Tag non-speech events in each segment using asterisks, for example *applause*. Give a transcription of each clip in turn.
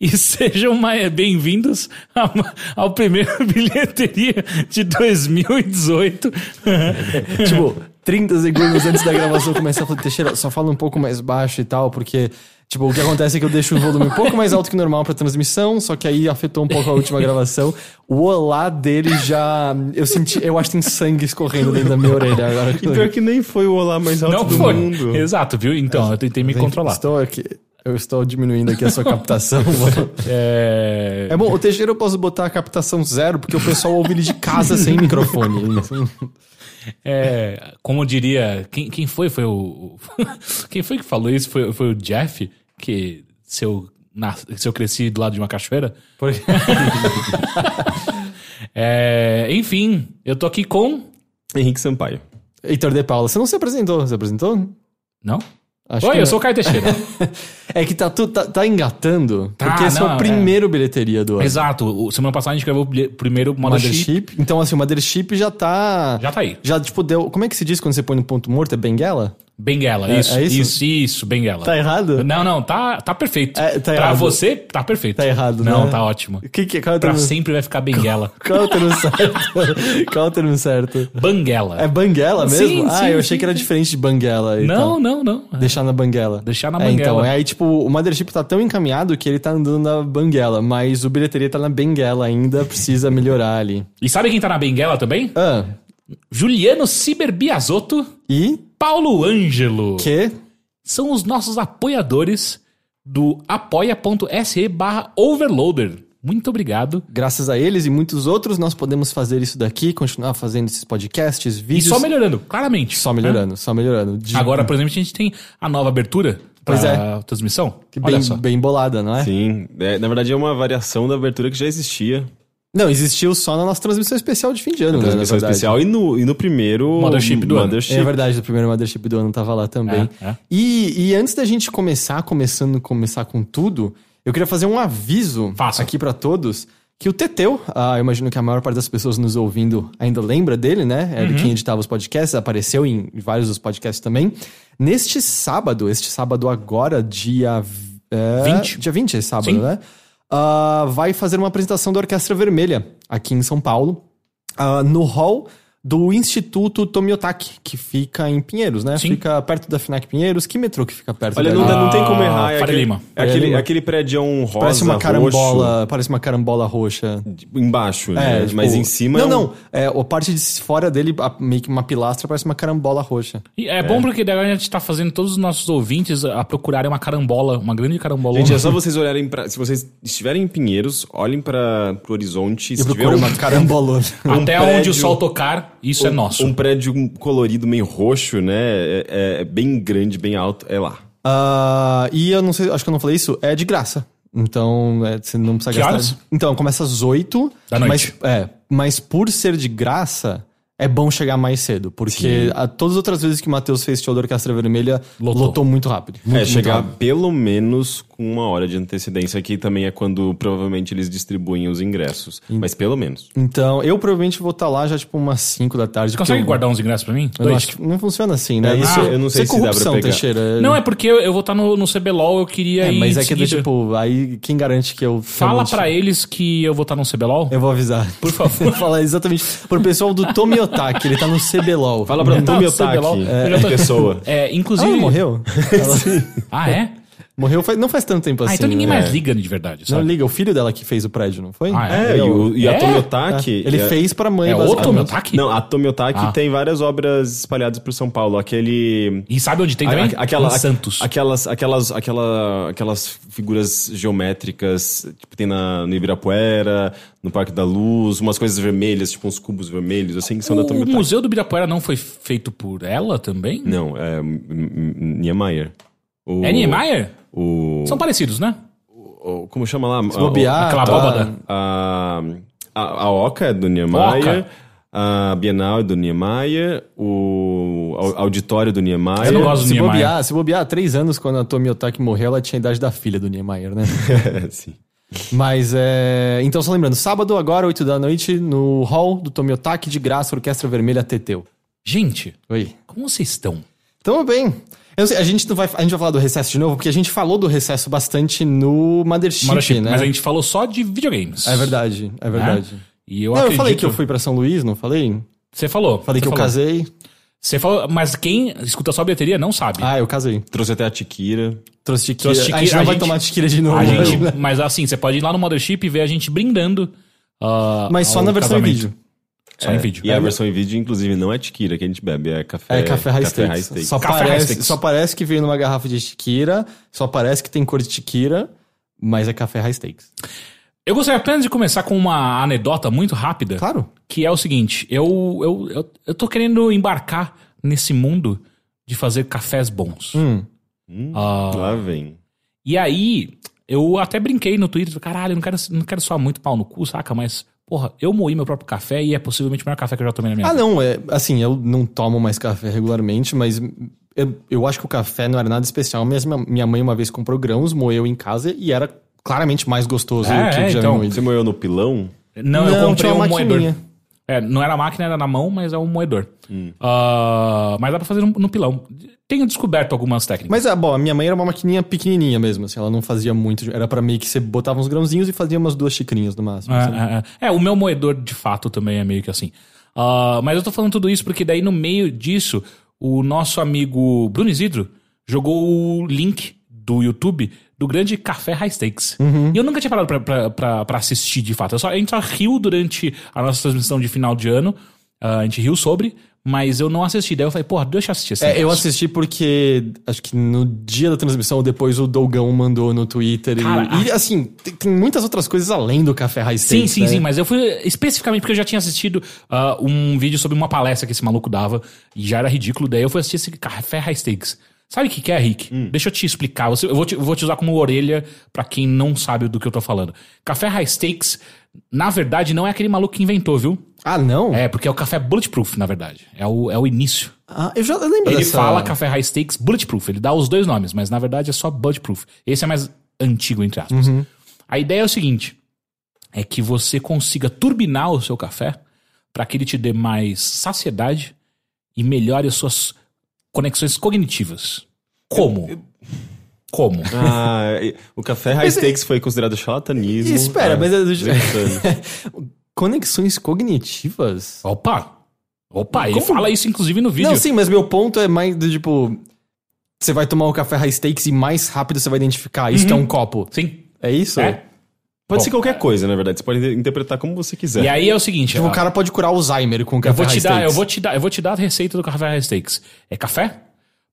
E *laughs* sejam mais bem-vindos ao, ao primeiro *laughs* bilheteria de 2018. *laughs* tipo, 30 segundos antes da gravação começar a falar, Teixeira, só fala um pouco mais baixo e tal, porque, tipo, o que acontece é que eu deixo o volume um pouco mais alto que normal pra transmissão, só que aí afetou um pouco a última gravação. O olá dele já. Eu senti, eu acho que tem sangue escorrendo dentro da minha orelha agora. E pior que nem foi o olá mais alto Não do foi. mundo. Exato, viu? Então, eu tentei me controlar. Estou aqui. Eu estou diminuindo aqui a sua captação. *laughs* É... é bom, o Teixeira eu posso botar a captação zero, porque o pessoal ouve ele de casa sem microfone. É, como diria. Quem, quem foi? Foi o. *laughs* Quem foi que falou isso? Foi, foi o Jeff? Que se eu, nas- se eu cresci do lado de uma cachoeira? Por- *laughs* É, enfim, eu tô aqui com. Henrique Sampaio. Heitor de Paula, você não se apresentou? Você apresentou? Não? Acho Oi, eu sou o Caio Teixeira. *laughs* É que tá, tu, tá, tá engatando, Tá, porque esse é não, o primeiro bilheteria do ano. Exato. O- Semana passada a gente gravou o primeiro Mothership. Mothership. Então, assim, o Mothership já tá. Já tá aí. Já, tipo, deu. Como é que se diz quando você põe no ponto morto? É Benguela? Benguela, É- isso, é isso? isso, isso, Benguela. Tá errado? Não, não, tá, tá perfeito. É, tá pra você, tá perfeito. Tá errado, Não, né? tá ótimo. Que, que qual é Pra sempre vai ficar Benguela. qual é o termo *laughs* certo? qual é o termo certo? Banguela. É Banguela mesmo? Sim, ah, sim, eu achei sim, que era diferente de Banguela. não, tal. não, não. Deixar na Banguela. Deixar na É, Banguela. então, aí, tipo, o Mothership tá tão encaminhado que ele tá andando na Banguela, mas o bilheteria tá na Benguela ainda, precisa melhorar ali. E sabe quem tá na Benguela também? Ah, Juliano Ciberbiasotto, e Paulo Ângelo. que? São os nossos apoiadores do apoia.se barra overloader. Muito obrigado. Graças a eles e muitos outros, nós podemos fazer isso daqui, continuar fazendo esses podcasts, E vídeos. só melhorando, claramente. Só melhorando, só melhorando. De- Agora, por exemplo, a gente tem a nova abertura Pois é. transmissão. que bem, bem bolada, não é? Sim. É, na verdade, é uma variação da abertura que já existia. Não, existiu só na nossa transmissão especial de fim de ano, né? Transmissão na verdade. especial e no, e no primeiro Mothership do ano. Mothership. É verdade, o primeiro Mothership do ano tava lá também. É, é. E, e antes da gente começar, começando, começar com tudo, eu queria fazer um aviso Faça. aqui pra todos. Que o Teteu, ah, eu imagino que a maior parte das pessoas nos ouvindo ainda lembra dele, né? É Uhum. de quem editava os podcasts, apareceu em vários dos podcasts também. Neste sábado, este sábado agora, dia... É, 20. Dia 20 é sábado, Sim. né? Ah, vai fazer uma apresentação da Orquestra Vermelha aqui em São Paulo, ah, no hall do Instituto Tomiotaki, que fica em Pinheiros, né? Sim. Fica perto da FINAC Pinheiros. Que metrô que fica perto Olha, não, não tem como errar. Ah, É Faria aquele, Lima. É aquele, Lima. aquele prédio um rosa, Parece uma roxo, carambola, parece uma carambola roxa. embaixo, né? tipo- Mas em cima Não, é um- não. É, a parte de fora dele, a- meio que uma pilastra, parece uma carambola roxa. E é, bom porque daí a gente tá fazendo todos os nossos ouvintes a procurarem uma carambola, uma grande carambola. Gente, é só vocês olharem pra. Se vocês estiverem em Pinheiros, olhem para pro horizonte. E Se tiver procura um, uma carambolona. Até um onde o prédio- sol tocar, isso é nosso. um prédio colorido meio roxo, né? É, é- é bem grande, bem alto. É lá. Ah, e eu não sei, acho que eu não falei isso, é de graça. Então, é, você não precisa Que gastar. horas? Então, começa às 8 Da noite. Mas, é, mas por ser de graça, é bom chegar mais cedo. Porque a, todas as outras vezes que o Matheus fez show da Orquestra Vermelha, Lotou. lotou, muito rápido. Muito, é, muito chegar rápido. pelo menos com uma hora de antecedência, que também é quando provavelmente eles distribuem os ingressos. Mas pelo menos. Então, eu provavelmente vou estar lá já, tipo, umas 5 da tarde. Você consegue eu, guardar uns ingressos pra mim? Eu Dois? acho que não funciona assim, né? É, Isso, ah, eu não sei é se dá pra pegar. Teixeira. Não, é porque eu, vou estar no, no CBLOL, eu queria É, ir mas é que, tipo, aí quem garante que eu... Fala realmente- pra eles que eu vou estar no CBLOL. Eu vou avisar. Por favor. *laughs* Falar exatamente pro pessoal do *laughs* Tomiotaki, ele tá no CBLOL. Fala pra Tá, Tomi CBLOL. Otaki, Eu já tô- pessoa. É, Ah, inclusive... ela morreu? *laughs* Ela- Ah, é? Morreu faz, não faz tanto tempo assim. Ah, então ninguém né? mais liga de verdade, Não sabe? liga, o filho dela que fez o prédio, não foi? Ah, É, e, o, e a É? Tomi Otaki... Ele é- fez pra mãe, É o. Tomiotaki? Não, a Tomi Otaki Ah. tem várias obras espalhadas por São Paulo. Aquele... E sabe onde tem A- também? a- aquela, Em Santos. Aquelas, aquelas, aquela, aquelas figuras geométricas, tipo, tem na, no Ibirapuera, no Parque da Luz, umas coisas vermelhas, tipo uns cubos vermelhos, assim, que são da o Tomi Otaki. Museu do Birapuera não foi feito por ela também? Não, é M- M- Niemeyer. O, É Niemeyer? O, São parecidos, né? o- Como chama lá? Se bobear, Aquela tá- abóbada. A, a, a Oca é do Niemeyer. Oca. A Bienal é do Niemeyer. O au- auditório do Niemeyer. Eu não gosto do Se Niemeyer. bobear, se bobear, há três anos, quando a Tomi Otaki morreu, ela tinha a idade da filha do Niemeyer, né? *laughs* Sim. Mas é. Então, só lembrando, sábado, agora, 8 da noite, no hall do Tomi Otaki, de graça, Orquestra Vermelha Teteu. Gente, Oi. como vocês estão? Tamo bem. Eu sei, a gente não vai, a gente vai falar do recesso de novo, porque a gente falou do recesso bastante no Mothership, Mothership, né? Mas a gente falou só de videogames. É verdade, é verdade. E eu não, acredito... eu falei que eu fui pra São Luís, não falei? Você falou. Falei você que eu falou. casei. Você falou, mas quem escuta só a bilheteria não sabe. Ah, eu casei. Trouxe até a Tiquira. Trouxe tequila. Trouxe A gente não a vai gente- tomar tequila de novo. A né? gente, mas assim, você pode ir lá no Mothership e ver a gente brindando. ah, Mas só na versão em casamento. vídeo. Só em vídeo. E a versão em vídeo, inclusive, não é Tiquira que a gente bebe, é café, É, café high café high stakes. Só, Café high parece, stakes. só parece que veio numa garrafa de tequila, só parece que tem cor de tequila, mas é café high stakes. Eu gostaria apenas de começar com uma anedota muito rápida. Claro. Que é o seguinte: eu, eu, eu, eu tô querendo embarcar nesse mundo de fazer cafés bons. Hum. Hum, Ah. Lá vem. E aí, eu até brinquei no Twitter, caralho, eu não quero, não quero soar muito pau no cu, saca? Mas, porra, eu moí meu próprio café e é possivelmente o melhor café que eu já tomei na minha Ah, vida. não, é assim, eu não tomo mais café regularmente, mas eu, eu acho que o café não era nada especial. Mesmo minha mãe uma vez comprou grãos, moeu em casa e era claramente mais gostoso É, do que é, o já então. moído. Você moeu no pilão? Não, eu comprei tinha um uma moedor. É, não era máquina, era na mão, mas é um moedor. Hum. Ah, mas dá pra fazer no, no pilão. Tenho descoberto algumas técnicas. Mas, é, bom, a minha mãe era uma maquininha pequenininha mesmo, assim, ela não fazia muito. Era pra meio que você botava uns grãozinhos e fazia umas duas xicrinhas no máximo. É, sabe? é, é. É, o meu moedor de fato também é meio que assim. Ah, mas eu tô falando tudo isso porque daí no meio disso, o nosso amigo Bruno Isidro jogou o link do YouTube do grande Café High Stakes. E eu nunca tinha parado pra, pra, pra, pra assistir de fato. Só, a gente só riu durante a nossa transmissão de final de ano. Ah, a gente riu sobre, mas eu não assisti. Daí eu falei, porra, deixa eu assistir esse É, eu assisti porque acho que no dia da transmissão, depois o Dogão mandou no Twitter. e- Cara, e, assim, tem, tem muitas outras coisas além do Café High Sim, Stakes. sim, né? sim, mas eu fui especificamente porque eu já tinha assistido ah, um vídeo sobre uma palestra que esse maluco dava e já era ridículo. Daí eu fui assistir esse Café High Stakes. Sabe o que, que é, Rick? Deixa eu te explicar. Você- Eu vou te, eu vou te usar como orelha pra quem não sabe do que eu tô falando. Café High Stakes, na verdade, não é aquele maluco que inventou, viu? Ah, não? É, porque é o café Bulletproof, na verdade. É o, é o início. Ah, eu já lembro Ele dessa... fala Café High Stakes Bulletproof. Ele dá os dois nomes, mas na verdade é só Bulletproof. Esse é mais antigo, entre aspas. A ideia é o seguinte: é que você consiga turbinar o seu café para que ele te dê mais saciedade e melhore as suas conexões cognitivas. Como? Como? Ah, o café high é- stakes foi considerado charlatanismo. Espera, Ah, mas... é- vegetariano. *laughs* Conexões cognitivas? Opa! Opa, ele Como? fala isso inclusive no vídeo. Não, sim, mas meu ponto é mais do tipo... Você vai tomar o Café High Stakes e mais rápido você vai identificar. Isso que é um copo. Sim. É isso? É. Pode Bom, ser qualquer coisa, na verdade. Você pode interpretar como você quiser. E aí é o seguinte: Tipo, ó, o cara pode curar Alzheimer com o eu Café vou High te dar, Stakes. eu vou te dar, eu vou te dar a receita do café high stakes. É café,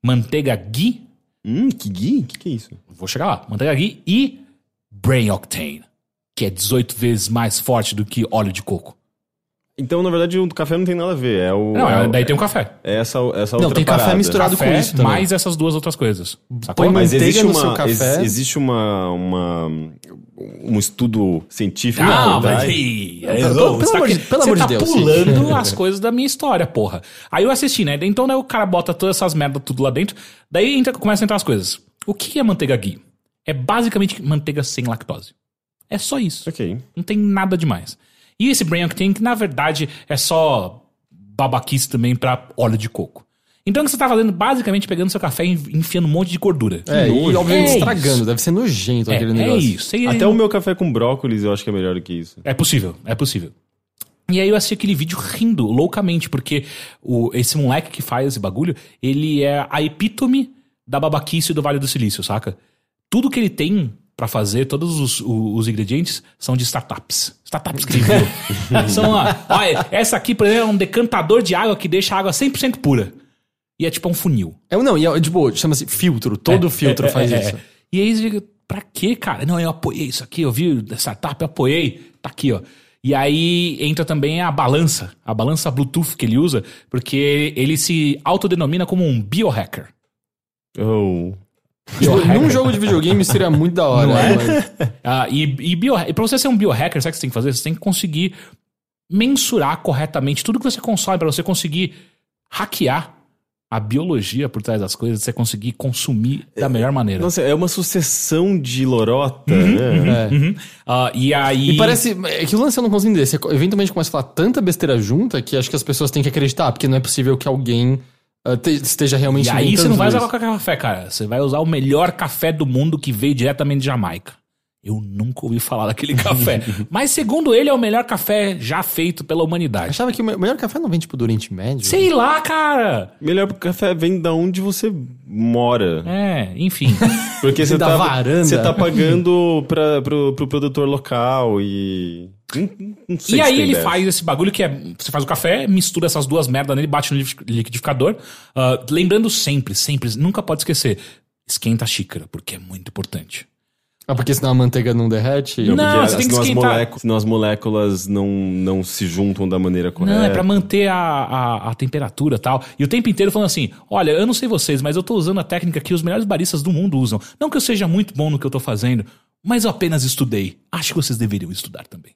manteiga ghee Hum, que gui? O que, que é isso? Vou chegar lá. Manteiga ghee e Brain Octane, que é 18 vezes mais forte do que óleo de coco. Então, na verdade, o café não tem nada a ver. É o. Não, é, o- daí tem o café. é essa, essa Não, outra tem café parada. misturado. com café isso também. mais essas duas outras coisas. Sacou? Põe Mas manteiga existe, uma, seu café. ex- existe uma, uma, um estudo científico. Não, por mas aí, Pelo- pelo você tá amor de- que- pelo você amor de tá Deus, sim. pulando as coisas da minha história, porra. Aí eu assisti, né? Então né, o cara bota todas essas merdas tudo lá dentro. Daí entra, começa a entrar as coisas. O que é manteiga ghee? É basicamente manteiga sem lactose. É só isso. Ok. Não tem nada demais. E esse Brain Octane, que na verdade é só babaquice também pra óleo de coco. Então o que você tá fazendo? Basicamente pegando seu café e enfiando um monte de gordura. É, e obviamente É estragando. isso. Deve ser nojento É, aquele é negócio. isso. E- Até o meu café com brócolis eu acho que é melhor do que isso. É possível, é possível. E aí eu assisti aquele vídeo rindo loucamente, porque o, esse moleque que faz esse bagulho, ele é a epítome da babaquice do Vale do Silício, saca? Tudo que ele tem pra fazer, todos os, os ingredientes, são de startups. Startups que ele viu. *laughs* são, ó, olha, essa aqui, por exemplo, é um decantador de água que deixa a água 100% pura. E é tipo um funil. É, não, e é, tipo, chama-se filtro. Todo filtro É, faz é, isso. é. E aí você fica, pra quê, cara? Não, eu apoiei isso aqui, eu vi da startup, eu apoiei. Tá aqui, ó. E aí entra também a balança, a balança Bluetooth que ele usa, porque ele se autodenomina como um biohacker. Oh. Tipo, num jogo de videogame seria muito da hora. Não é? mas- *laughs* Ah, e, e, bio, e pra você ser um biohacker, sabe o que você tem que fazer? Você tem que conseguir mensurar corretamente tudo que você consome pra você conseguir hackear a biologia por trás das coisas, você conseguir consumir da melhor maneira. Nossa, é uma sucessão de lorota, né? É. Uhum. Ah, e aí. E parece. É que o lance eu não consigo entender. Você eventualmente começa a falar tanta besteira junta que acho que as pessoas têm que acreditar, porque não é possível que alguém esteja realmente E aí você não vai usar qualquer café, cara. Você vai usar o melhor café do mundo que veio diretamente de Jamaica. Eu nunca ouvi falar daquele *laughs* café. Mas segundo ele, é o melhor café já feito pela humanidade. Achava que o me- melhor café não vem, tipo, do Oriente Médio? Sei lá, cara. Melhor café vem da onde você mora. É, enfim. *laughs* Porque você tá, varanda. você tá pagando pra, pro, pro produtor local e. Não, não sei e aí ele dessa. faz esse bagulho que é. Você faz o café, mistura essas duas merdas nele, bate no liquidific- liquidificador. Ah, lembrando sempre, sempre, nunca pode esquecer. Esquenta a xícara, porque é muito importante. Ah, porque senão a manteiga não derrete? Não, porque você tem que senão as esquentar. moléculas, senão as moléculas não, não se juntam da maneira correta. Não, é pra manter a, a, a temperatura e tal. E o tempo inteiro falando assim: olha, eu não sei vocês, mas eu tô usando a técnica que os melhores baristas do mundo usam. Não que eu seja muito bom no que eu tô fazendo, mas eu apenas estudei. Acho que vocês deveriam estudar também.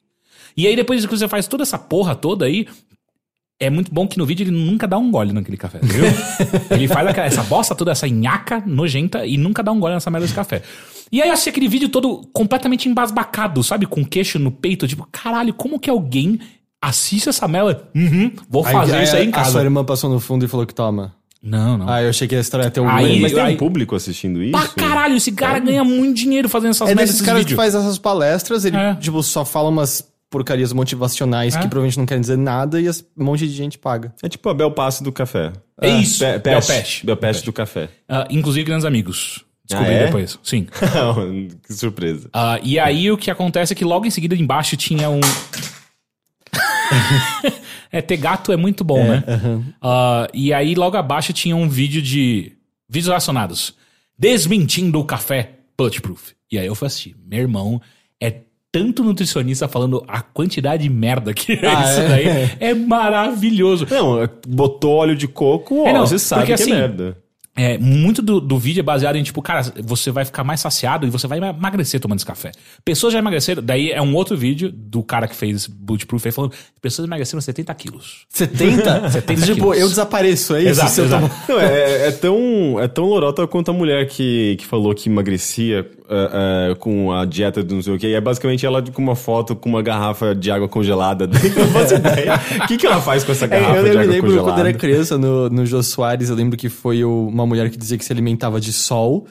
E aí, depois que você faz toda essa porra toda aí. É muito bom que no vídeo ele nunca dá um gole naquele café, viu? *laughs* ele faz essa bosta toda, essa nhaca nojenta e nunca dá um gole nessa merda de café. E aí eu achei aquele vídeo todo completamente embasbacado, sabe? Com queixo no peito, tipo, caralho, como que alguém assiste essa merda? Uhum, vou fazer isso aí em A sua casa. irmã passou no fundo e falou que toma. Não, não. Ah, eu achei que a história ia ter um... Aí- Mas tem aí- um público assistindo isso? Pra caralho, esse cara ganha muito dinheiro fazendo essas É merdas desses desses caras que faz essas palestras, ele, É. tipo, só fala umas porcarias motivacionais É. que provavelmente não querem dizer nada e as- um monte de gente paga. É tipo a Bel Passe do café. É isso, Be- Bel Peste. Peste. Bel Peste do café. Ah, inclusive, grandes amigos. Descobri Ah, é? depois. Sim. *laughs* que surpresa. Ah, e aí o que acontece é que logo em seguida embaixo tinha um. *laughs* é, ter gato é muito bom, né? Ah, e aí logo abaixo tinha um vídeo de. Vídeos relacionados. Desmentindo o café Bulletproof. E aí eu falei assim: meu irmão, é tanto nutricionista falando a quantidade de merda que é Ah, isso é? daí. É maravilhoso. Não, botou óleo de coco, ó, É, não, você sabe porque que assim, é merda. É, muito do, do vídeo é baseado em, tipo, cara, você vai ficar mais saciado e você vai emagrecer tomando esse café. Pessoas já emagreceram, daí é um outro vídeo do cara que fez Bulletproof aí falando, pessoas emagreceram 70 quilos. 70? 70 *laughs* tipo, quilos. eu desapareço, é isso? Exato, exato. Não, é, é tão, é tão lorota quanto a mulher que, que falou que emagrecia é, é, com a dieta do não sei o que. E é basicamente ela com uma foto com uma garrafa de água congelada. *laughs* Não faço ideia. O que, que ela faz com essa É, garrafa eu de água lembro congelada? quando era criança no, no Jô Soares, eu lembro que foi uma mulher que dizia que se alimentava de sol.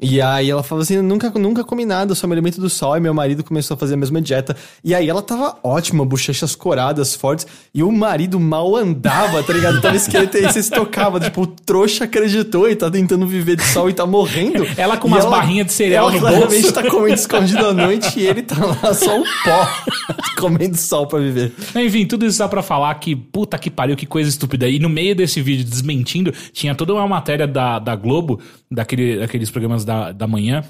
E aí ela falava assim: "Eu nunca, nunca comi nada, só me alimento do sol. E meu marido começou a fazer a mesma dieta. E aí ela tava ótima, bochechas coradas, fortes. E o marido mal andava, tá ligado? Tava esqueleto e se tocava. Tipo, o trouxa acreditou e tá tentando viver de sol e tá morrendo. *laughs* Ela com umas barrinhas de cereal ela no claramente bolso. tá comendo escondido à noite e ele tá lá só o pó, *laughs* comendo sol pra viver. Enfim, tudo isso dá pra falar que, puta que pariu, que coisa estúpida. E no meio desse vídeo desmentindo, tinha toda uma matéria da, da Globo, daquele, daqueles programas da, da manhã,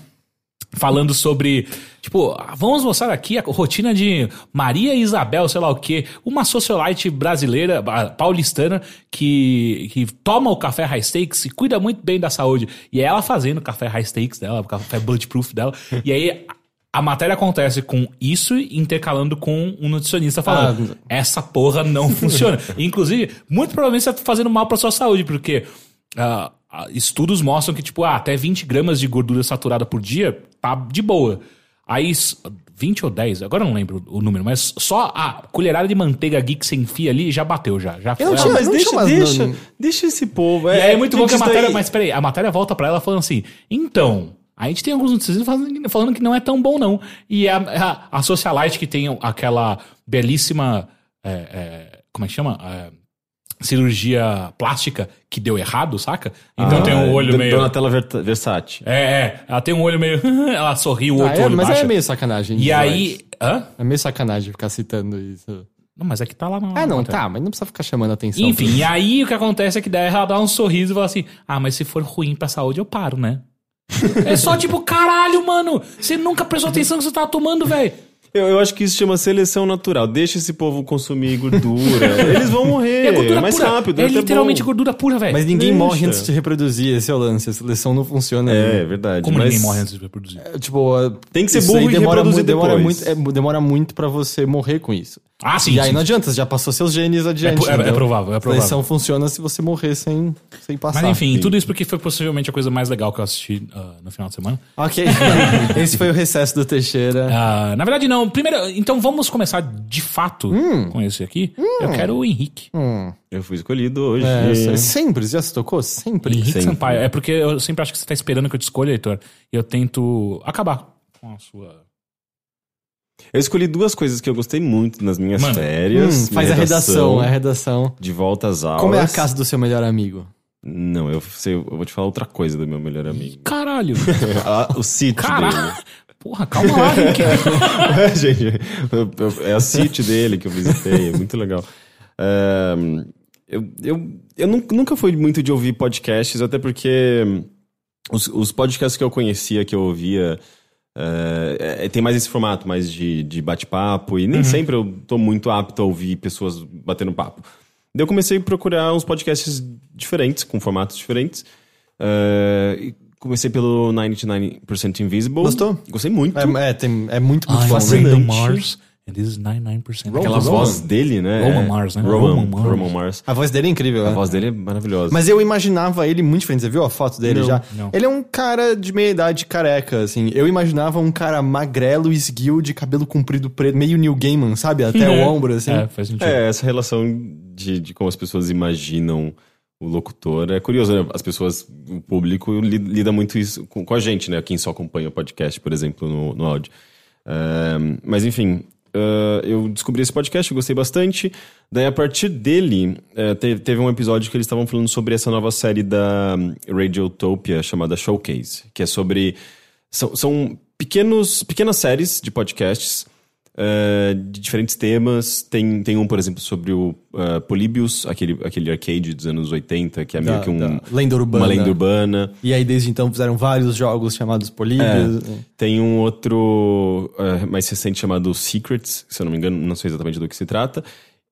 falando sobre, tipo, ah, vamos mostrar aqui a rotina de Maria Isabel, sei lá o quê, uma socialite brasileira, ah, paulistana, que, que toma o café high stakes e cuida muito bem da saúde. E é ela fazendo o café high stakes dela, o café bulletproof dela. e aí a matéria acontece com isso intercalando com um nutricionista falando: essa porra não funciona. *laughs* Inclusive, muito provavelmente você tá fazendo mal pra sua saúde, porque ah, ah, estudos mostram que, tipo, ah, até 20 gramas de gordura saturada por dia tá de boa. Aí, s- 20 ou 10, agora eu não lembro o número, mas só a colherada de manteiga geek que você enfia ali já bateu, já. já Eu não tinha- Mas não deixa, deixa, não- deixa esse povo. e aí é muito bom que a matéria. daí- Mas peraí, a matéria volta pra ela falando assim: então, a gente tem alguns nutricionistas falando, falando que não é tão bom, não. E a, a, a Socialite, que tem aquela belíssima. é, é, como é que chama? É, cirurgia plástica que deu errado, saca? Então Ah, tem um olho é, meio. Donatella Ver- Versace. É, é. Ela tem um olho meio. *laughs* ela sorri, o Ah, outro é, olho mas baixa. é meio sacanagem. E aí. Hã? É meio sacanagem ficar citando isso. Não, mas é que tá lá na. Ah, não, matéria. tá, mas não precisa ficar chamando atenção. Enfim, e aí o que acontece é que daí ela dá um sorriso e fala assim: Ah, mas se for ruim pra saúde, eu paro, né? *laughs* é só tipo, caralho, mano! Você nunca prestou atenção que você tava tomando, velho. Eu, eu acho que isso chama seleção natural. Deixa esse povo consumir gordura. *laughs* Eles vão morrer. É gordura mais pura. rápido. É até literalmente bom. gordura pura, velho. Mas ninguém Deixa. morre antes de reproduzir, esse é o lance. A seleção não funciona. É, é verdade. Como mas ninguém morre antes de reproduzir? É, Tipo, Tem que ser isso burro aí e demora, reproduzir mu- demora depois. muito, é, demora muito para você morrer com isso. Ah, sim. e aí sim. não adianta, já passou seus genes adiante. É, é- é provável, é A provável. seleção funciona se você morrer sem, sem passar. Mas enfim, tudo isso porque foi possivelmente a coisa mais legal que eu assisti ah, no final de semana. Ok. *laughs* *laughs* Esse foi o recesso do Teixeira. Ah, na verdade, não. Primeiro, então vamos começar de fato Hum. com esse aqui. Eu quero o Henrique. Eu fui escolhido hoje. É, sempre, já se tocou? Sempre. Henrique Sempre. Sampaio. É porque eu sempre acho que você tá esperando que eu te escolha, Heitor. E eu tento acabar com a sua. Eu escolhi duas coisas que eu gostei muito nas minhas Manda. férias. Hum, faz minha a redação, é a redação. De volta às aulas. Como é a casa do seu melhor amigo? Não, eu, sei, eu vou te falar outra coisa do meu melhor amigo. Caralho! *laughs* Ah, o sítio dele. Caralho! Porra, calma lá, Henrique. *laughs* É, gente, eu- eu- é o sítio dele que eu visitei, é muito legal. Eu eu, eu nun- nunca fui muito de ouvir podcasts, até porque os, os podcasts que eu conhecia, que eu ouvia, é, tem mais esse formato, mais de, de bate-papo, e nem sempre eu tô muito apto a ouvir pessoas batendo papo. Daí eu comecei a procurar uns podcasts diferentes, com formatos diferentes. E comecei pelo 99% Invisible. Gostou? Gostei muito. É, é, tem, é muito, muito I'm bom. Mars. And this is 99%. Aquela Roman. voz dele, né? Roman É, Mars, né? Roman, Roman Mars. Roman Mars. A voz dele é incrível, A né? voz dele é maravilhosa. Mas eu imaginava ele muito diferente. Você viu a foto dele Não, já? não. Ele é um cara de meia idade careca, assim. Eu imaginava um cara magrelo, esguio, de cabelo comprido preto, meio Neil Gaiman, sabe? Até o ombro, assim. É, faz sentido. É, essa relação de, de como as pessoas imaginam o locutor é curioso, né? As pessoas, o público li- lida muito isso com, com a gente, né? Quem só acompanha o podcast, por exemplo, no, no áudio. Ahn, mas enfim, ah, eu descobri esse podcast, gostei bastante. Daí, a partir dele, eh, te- teve um episódio que eles estavam falando sobre essa nova série da hum, Radiotopia chamada Showcase, que é sobre. São, são pequenos, pequenas séries de podcasts eh, de diferentes temas. Tem, tem um, por exemplo, sobre o uh, Polybius, aquele, aquele arcade dos anos 80, que é meio Da- que um, da lenda urbana. uma lenda urbana. E aí, desde então, fizeram vários jogos chamados Políbios. Tem um outro eh, mais recente chamado Secrets, se eu não me engano, não sei exatamente do que se trata.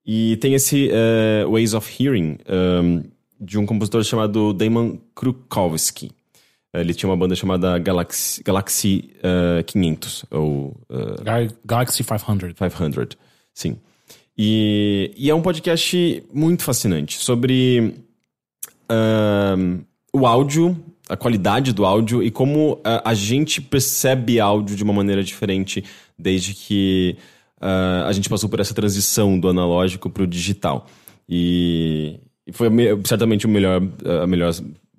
E tem esse eh, Ways of Hearing, um, de um compositor chamado Damon Krukowski. Ele tinha uma banda chamada Galaxy, Galaxy eh, 500, ou Gal- Galaxy 500. 500, sim. E, e é um podcast muito fascinante sobre ahn, o áudio, a qualidade do áudio e como a, a gente percebe áudio de uma maneira diferente desde que a gente passou por essa transição do analógico para o digital. E, e foi certamente o melhor, a melhor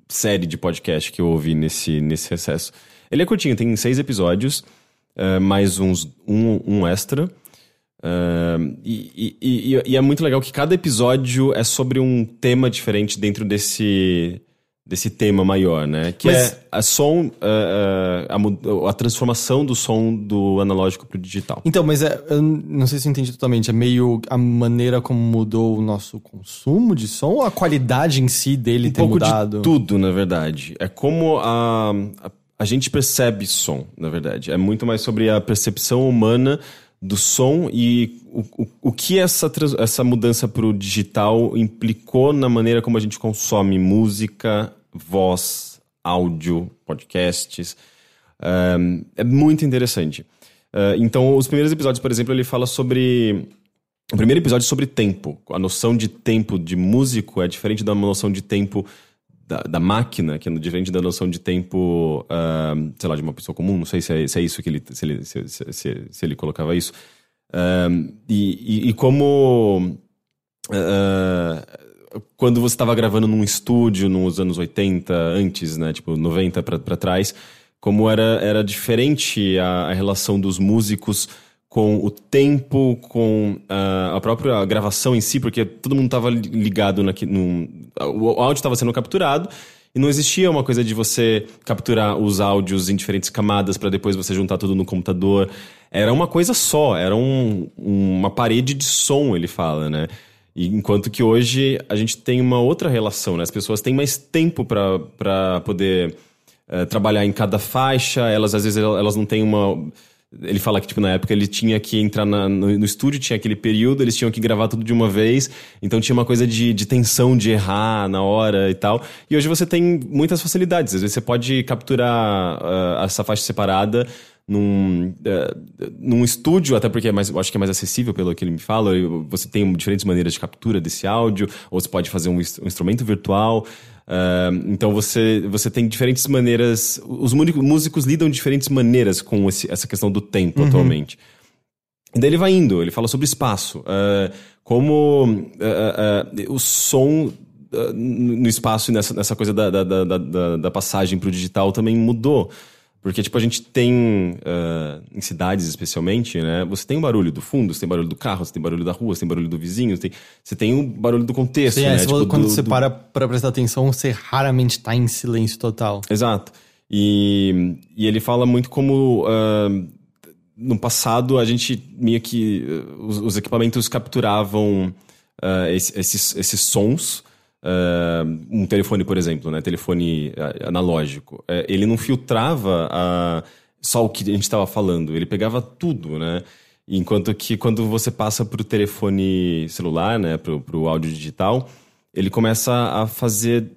série de podcast que eu ouvi nesse, nesse recesso. Ele é curtinho, tem seis episódios, ah, mais uns, um, um extra. Uh, e, e- e- e é muito legal que cada episódio é sobre um tema diferente dentro desse, desse tema maior, né? Que Mas- é a som, uh, uh, a, mu- a transformação do som do analógico pro digital. Então, mas é, eu não sei se eu entendi totalmente. É meio a maneira como mudou o nosso consumo de som ou a qualidade em si dele Um ter pouco mudado? de tudo, na verdade. É como a, a, a gente percebe som, na verdade. É muito mais sobre a percepção humana do som e o, o, o que essa, essa mudança pro digital implicou na maneira como a gente consome música, voz, áudio, podcasts. Um, é muito interessante. Uh, então, os primeiros episódios, por exemplo, ele fala sobre. O primeiro episódio é sobre tempo. A noção de tempo de músico é diferente da noção de tempo da, da máquina, que é diferente da noção de tempo, ah, sei lá, de uma pessoa comum. Não sei se é, se é isso que ele. Se ele, se, se- se- ele colocava isso. Ah, e, e- e como. ah, quando você estava gravando num estúdio nos anos 80, antes, né? Tipo, 90 pra, pra trás, como era, era diferente a, a relação dos músicos com o tempo, com ah, a própria gravação em si, porque todo mundo estava ligado naqui, num, o áudio estava sendo capturado e não existia uma coisa de você capturar os áudios em diferentes camadas para depois você juntar tudo no computador. Era uma coisa só, era um- uma parede de som, ele fala, né? Enquanto que hoje a gente tem uma outra relação, né? As pessoas têm mais tempo para poder eh, trabalhar em cada faixa, elas às vezes elas não têm uma. Ele fala que, tipo, na época ele tinha que entrar na- no, no estúdio, tinha aquele período, eles tinham que gravar tudo de uma vez, então tinha uma coisa de, de tensão, de errar na hora e tal. E hoje você tem muitas facilidades, às vezes você pode capturar ah, essa faixa separada num, eh, num estúdio, até porque é mais, eu acho que é mais acessível pelo que ele me fala. Você tem diferentes maneiras de captura desse áudio, ou você pode fazer um, um instrumento virtual. Ah, então você, você tem diferentes maneiras. Os músico- músicos lidam de diferentes maneiras com esse- essa questão do tempo atualmente. E daí ele vai indo, ele fala sobre espaço. ah, como o som no espaço e nessa, nessa coisa da, da, da, da, da passagem pro digital também mudou. Porque, tipo, a gente tem, ah, em cidades especialmente, né? Você tem o barulho do fundo, você tem barulho do carro, você tem barulho da rua, você tem barulho do vizinho, você tem, você tem o barulho do contexto, Sim, é, né? se Tipo, quando do- você do- para pra prestar atenção, você raramente tá em silêncio total. Exato. E, e ele fala muito como ah, no passado a gente meio que ah, os, os equipamentos capturavam ah, esse- esses, esses sons. Ah, um telefone, por exemplo, né? Telefone ah, analógico. Eh, ele não filtrava ah, só o que a gente estava falando, ele pegava tudo, né? Enquanto que quando você passa para o telefone celular, né? Para o áudio digital, ele começa a fazer.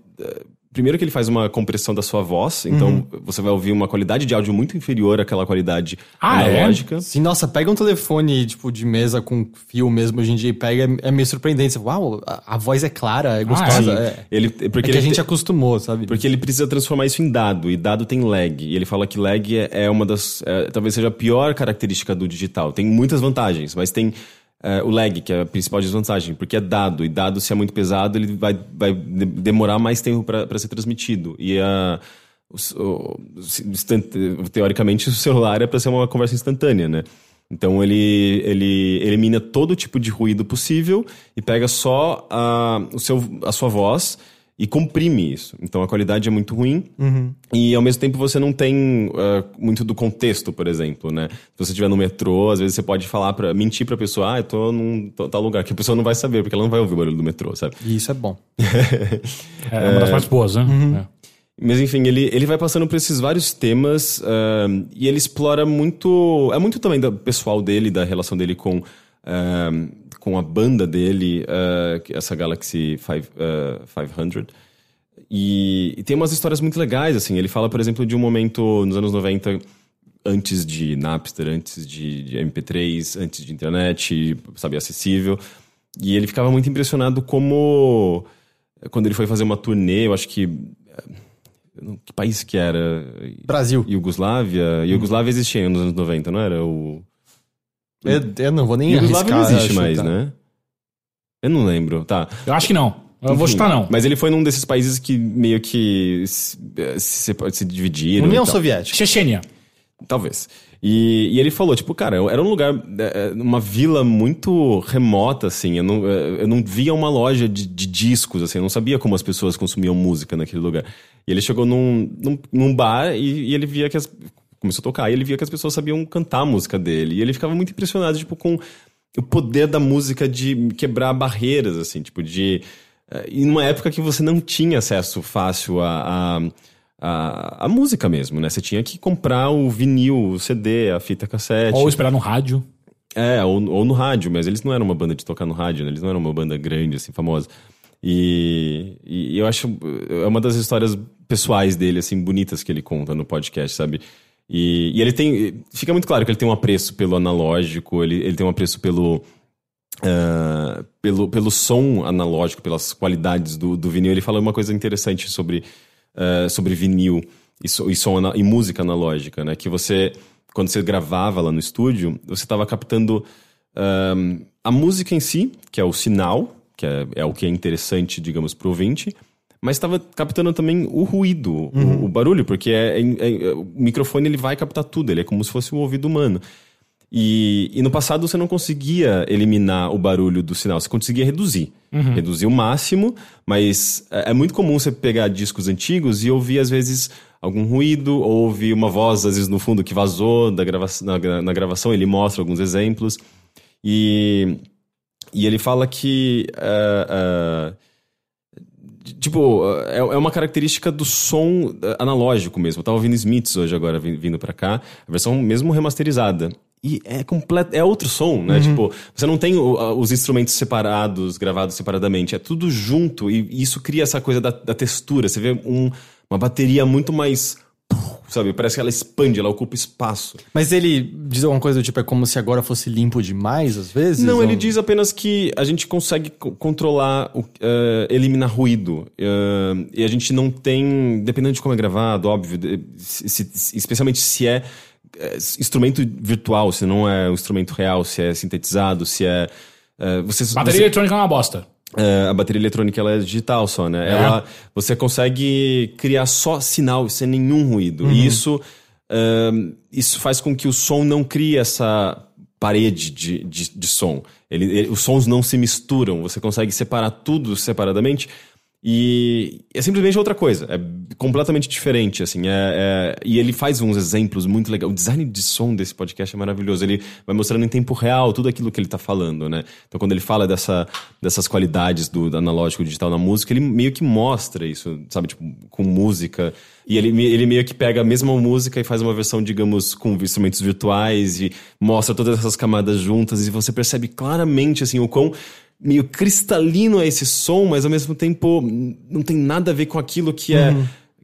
Primeiro que ele faz uma compressão da sua voz, então você vai ouvir uma qualidade de áudio muito inferior àquela qualidade Ah, é? analógica. Sim, nossa, pega um telefone, tipo, de mesa com fio mesmo hoje em dia e pega, é, é meio surpreendente. Você, Uau, a, a voz é clara, é gostosa. Sim, é, ele, é porque que a ele gente te- acostumou, sabe? Porque ele precisa transformar isso em dado, e dado tem lag. E ele fala que lag é, é uma das. é, talvez seja a pior característica do digital. Tem muitas vantagens, mas tem é, o lag, que é a principal desvantagem, porque é dado, e dado, se é muito pesado, ele vai, vai de- demorar mais tempo para ser transmitido. E a. teoricamente, o celular é para ser uma conversa instantânea, né? Então ele, ele elimina todo tipo de ruído possível e pega só a, o seu, a sua voz e comprime isso. Então a qualidade é muito ruim e ao mesmo tempo você não tem ah, muito do contexto, por exemplo, né? Se você estiver no metrô, às vezes você pode falar para mentir pra pessoa, ah, eu tô num t- tal lugar, que a pessoa não vai saber, porque ela não vai ouvir o barulho do metrô, sabe? E isso é bom. *laughs* É uma das mais boas, né? É. Mas enfim, ele, ele vai passando por esses vários temas ahn, e ele explora muito. É muito também do pessoal dele, da relação dele com, com a banda dele, ah, que- essa Galaxy five, ah, 500. E, e tem umas histórias muito legais, assim. Ele fala, por exemplo, de um momento nos anos 90, antes de Napster, antes de, de MP3, antes de internet, sabe, acessível. E ele ficava muito impressionado como. Quando ele foi fazer uma turnê, eu acho que. não- Que país que era? Brasil. Iugoslávia? Iugoslávia existia nos anos 90, não era? O... Eu, eu não vou nem Iugoslávia não arriscar existe mais, chutar. né? Eu não lembro. Tá. Eu acho que não. Eu vou Enfim, chutar não. Mas ele foi num desses países que meio que se, se, se dividiram. União. Soviética. Chechênia. Talvez. E, e ele falou, tipo, cara, era um lugar, é, uma vila muito remota, assim. Eu não, é, eu não via uma loja de, de discos, assim. Eu não sabia como as pessoas consumiam música naquele lugar. E ele chegou num, num, num bar e, e ele via que as. Começou a tocar e ele via que as pessoas sabiam cantar a música dele. E ele ficava muito impressionado, tipo, com o poder da música de quebrar barreiras, assim, tipo, de. eh, E numa época que você não tinha acesso fácil a, a, a, a música mesmo, né? Você tinha que comprar o vinil, o CD, a fita cassete. Ou esperar no rádio. É, ou, ou no rádio, mas eles não eram uma banda de tocar no rádio, né? Eles não eram uma banda grande, assim, famosa. E, e eu acho. É uma das histórias pessoais dele, assim, bonitas que ele conta no podcast, sabe? E, e ele tem. Fica muito claro que ele tem um apreço pelo analógico, ele, ele tem um apreço pelo. ah, pelo, pelo som analógico, pelas qualidades do, do vinil. Ele fala uma coisa interessante sobre, ah, sobre vinil e, so- e, som, e música analógica, né? Que você, quando você gravava lá no estúdio, você estava captando ahm, a música em si, que é o sinal, que é, é o que é interessante, digamos, pro ouvinte, mas estava captando também o ruído, o, o barulho, porque é, é- é- o microfone ele vai captar tudo, ele é como se fosse o ouvido humano. E, e no passado você não conseguia eliminar o barulho do sinal, você conseguia reduzir. Reduzir o máximo, mas é, é muito comum você pegar discos antigos e ouvir, às vezes, algum ruído, ou ouvir uma voz, às vezes, no fundo que vazou da grava na, na gravação, ele mostra alguns exemplos. E, e ele fala que. ah, ah, Tipo, é, é uma característica do som eh, analógico mesmo. Eu tava ouvindo Smiths hoje agora, vin- vindo pra cá. A versão mesmo remasterizada. E é completo, é outro som, né? Tipo, você não tem o- os instrumentos separados, gravados separadamente. É tudo junto e isso cria essa coisa da, da textura. Você vê um- uma bateria muito mais sabe? Parece que ela expande, ela ocupa espaço. Mas ele diz alguma coisa do tipo, é como se agora fosse limpo demais, às vezes? Não, Ou- ele diz apenas que a gente consegue co- controlar, o, eh, eliminar ruído. eh, e a gente não tem, dependendo de como é gravado, óbvio, se- se- especialmente se é eh, instrumento virtual, se não é um instrumento real, se é sintetizado, se é. eh, você, Bateria você- eletrônica é uma bosta. É, a bateria eletrônica ela é digital só, né? Ela, você consegue criar só sinal sem nenhum ruído. E isso, isso faz com que o som não crie essa parede de, de, de som. Ele, ele- os sons não se misturam. Você consegue separar tudo separadamente. E é simplesmente outra coisa. É completamente diferente, assim. É, é- e ele faz uns exemplos muito legais. O design de som desse podcast é maravilhoso. Ele vai mostrando em tempo real tudo aquilo que ele tá falando, né? Então, quando ele fala dessa, dessas qualidades do, do analógico digital na música, ele meio que mostra isso, sabe? Tipo, com música. E ele, ele meio que pega a mesma música e faz uma versão, digamos, com instrumentos virtuais e mostra todas essas camadas juntas. E você percebe claramente, assim, o quão meio cristalino é esse som, mas ao mesmo tempo não tem nada a ver com aquilo que é,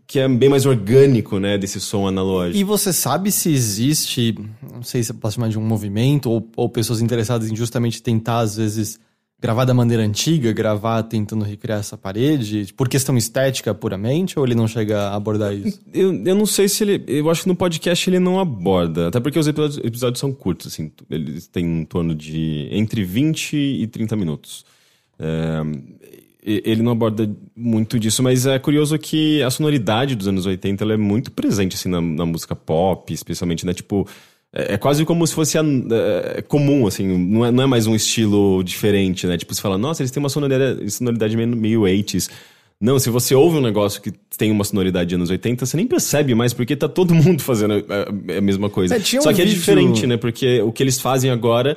que é bem mais orgânico, né, desse som analógico. E você sabe se existe, não sei se eu posso chamar de um movimento, ou, ou pessoas interessadas em justamente tentar, às vezes, gravar da maneira antiga, gravar tentando recriar essa parede, por questão estética puramente, ou ele não chega a abordar isso? Eu, eu não sei se ele. Eu acho que no podcast ele não aborda. Até porque os episódios, episódios são curtos, assim. Eles têm em torno de entre 20 e 30 minutos. É, ele não aborda muito disso, mas é curioso que a sonoridade dos anos 80 ela é muito presente, assim, na, na música pop, especialmente, né? Tipo. É é quase como se fosse a- é, comum, assim, não é, não é mais um estilo diferente, né? Tipo, você fala, nossa, eles têm uma sonoridade, sonoridade meio, meio 80s. Não, se você ouve um negócio que tem uma sonoridade de anos 80, você nem percebe mais, porque tá todo *laughs* mundo fazendo a, a mesma coisa. É, um Só que é vídeo- diferente, né? Porque o que eles fazem agora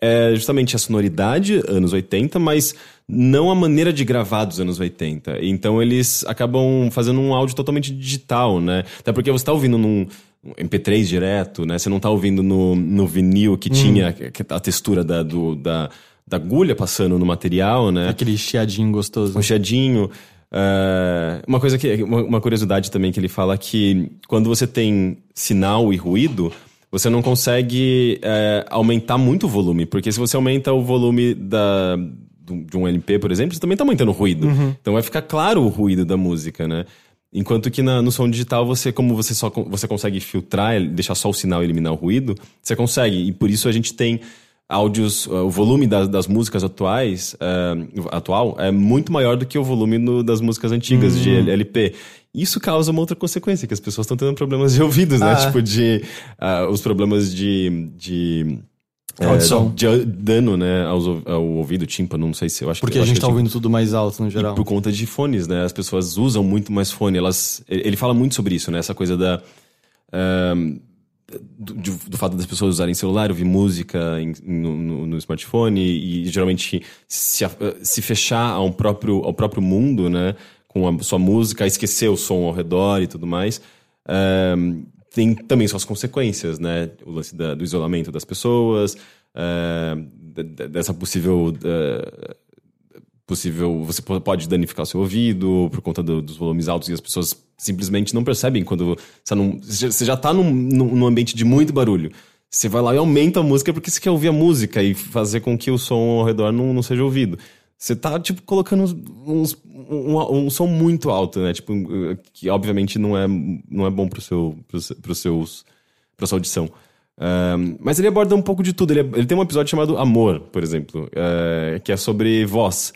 é justamente a sonoridade, anos 80, mas não a maneira de gravar dos anos 80. Então eles acabam fazendo um áudio totalmente digital, né? Até porque você tá ouvindo num MP3 direto, né? Você não tá ouvindo no, no vinil que tinha a textura da, do, da, da agulha passando no material, né? Aquele chiadinho gostoso. um chiadinho. É, uma coisa que uma, uma curiosidade também que ele fala que quando você tem sinal e ruído você não consegue é, aumentar muito o volume porque se você aumenta o volume da de um LP por exemplo você também está aumentando o ruído então vai ficar claro o ruído da música né enquanto que na- no som digital você como você só você consegue filtrar deixar só o sinal e eliminar o ruído você consegue e por isso a gente tem áudios, uh, o volume das, das músicas atuais, uh, atual, é muito maior do que o volume no- das músicas antigas de L- LP. Isso causa uma outra consequência, que as pessoas estão tendo problemas de *laughs* ouvidos, né? Ah. Tipo, de. uh, os problemas de. de é, Audição. de dano, né, aos ao ouvido, tímpano, não sei se eu acho Porque eu a gente que tá é ouvindo tudo mais alto no geral. Por conta de fones, né? As pessoas usam muito mais fone. Elas, ele fala muito sobre isso, né? Essa coisa da. do, de- do fato das pessoas usarem celular, ouvir música em- no, no- no smartphone e, geralmente se, se fechar ao próprio, ao próprio mundo, né? Com a sua música, esquecer o som ao redor e tudo mais. Tem também suas consequências, né? O lance da- do isolamento das pessoas, de- dessa possível ah, possível. Você po- pode danificar o seu ouvido por conta do- dos volumes altos e as pessoas simplesmente não percebem quando você, não, você já- tá num, num, num ambiente de muito barulho. Você vai lá e aumenta a música porque você quer ouvir a música e fazer com que o som ao redor não, não seja ouvido. Você tá, tipo, colocando uns, um, um som muito alto, né? Tipo, que obviamente não é, não é bom pro seu, pro, pros seus, pra sua audição. Ahn, mas ele aborda um pouco de tudo. Ele, ele tem um episódio chamado Amor, por exemplo, eh, que é sobre voz.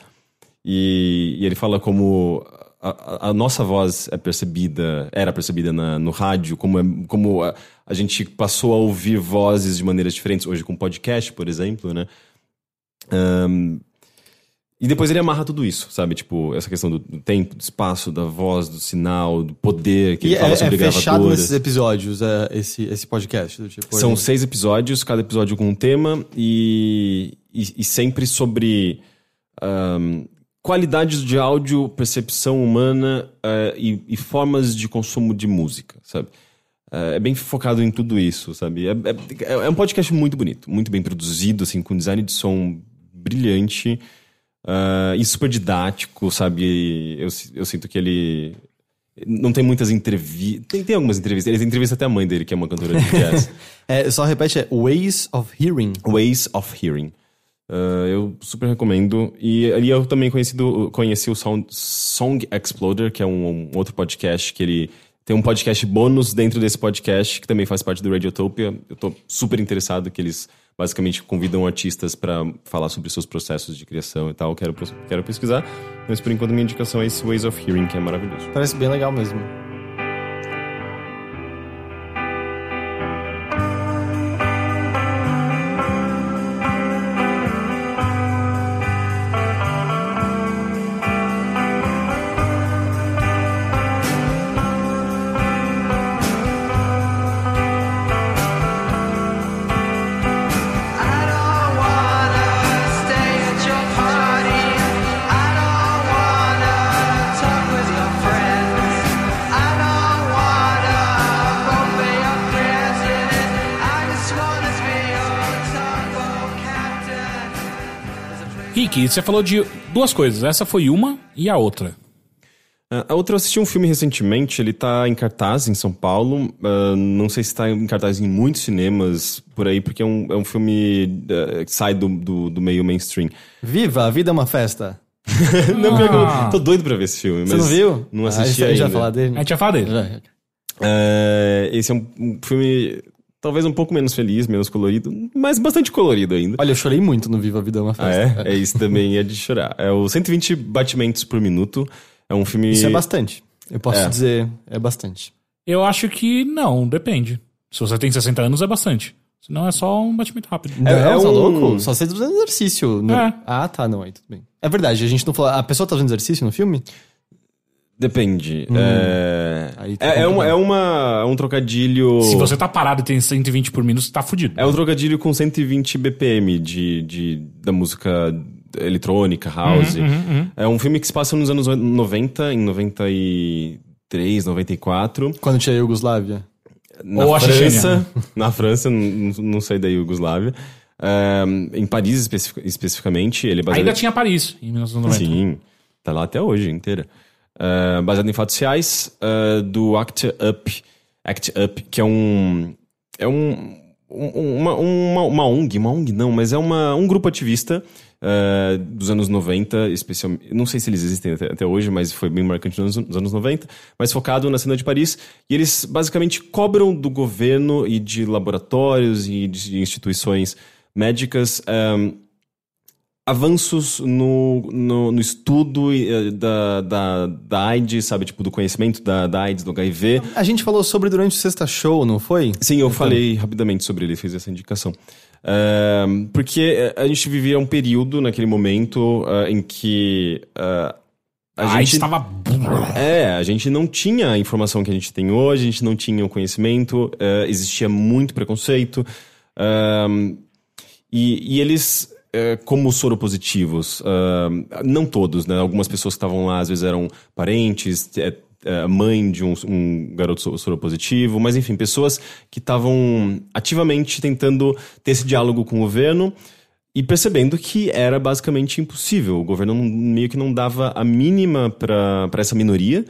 E, e ele fala como a, a- nossa voz é percebida, era percebida na- no rádio, como, é, como a, a gente passou a ouvir vozes de maneiras diferentes, hoje com podcast, por exemplo, né? Ahn, e depois ele amarra tudo isso, sabe? Tipo, essa questão do, tempo, do espaço, da voz, do sinal, do poder, que E ele fala é, sobre é fechado nesses episódios, é, esse, esse podcast. Tipo, São ele- seis episódios, cada episódio com um tema e, e, e sempre sobre ahm, qualidades de áudio, percepção humana eh, e, e formas de consumo de música, sabe? Eh, é bem focado em tudo isso, sabe? É, é, é um podcast muito bonito, muito bem produzido, assim, com design de som brilhante ah, e super didático, sabe? Eu, eu sinto que ele Não tem muitas entrevistas. Tem, tem algumas entrevistas. Ele entrevista até a mãe dele, que é uma cantora de jazz. *laughs* É, só repete, é Ways of Hearing. Ways of Hearing. Uh, eu super recomendo. E ali eu também conheci, do, conheci o Sound, Song Exploder, que é um, um, outro podcast que ele. Tem um podcast bônus dentro desse podcast, que também faz parte do Radiotopia. Eu tô super interessado que eles basicamente convidam artistas para falar sobre seus processos de criação e tal. Quero, quero pesquisar. Mas por enquanto minha indicação é esse Ways of Hearing, que é maravilhoso. Parece bem legal mesmo. Você falou de duas coisas. Essa foi uma e a outra. Uh, A outra, eu assisti um filme recentemente, ele tá em cartaz em São Paulo. Uh, não sei se tá em cartaz em muitos cinemas por aí, porque é um, é um filme uh, que sai do, do, do meio mainstream. Viva, a vida é uma festa. *laughs* não, que eu tô doido pra ver esse filme. Você mas não viu? Não Ah, assisti a gente ainda. vai falar dele? A gente já falou dele. Já. É, esse é um, um filme talvez um pouco menos feliz, menos colorido, mas bastante colorido ainda. Olha, eu chorei muito no Viva a Vida é uma Ah, festa. é? É isso também, é de chorar. É o 120 batimentos por minuto. É um filme... Isso é bastante. Eu posso É. dizer, é bastante. Eu acho que não, depende. Se você tem 60 anos, é bastante. Senão é só um batimento rápido. Não, é tá um- louco? Só você tá fazendo exercício. no- É. Ah, tá, não, aí tudo bem. É verdade, a gente não falou. A pessoa tá fazendo exercício no filme? Depende. É, Aí tá é, é, uma, complicado. é, uma, é um trocadilho... Se você tá parado e tem 120 por minuto, você tá fudido. É um trocadilho com 120 BPM de, de, da música eletrônica, house. É um filme que se passa nos anos 90, em 93, 94. Quando tinha a Iugoslávia. Na Ou França. *laughs* Na França, não, não sei da Iugoslávia. É, em Paris especific- especificamente. Ele é baseado... Ainda tinha Paris, em 1990. Sim, tá lá até hoje inteira. É, baseado em fatos reais, é, do Act Up, Act Up, que é um. É um. um- Uma, uma, uma ONG, uma ONG não, mas é uma, um grupo ativista é, dos anos 90, especialmente. Não sei se eles existem até, até hoje, mas foi bem marcante nos, nos anos 90, mas focado na cena de Paris. E eles basicamente cobram do governo e de laboratórios e de instituições médicas. Avanços no, no, no estudo eh, da, da, da AIDS, sabe? Tipo, do conhecimento da, da AIDS, do HIV. A gente falou sobre durante o sexta show, não foi? Sim, eu falei rapidamente sobre ele, fiz essa indicação. Ahn, porque a gente vivia um período naquele momento ah, em que ah, a A AIDS gente estava... é, a gente não tinha a informação que a gente tem hoje, a gente não tinha o conhecimento, eh, existia muito preconceito. E, e eles, eh, como soropositivos, ahn, não todos, né? Algumas pessoas que estavam lá às vezes eram parentes, eh, eh, mãe de um, um garoto so- soropositivo, mas enfim, pessoas que estavam ativamente tentando ter esse diálogo com o governo. E percebendo que era basicamente impossível. O governo meio que não dava a mínima para essa minoria.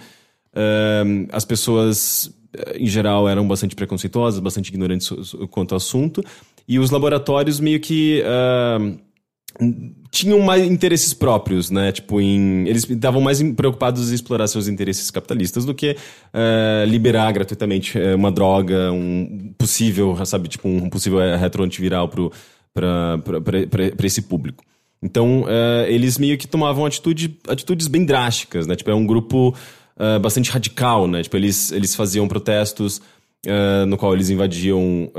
Ahn, as pessoas, eh, em geral, eram bastante preconceituosas, bastante ignorantes quanto ao assunto. E os laboratórios meio que. ahn, tinham mais interesses próprios, né? Tipo, em, eles estavam mais preocupados em explorar seus interesses capitalistas do que eh, liberar gratuitamente eh, uma droga, um possível, sabe, tipo, um possível retroantiviral para esse público. Então, eh, eles meio que tomavam atitude, atitudes bem drásticas, né? Tipo, é um grupo eh, bastante radical, né? Tipo, eles, eles faziam protestos no qual eles invadiam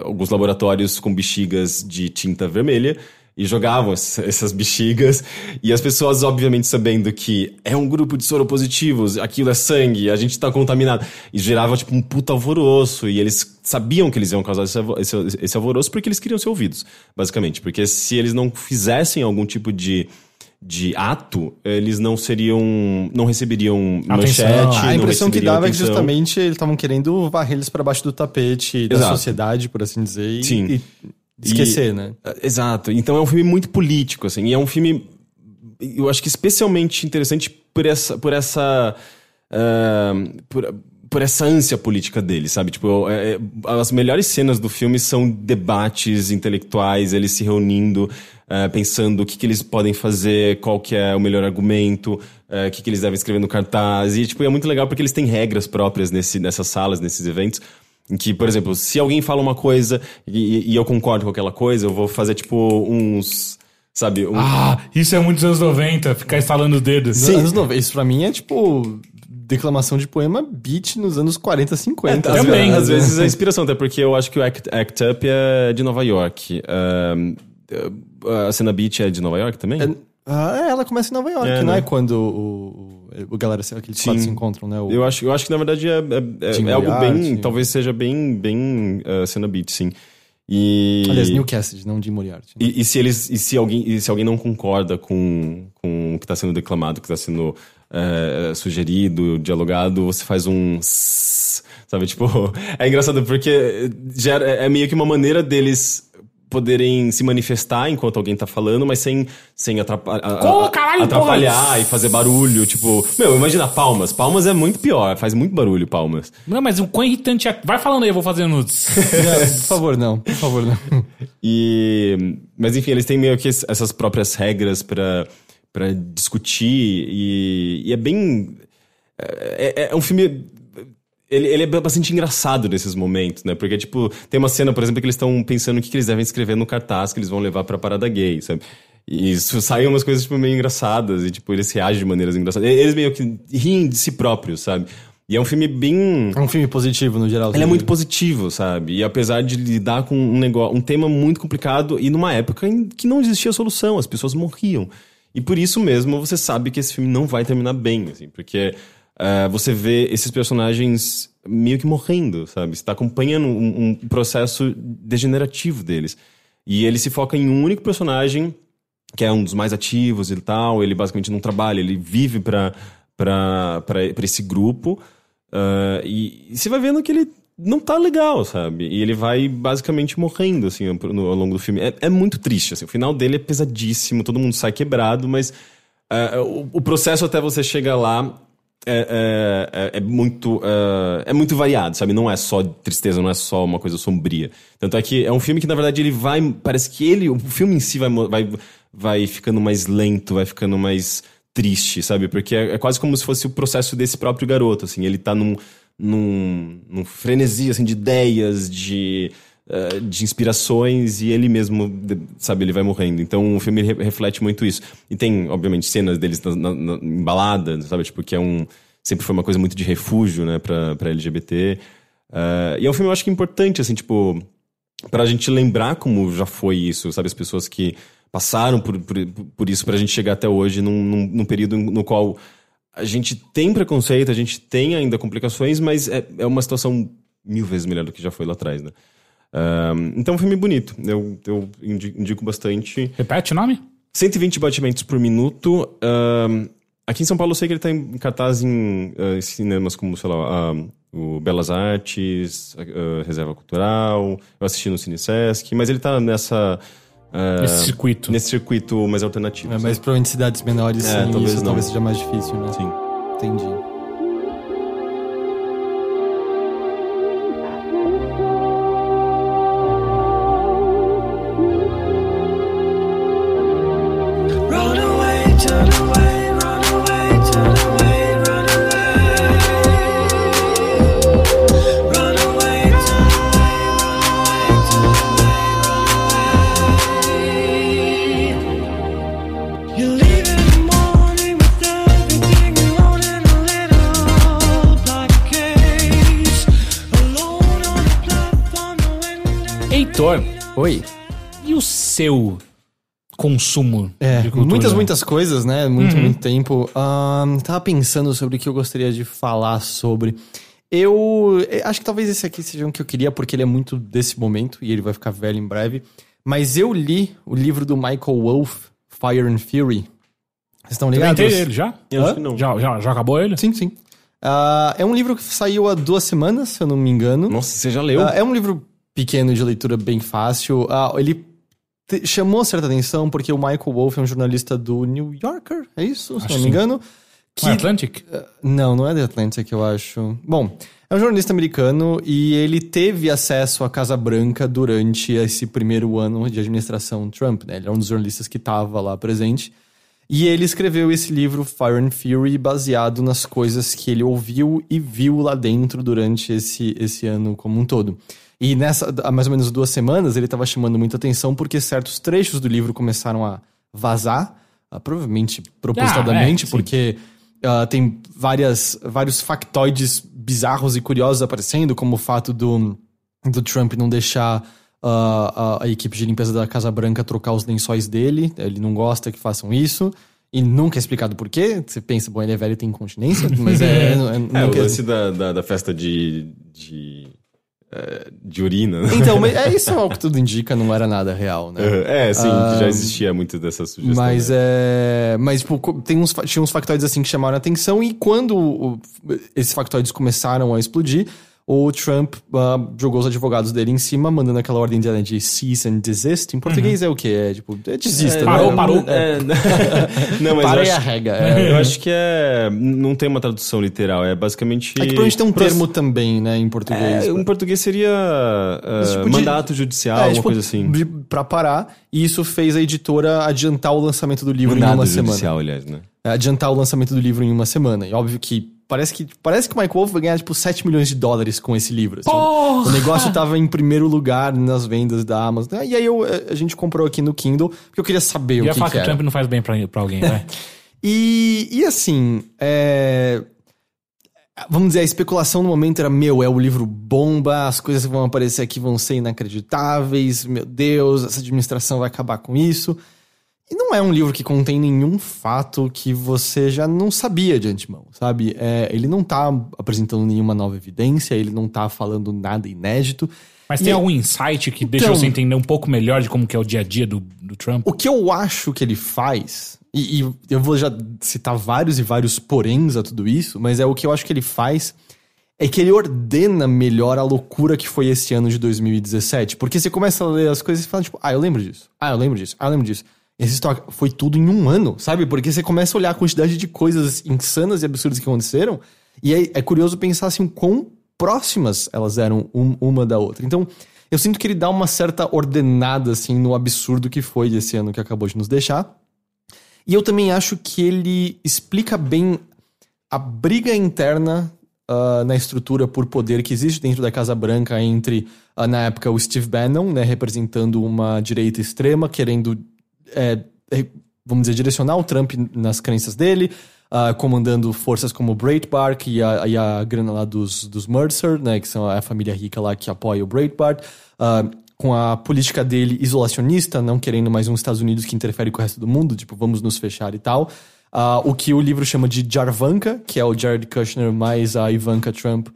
alguns laboratórios com bexigas de tinta vermelha e jogavam ess- *laughs* essas bexigas. E as pessoas, obviamente, sabendo que é um grupo de soropositivos, aquilo é sangue, a gente tá contaminado. E gerava, tipo, um puta alvoroço. E eles sabiam que eles iam causar esse, esse, esse alvoroço porque eles queriam ser ouvidos, basicamente. Porque se eles não fizessem algum tipo de. De ato, eles não seriam. não receberiam Atenção. manchete. A não impressão que dava é que atenção. justamente eles estavam querendo varrer eles pra baixo do tapete da Exato. sociedade, por assim dizer, e, Sim. e esquecer, E- né? Ah, Exato. Então é um filme muito político, assim. E é um filme, eu acho que especialmente interessante por essa, por essa ah, por, por essa ânsia política dele, sabe? Tipo, é- é- as melhores cenas do filme são debates intelectuais, eles se reunindo, ah, pensando o que, que eles podem fazer, qual que é o melhor argumento, ah, o que, que eles devem escrever no cartaz. E, tipo, é muito legal porque eles têm regras próprias nesse, nessas salas, nesses eventos. Em que, por exemplo, se alguém fala uma coisa e, e eu concordo com aquela coisa, eu vou fazer, tipo, uns. Sabe? Um, Ah, isso é muito dos anos 90, ficar estalando os dedos. Nos anos 90, isso pra mim é tipo declamação de poema beat nos anos 40, 50. Às, Também. às vezes é inspiração, até porque eu acho que o Act, Act Up é de Nova York. Ahn, eh, a cena Beat é de Nova York também? Ah, é, ela começa em Nova York, É, não né? é quando o, o, o galera, aqueles Sim. quatro se encontram, né? O, Eu acho, eu acho que na verdade é, é- é- é algo bem. Talvez seja bem, bem eh, cena Beat, sim. E. Aliás, Neil Cassidy, não Jim Moriarty. né? E, e se eles, e se alguém, e se alguém não concorda com, com o que está sendo declamado, o que está sendo eh, sugerido, dialogado, você faz um sss, sabe? Tipo, *laughs* é engraçado porque gera, é meio que uma maneira deles poderem se manifestar enquanto alguém tá falando, mas sem, sem atrapa- a- a- caralho, atrapalhar porra! e fazer barulho. Tipo, meu, imagina palmas. Palmas é muito pior, faz muito barulho palmas. Não, mas o quão irritante é. Vai falando aí, eu vou fazendo. *laughs* Não, por favor, não. Por favor, não. *laughs* E, mas enfim, eles têm meio que es- essas próprias regras pra para discutir e, e é bem é, é- é um filme ele, ele é bastante engraçado nesses momentos, né? Porque, tipo, tem uma cena, por exemplo, que eles estão pensando o que, que eles devem escrever no cartaz que eles vão levar pra parada gay, sabe? E isso saem umas coisas, tipo, meio engraçadas e, tipo, eles reagem de maneiras engraçadas. Eles meio que riem de si próprios, sabe? E é um filme bem... É um filme positivo no geral. Ele é muito positivo, sabe? E apesar de lidar com um negócio, um tema muito complicado e numa época em que não existia solução, as pessoas morriam. E por isso mesmo você sabe que esse filme não vai terminar bem, assim, porque eh, você vê esses personagens meio que morrendo, sabe? Você tá acompanhando um, um processo degenerativo deles. E ele se foca em um único personagem que é um dos mais ativos e tal. Ele basicamente não trabalha, ele vive pra esse grupo. Ah, e, e você vai vendo que ele não tá legal, sabe? E ele vai basicamente morrendo, assim, ao longo do filme. É, é muito triste, assim. O final dele é pesadíssimo, todo mundo sai quebrado, mas ah, o, o processo até você chegar lá é, é- é- é muito ah, é muito variado, sabe? Não é só tristeza, não é só uma coisa sombria. Tanto é que é um filme que, na verdade, ele vai... Parece que ele... O filme em si vai, vai, vai ficando mais lento, vai ficando mais triste, sabe? Porque é, é quase como se fosse o processo desse próprio garoto, assim. Ele tá num, num, num frenesi, assim, de ideias, de, eh, de inspirações, e ele mesmo, sabe, ele vai morrendo. Então o filme re- reflete muito isso. E tem, obviamente, cenas deles na, na, na, em balada, sabe? Tipo, que é um... Sempre foi uma coisa muito de refúgio, né, pra, pra LGBT. Eh, e é um filme, eu acho que importante, assim, tipo pra gente lembrar como já foi isso, sabe? As pessoas que passaram por, por, por isso pra gente chegar até hoje num, num, num período no qual a gente tem preconceito, a gente tem ainda complicações, mas é, é uma situação mil vezes melhor do que já foi lá atrás, né? Ahn, então, é um filme bonito. Eu, eu indi- indico bastante. Repete o nome? 120 batimentos por minuto. Ahn, aqui em São Paulo eu sei que ele tá em cartaz em ah, cinemas como, sei lá, ah, o Belas Artes, ah, Reserva Cultural. Eu assisti no Cine Sesc, mas ele tá nessa. Ah, Nesse circuito. Nesse circuito mais alternativo. É, mas provavelmente cidades menores, É, sim, talvez isso não. talvez seja mais difícil, né? Sim. Entendi. Run away, turn away, E o seu consumo É, de cultura? muitas, muitas coisas, né? Muito, muito tempo. Ahn, tava pensando sobre o que eu gostaria de falar sobre. Eu eh, acho que talvez esse aqui seja um que eu queria, porque ele é muito desse momento e ele vai ficar velho em breve. Mas eu li o livro do Michael Wolff, Fire and Fury. Vocês estão ligados? tem ele já? Eu acho que não. Já, já, já acabou ele? Sim, sim. Ah, é um livro que saiu há duas semanas, se eu não me engano. Nossa, você já leu? Ah, é um livro pequeno de leitura bem fácil. Ah, ele chamou certa atenção porque o Michael Wolff é um jornalista do New Yorker, é isso? Se Acho não me engano. Que- Não é Atlantic? Não, não é The Atlantic, eu acho. Bom, é um jornalista americano e ele teve acesso à Casa Branca durante esse primeiro ano de administração Trump, né? Ele é um dos jornalistas que estava lá presente. E ele escreveu esse livro, Fire and Fury, baseado nas coisas que ele ouviu e viu lá dentro durante esse, esse ano como um todo. E nessa, há mais ou menos duas semanas, ele estava chamando muita atenção porque certos trechos do livro começaram a vazar, ah, provavelmente propositadamente, Ah, é, porque ah, tem várias, vários factoides bizarros e curiosos aparecendo, como o fato do, do Trump não deixar ah, a, a equipe de limpeza da Casa Branca trocar os lençóis dele. Ele não gosta que façam isso. E nunca é explicado por quê. Você pensa, bom, ele é velho e tem incontinência, mas *laughs* é. é, É, o nunca- lance da, da, da festa de. de, é, de urina, né? Então, mas é isso é o que tudo indica, não era nada real, né? É, sim, que já existia muito dessa sugestão. Mas né? é. Mas, tipo, tem uns, tinha uns factoides assim que chamaram a atenção, e quando esses factoides começaram a explodir, o Trump ah, jogou os advogados dele em cima, mandando aquela ordem de, de cease and desist. Em português é o quê? É tipo, é desista, parou, né? parou. É, *laughs* não, mas Para eu e acho, arrega. É. eu *laughs* acho que é. Não tem uma tradução literal, é basicamente. É que provavelmente tem um termo também, né, em português. É, em português seria. é, Esse tipo de- mandato judicial, É, alguma tipo, coisa assim. de- Pra parar, e isso fez a editora adiantar o lançamento do livro em Mandado uma semana. judicial, aliás, né? É, adiantar o lançamento do livro em uma semana. E óbvio que parece que parece que o Mike Wolf vai ganhar tipo 7 milhões de dólares com esse livro. assim. O negócio tava em primeiro lugar nas vendas da Amazon. E aí eu, a gente comprou aqui no Kindle, porque eu queria saber Eu o ia que, que que o era. Trump não faz bem pra, pra alguém, né? *laughs* E, e assim, é, vamos dizer, a especulação no momento era: meu, é o livro bomba, as coisas que vão aparecer aqui vão ser inacreditáveis, meu Deus, essa administração vai acabar com isso. E não é um livro que contém nenhum fato que você já não sabia de antemão, sabe? É, ele não tá apresentando nenhuma nova evidência, ele não tá falando nada inédito. Mas E tem aí- algum insight que deixa Então- você entender um pouco melhor de como que é o dia a dia do, do Trump? O que eu acho que ele faz, e, e eu vou já citar vários e vários poréns a tudo isso, mas é o que eu acho que ele faz é que ele ordena melhor a loucura que foi esse ano de 2017. Porque você começa a ler as coisas e fala, tipo, ah, eu lembro disso, ah, eu lembro disso, ah, eu lembro disso. Esse estoque foi tudo em um ano, sabe? Porque você começa a olhar a quantidade de coisas insanas e absurdas que aconteceram, e é, é curioso pensar assim, quão próximas elas eram um- uma da outra. Então, eu sinto que ele dá uma certa ordenada, assim, no absurdo que foi esse ano que acabou de nos deixar. E eu também acho que ele explica bem a briga interna ah, na estrutura por poder que existe dentro da Casa Branca entre, ah, na época, o Steve Bannon, né, representando uma direita extrema, querendo, é, é, vamos dizer, direcionar o Trump nas crenças dele, ah, comandando forças como o Breitbart e a, e a grana lá dos, dos Mercer, né, que são a família rica lá que apoia o Breitbart, ah, com a política dele isolacionista, não querendo mais um Estados Unidos que interfere com o resto do mundo, tipo, vamos nos fechar e tal. Ah, o que o livro chama de Jarvanka, que é o Jared Kushner mais a Ivanka Trump,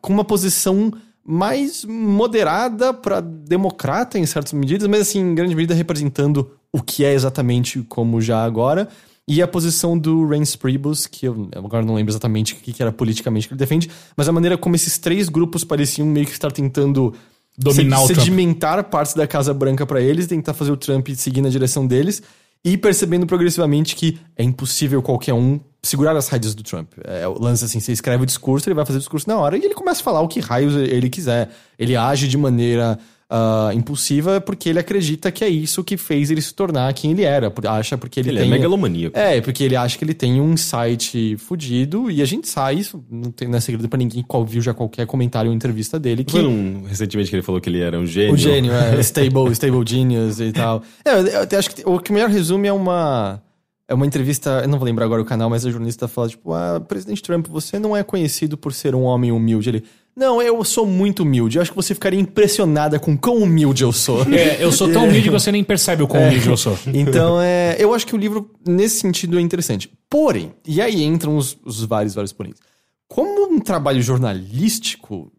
com uma posição mais moderada para democrata em certas medidas, mas assim, em grande medida representando o que é exatamente como já agora. E a posição do Reince Priebus, que eu agora não lembro exatamente o que era politicamente que ele defende, mas a maneira como esses três grupos pareciam meio que estar tentando Dominar sedimentar partes da Casa Branca para eles, tentar fazer o Trump seguir na direção deles e percebendo progressivamente que é impossível qualquer um segurar as rédeas do Trump. É, o lance assim, você escreve o discurso, ele vai fazer o discurso na hora e ele começa a falar o que raios ele quiser. Ele age de maneira ah, impulsiva porque ele acredita que é isso que fez ele se tornar quem ele era. Acha porque ele, Ele tem... é megalomaníaco. É, porque ele acha que ele tem um insight fudido e a gente sabe isso, não, tem, não é segredo pra ninguém qual viu já qualquer comentário ou entrevista dele que Foi um, recentemente que ele falou que ele era um gênio. o gênio, é, *laughs* stable, stable genius e tal. É, eu, eu acho que o que melhor resume é uma é uma entrevista, eu não vou lembrar agora o canal, mas a jornalista fala tipo, ah, presidente Trump, você não é conhecido por ser um homem humilde. Ele, não, eu sou muito humilde. Eu acho que você ficaria impressionada com quão humilde eu sou. É, eu sou tão *laughs* humilde que você nem percebe o quão humilde eu sou. Então, é, eu acho que o livro, nesse sentido, é interessante. Porém, e aí entram os, os vários, vários porém. Como um trabalho jornalístico,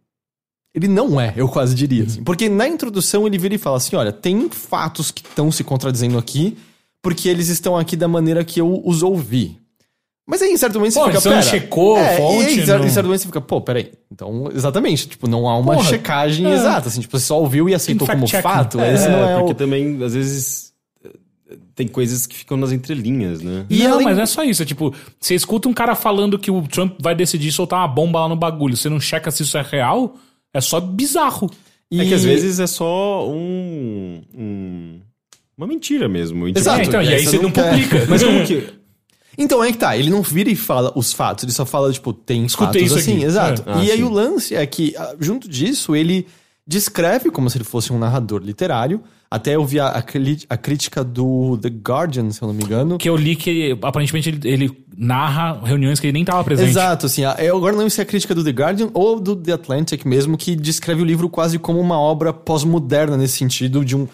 ele não é, eu quase diria. Assim. Porque na introdução ele vira e fala assim: olha, tem fatos que estão se contradizendo aqui, porque eles estão aqui da maneira que eu os ouvi. Mas aí, em certo momento, você Pô, fica. você não pera, checou é, fonte, E aí, em certo, não- em certo momento, você fica, pô, peraí. Então, exatamente. Tipo, não há uma Porra, checagem é. exata. Assim, tipo, você só ouviu e aceitou como fact-checking. fato. É, Esse não é porque o. também, às vezes, tem coisas que ficam nas entrelinhas, né? E não, além- mas não é só isso. É tipo, você escuta um cara falando que o Trump vai decidir soltar uma bomba lá no bagulho. Você não checa se isso é real, é só bizarro. É E- que às vezes é só um. um- uma mentira mesmo. Exato. É, então, e aí você você não não publica. *laughs* Mas como que. Então é que tá, ele não vira e fala os fatos, ele só fala, tipo, tem Escutei fatos isso assim, aqui. exato. É. Ah, e aí sim. o lance é que, ah, junto disso, ele descreve como se ele fosse um narrador literário. Até eu vi a, a a crítica do The Guardian, se eu não me engano. Que eu li que aparentemente ele, ele narra reuniões que ele nem tava presente. Exato, assim, a- eu agora não sei se é a crítica do The Guardian ou do The Atlantic mesmo, que descreve o livro quase como uma obra pós-moderna nesse sentido, de um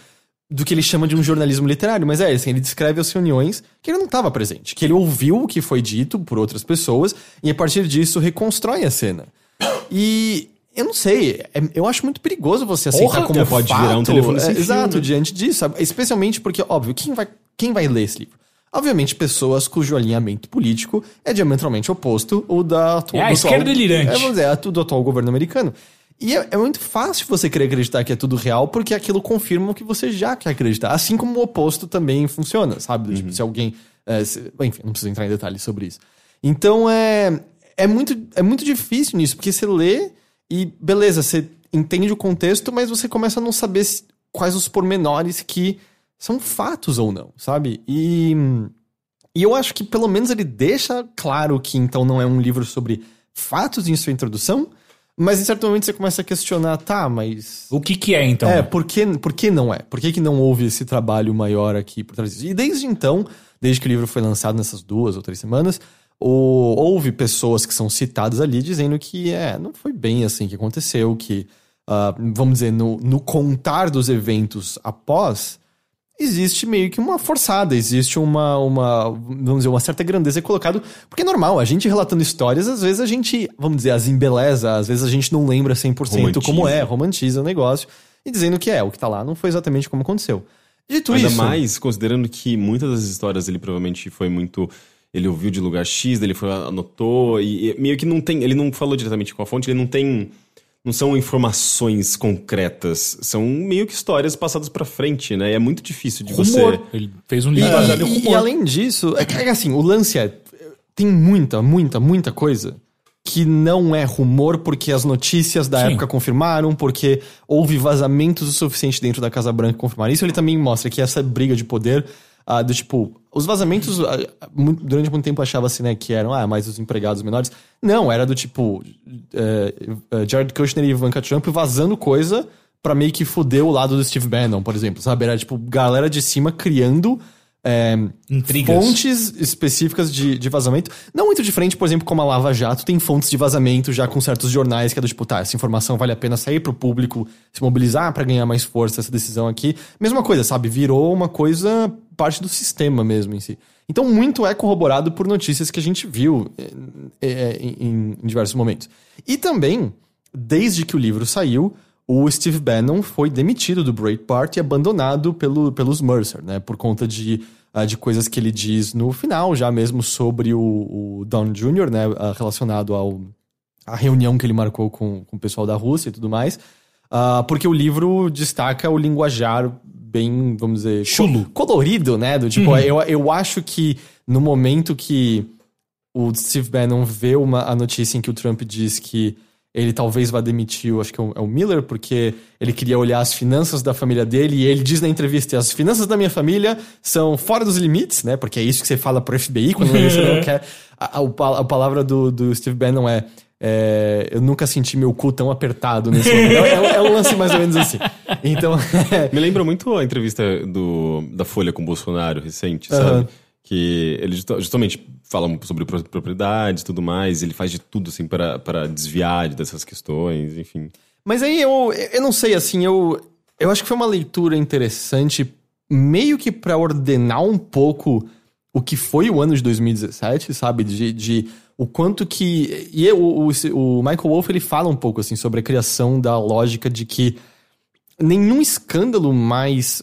do que ele chama de um jornalismo literário, mas é assim, ele descreve as reuniões que ele não estava presente, que ele ouviu o que foi dito por outras pessoas e a partir disso reconstrói a cena. E eu não sei, é- eu acho muito perigoso você aceitar Porra, como é, pode virar um fato, telefone é, sem fio, Exato, né? diante disso, sabe? especialmente porque, óbvio, quem vai, quem vai ler esse livro? Obviamente, pessoas cujo alinhamento político é diametralmente oposto ao da atu- É a esquerda atual, delirante. É, vamos dizer, do atual governo americano. E é, é muito fácil você querer acreditar que é tudo real, porque aquilo confirma o que você já quer acreditar. Assim como o oposto também funciona, sabe? Tipo, se alguém. é, se- enfim, não preciso entrar em detalhes sobre isso. Então é, é, muito, é muito difícil nisso, porque você lê e, beleza, você entende o contexto, mas você começa a não saber se- quais os pormenores que são fatos ou não, sabe? E. E eu acho que pelo menos ele deixa claro que então não é um livro sobre fatos em sua introdução, mas em certo momento você começa a questionar, tá, mas. O que que é, então? É, por que, por que não é? Por que, que não houve esse trabalho maior aqui por trás disso? E desde então, desde que o livro foi lançado nessas duas ou três semanas, o- houve pessoas que são citadas ali dizendo que é, não foi bem assim que aconteceu, que, ah, vamos dizer, no, no contar dos eventos após, existe meio que uma forçada, existe uma, uma, vamos dizer, uma certa grandeza colocado, porque é normal, a gente relatando histórias, às vezes a gente, vamos dizer, as embeleza, às vezes a gente não lembra 100% como Romantiza. é, romantiza o negócio, e dizendo que é, o que tá lá não foi exatamente como aconteceu. Dito Ainda isso... mais considerando que muitas das histórias ele provavelmente foi muito. Ele ouviu de lugar X, ele foi, anotou, e, e meio que não tem. Ele não falou diretamente com a fonte, ele não tem. Não são informações concretas, são meio que histórias passadas pra frente, né? E é muito difícil de Rumor. você. Ele fez um E, livro baseado em e- rumor. e além disso, é que, é assim, o lance é. Tem muita, muita, muita coisa que não é rumor porque as notícias da Sim. época confirmaram, porque houve vazamentos o suficiente dentro da Casa Branca que confirmaram isso. Ele também mostra que essa briga de poder, ah, do tipo, os vazamentos, ah, durante muito tempo achava assim, né, que eram, ah, mais os empregados menores. Não, era do tipo, eh, Jared Kushner e Ivanka Trump vazando coisa pra meio que fuder o lado do Steve Bannon, por exemplo, sabe? Era tipo, galera de cima criando é, fontes específicas de, de vazamento. Não muito diferente, por exemplo, como a Lava Jato tem fontes de vazamento já com certos jornais que é do tipo, tá, essa informação vale a pena sair pro público se mobilizar pra ganhar mais força essa decisão aqui. Mesma coisa, sabe? Virou uma coisa parte do sistema mesmo em si. Então, muito é corroborado por notícias que a gente viu é, é, em, em diversos momentos. E também, desde que o livro saiu, o Steve Bannon foi demitido do Breitbart e abandonado pelo, pelos Mercer, né? Por conta de, ah, de coisas que ele diz no final, já mesmo sobre o, o Don Jr., né? ah, relacionado ao, à reunião que ele marcou com, com o pessoal da Rússia e tudo mais. Ah, porque o livro destaca o linguajar bem, vamos dizer... Chulo. co- Colorido, né? Do tipo, eu, eu acho que no momento que o Steve Bannon vê uma, a notícia em que o Trump diz que ele talvez vá demitir, eu acho que é o, é o Miller, porque ele queria olhar as finanças da família dele, e ele diz na entrevista, as finanças da minha família são fora dos limites, né? Porque é isso que você fala pro FBI quando *laughs* você não quer. A, a, a palavra do, do Steve Bannon é, é, Eu nunca senti meu cu tão apertado nesse momento. É, é- um lance mais ou menos assim. Então, *laughs* Me lembra muito a entrevista do, da Folha com o Bolsonaro recente, Aham. sabe? Que ele justa- justamente fala sobre pro- propriedades e tudo mais, ele faz de tudo assim para para desviar dessas questões, enfim. Mas aí eu, eu não sei, assim, eu, eu acho que foi uma leitura interessante, meio que pra ordenar um pouco o que foi o ano de 2017, sabe? De, de o quanto que. E o, o, o Michael Wolff ele fala um pouco assim sobre a criação da lógica de que nenhum escândalo mais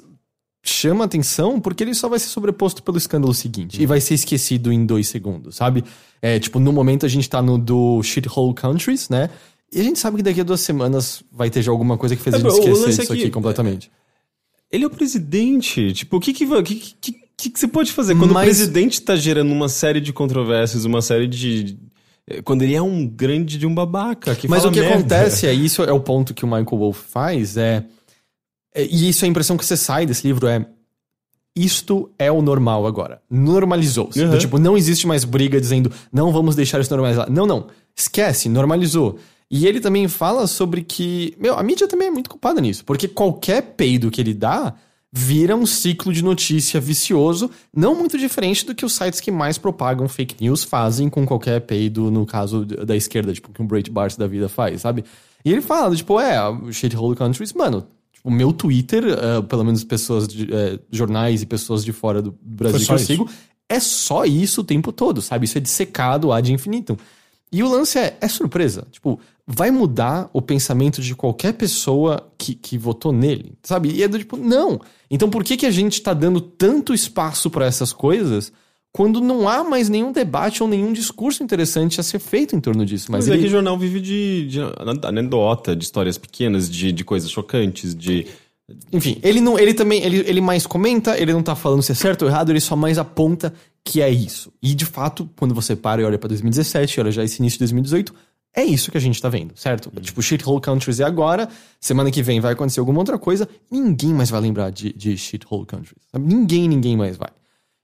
chama atenção porque ele só vai ser sobreposto pelo escândalo seguinte e vai ser esquecido em dois segundos, sabe? É, tipo, no momento a gente tá no do shithole countries, né? E a gente sabe que daqui a duas semanas vai ter já alguma coisa que fez a É, gente o esquecer é disso aqui que- completamente. Ele é o presidente. Tipo, o que que, que, que, que, que você pode fazer? Quando Mas- o presidente tá gerando uma série de controvérsias, uma série de. Quando ele é um grande de um babaca. Que Mas o que merda. acontece, é isso é o ponto que o Michael Wolff faz, é, é- E isso é a impressão que você sai desse livro, é. Isto é o normal agora. Normalizou-se. Uhum. Do Tipo, não existe mais briga dizendo, não vamos deixar isso normalizar. Não, não. Esquece, normalizou. E ele também fala sobre que. Meu, a mídia também é muito culpada nisso. Porque qualquer peido que ele dá vira um ciclo de notícia vicioso, não muito diferente do que os sites que mais propagam fake news fazem com qualquer peido, no caso da esquerda, tipo, que um Breitbart da vida faz, sabe? E ele fala, tipo, é, o shithole countries, mano, tipo, o meu Twitter, eh, pelo menos pessoas de eh, jornais e pessoas de fora do Brasil que eu só sigo, é só isso o tempo todo, sabe? Isso é dissecado ad infinitum. E o lance é, é surpresa. Tipo, vai mudar o pensamento de qualquer pessoa que, que votou nele, sabe? E é do tipo, não. Então por que, que a gente tá dando tanto espaço para essas coisas quando não há mais nenhum debate ou nenhum discurso interessante a ser feito em torno disso? Mas Mas é ele... que jornal vive de, de anedota, de histórias pequenas, de, de coisas chocantes, de. Enfim, ele não, ele também, ele, ele mais comenta, ele não tá falando se é certo ou errado, ele só mais aponta que é isso. E de fato, quando você para e olha pra 2017, olha já esse início de 2018, é isso que a gente tá vendo, certo? Tipo, shithole countries é agora, semana que vem vai acontecer alguma outra coisa, ninguém mais vai lembrar de, de shithole countries. sabe? Ninguém, ninguém mais vai.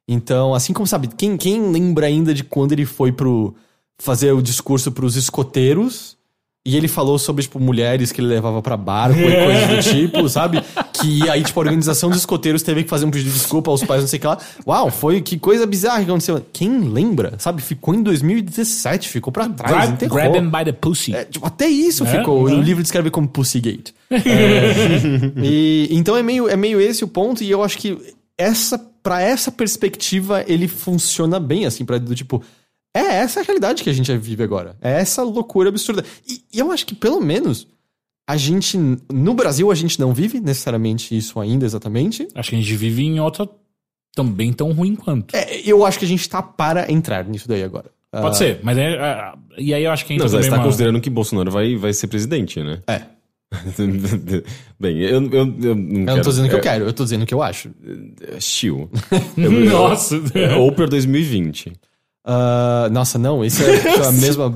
Então, assim como sabe, quem, quem lembra ainda de quando ele foi pro fazer o discurso pros escoteiros e ele falou sobre, tipo, mulheres que ele levava pra barco e coisas do tipo, sabe? *laughs* Que aí, tipo, a organização dos escoteiros teve que fazer um pedido de desculpa aos pais, não sei o que lá. Uau, foi que coisa bizarra que aconteceu. Quem lembra, sabe? Ficou em 2017, ficou pra trás, Grab, grab him by the pussy. É, tipo, até isso É, ficou. é. O livro descreve como Pussygate. *laughs* É, e, então é meio, é meio esse o ponto, e eu acho que essa, para essa perspectiva, ele funciona bem, assim, pra do tipo. É essa a realidade que a gente vive agora. É essa loucura absurda. E, e eu acho que, pelo menos, a gente. No Brasil, a gente não vive necessariamente isso ainda exatamente. Acho que a gente vive em outra também tão ruim quanto. É, eu acho que a gente tá para entrar nisso daí agora. Pode ser, mas é, é, E aí eu acho que entra Não, você está uma- considerando que Bolsonaro vai, vai ser presidente, né? É. *laughs* Bem, eu, eu, eu não Eu não tô dizendo que eu é- quero, eu tô dizendo que eu acho. é Chill. *laughs* Nossa. Ou pra 2020. Ah, nossa, não, isso é a *laughs* mesma.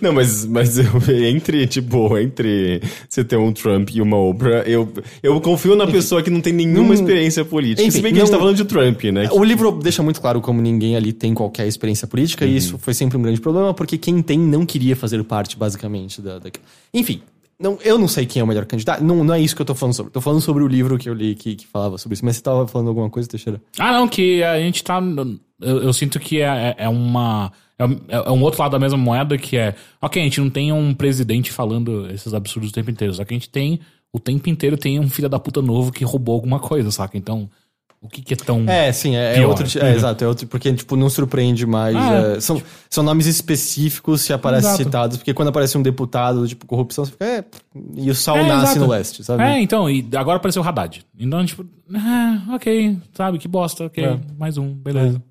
Não, mas, mas eu- entre, tipo, entre você ter um Trump e uma Oprah, eu, eu confio na pessoa que não tem nenhuma não- experiência política. enfim, Se bem que a gente não- tá falando de Trump, né? O livro deixa muito claro como ninguém ali tem qualquer experiência política, e isso foi sempre um grande problema, porque quem tem não queria fazer parte, basicamente, da. da... Enfim, não, eu não sei quem é o melhor candidato. Não, não é isso que eu tô falando sobre. Tô falando sobre o livro que eu li que, que falava sobre isso. Mas você tava falando alguma coisa, Teixeira? Ah, não, que a gente tá. Eu, eu sinto que é, é- é uma. É, um- é um outro lado da mesma moeda que é. Ok, a gente não tem um presidente falando esses absurdos o tempo inteiro. Só que a gente tem. O tempo inteiro tem um filho da puta novo que roubou alguma coisa, saca? Então. O que, que é tão. É, sim, é, é Pior. outro. ti- É, exato, é outro. Porque, tipo, não surpreende mais. Ah, é, são, são nomes específicos se aparecem Exato. citados, porque quando aparece um deputado, tipo, corrupção, você fica. É, e o sol É, nasce exato. no leste, sabe? É, então, e agora apareceu o Haddad. Então, tipo, ah, ok, sabe, que bosta, ok, É. mais um, beleza.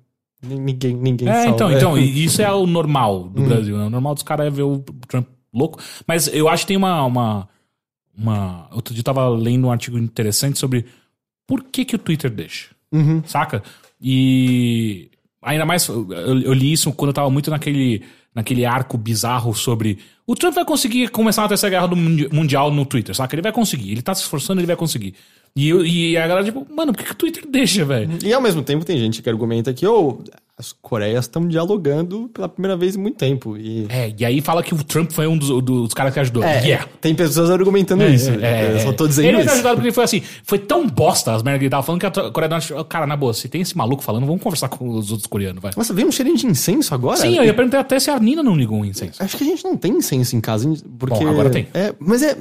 Ni- Ninguém, ninguém É, salva. então, É. então, isso é o normal do Brasil, né? O normal dos caras é ver o Trump louco. Mas eu acho que tem uma, uma, uma. Outro dia eu tava lendo um artigo interessante sobre por que, que o Twitter deixa. Saca? E. Ainda mais, eu, eu li isso quando eu tava muito naquele, naquele arco bizarro sobre. O Trump vai conseguir começar uma terceira guerra do mundi- mundial no Twitter, saca? Ele vai conseguir. Ele tá se esforçando, ele vai conseguir. E, eu- e a galera, tipo, mano, por que, que o Twitter deixa, velho? E ao mesmo tempo tem gente que argumenta que oh, as Coreias estão dialogando pela primeira vez em muito tempo. E... É, e aí fala que o Trump foi um dos, dos caras que ajudou. É, yeah. tem pessoas argumentando isso. eu só tô dizendo ele isso. Ele ajudado porque ele foi assim, foi tão bosta as merdas que ele tava falando que a Coreia do Norte, cara, na boa, se tem esse maluco falando, vamos conversar com os outros coreanos, vai. Nossa, veio um cheirinho de incenso agora? Sim, eu ia perguntar até se a Nina não ligou um incenso. Acho que a gente não tem incenso em casa, porque... Bom, agora tem. É, mas é...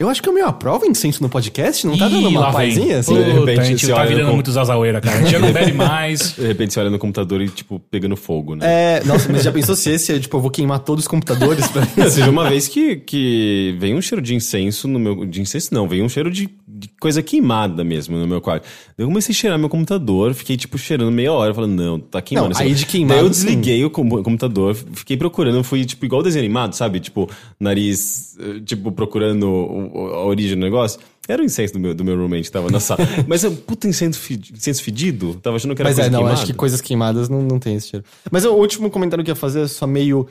Eu acho que eu me aprovo incenso no podcast, não tá Ih, dando uma lá vem. pazinha assim? De Puta, repente, a gente você tá olha virando com- muito zazaoeira, cara. A gente já não bebe mais. *laughs* De repente você olha no computador e, tipo, pegando fogo, né? É, nossa, mas já pensou se esse é, tipo, eu vou queimar todos os computadores pra Não, Teve uma vez que, que veio um cheiro de incenso no meu. De incenso não, veio um cheiro de de coisa queimada mesmo no meu quarto. Eu comecei a cheirar meu computador, fiquei, tipo, cheirando meia hora, falando, não, tá queimando. Não, aí de queimado, Daí eu sim. desliguei o com- computador, fiquei procurando, fui, tipo, igual desenho animado, sabe? Tipo, nariz, eh, tipo, procurando o- a origem do negócio. Era o incenso do meu, do meu roommate que tava na sala. *laughs* Mas, é, puta, incenso, fedi- incenso fedido? Tava achando que era Mas coisa é, não, queimada. acho que coisas queimadas não, não tem esse cheiro. Mas o último comentário que eu ia fazer é só meio.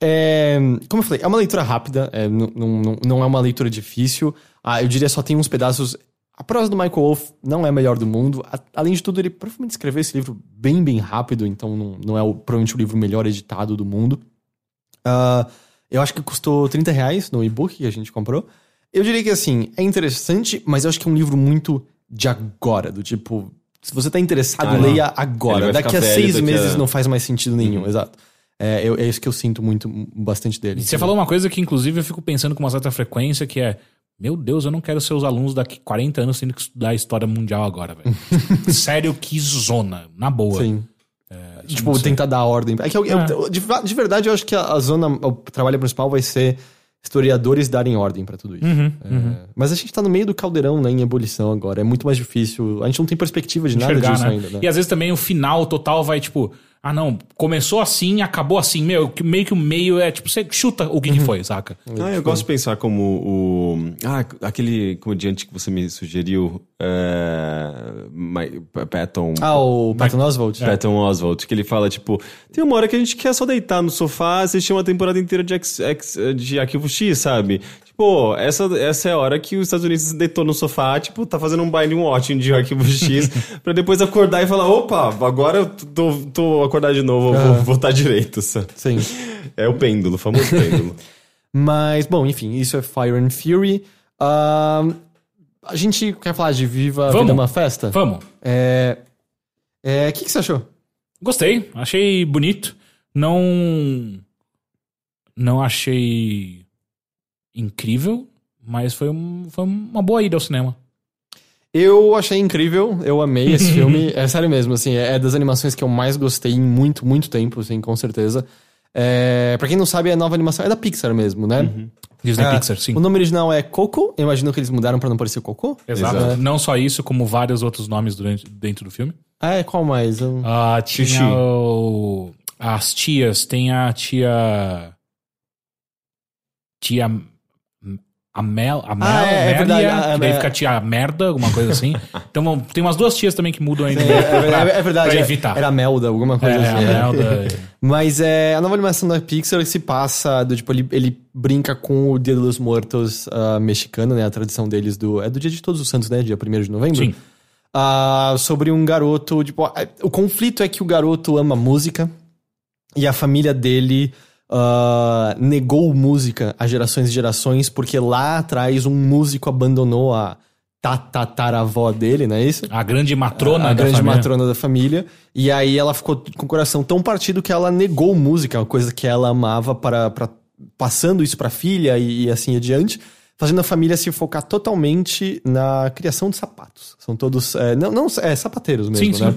é, como eu falei, é uma leitura rápida, é, não, não, não é uma leitura difícil. Ah, eu diria só tem uns pedaços. A prosa do Michael Wolff não é a melhor do mundo. A- além de tudo, ele provavelmente escreveu esse livro bem, bem rápido, então não, não é o- provavelmente o livro melhor editado do mundo. Ah, eu acho que custou 30 reais no e-book que a gente comprou. Eu diria que assim, é interessante, mas eu acho que é um livro muito de agora, do tipo. Se você tá interessado, Ah, leia agora. Daqui a velho seis daqui meses a- não faz mais sentido nenhum, exato. É, eu- é isso que eu sinto muito, bastante dele. Você falou uma coisa que, inclusive, eu fico pensando com uma certa frequência, que é. Meu Deus, eu não quero ser os alunos daqui 40 anos tendo que estudar história mundial agora, velho. *laughs* Sério, que zona. Na boa. Sim. É, Tipo, tentar dar ordem. É que eu- eu- É. de, de verdade, eu acho que a, a zona, o trabalho principal vai ser historiadores darem ordem pra tudo isso. Uhum, É, Mas a gente tá no meio do caldeirão, né, em ebulição agora. É muito mais difícil. A gente não tem perspectiva de nada enxergar, disso né? ainda, né? E às vezes também o final total vai, tipo, ah, não, começou assim, acabou assim. Meu, que- meio que o meio é, tipo, você chuta o Uhum. que, que foi, saca? Ah, eu gosto de pensar como o. Ah, aquele comediante que você me sugeriu. É, My- Patton. Ah, o Patton Oswalt? Patton Oswalt, que ele fala, tipo, tem uma hora que a gente quer só deitar no sofá, assistir uma temporada inteira de, X, X- de Arquivo X, sabe? Tipo, essa, essa é a hora que os Estados Unidos deitou no sofá, tipo, tá fazendo um baile watching de Arquivo X, *laughs* pra depois acordar e falar, opa, agora eu tô, tô acordado de novo, eu vou votar direito, sabe? Sim. É o pêndulo, o famoso pêndulo. *laughs* Mas, bom, enfim, isso é Fire and Fury. Ahn, a gente quer falar de Viva Vamos. Vida é uma Festa? Vamos. É. É. O que, que você achou? Gostei, achei bonito. Não. Não achei incrível, mas foi, um, foi uma boa ida ao cinema. Eu achei incrível, eu amei esse *laughs* filme. É sério mesmo, assim, é das animações que eu mais gostei em muito, muito tempo, assim, com certeza. É, pra quem não sabe, a nova animação é da Pixar mesmo, né? Disney Ah, Pixar, sim. O nome original é Coco, eu imagino que eles mudaram pra não parecer Coco. Exato. Exato. Não só isso, como vários outros nomes durante, dentro do filme. Ah, é, qual mais? Eu- Ah, tinha o- as tias, tem a tia. Tia. A Mel. A Mel, Ah, é, é Amélia, verdade, a- que daí fica a tia merda, alguma coisa assim. *laughs* então tem umas duas tias também que mudam ainda. É, é- é verdade, pra é- evitar. era a Melda, alguma coisa É, assim. a Melda. *laughs* Mas é, a nova animação da Pixar se passa do tipo, ele, ele brinca com o Dia dos Mortos ah, mexicano, né? A tradição deles do. É do Dia de Todos os Santos, né? Dia 1 de novembro. Sim. Ah, sobre um garoto. Tipo, ah, o conflito é que o garoto ama música e a família dele ah, negou música a gerações e gerações porque lá atrás um músico abandonou a tataravó dele, não é isso? A grande matrona a da grande família. matrona da família. E aí ela ficou com o coração tão partido que ela negou música, uma coisa que ela amava, para, para passando isso pra filha e, e assim adiante, fazendo a família se focar totalmente na criação de sapatos. São todos, é, não, não é, sapateiros mesmo, Sim, sim. né?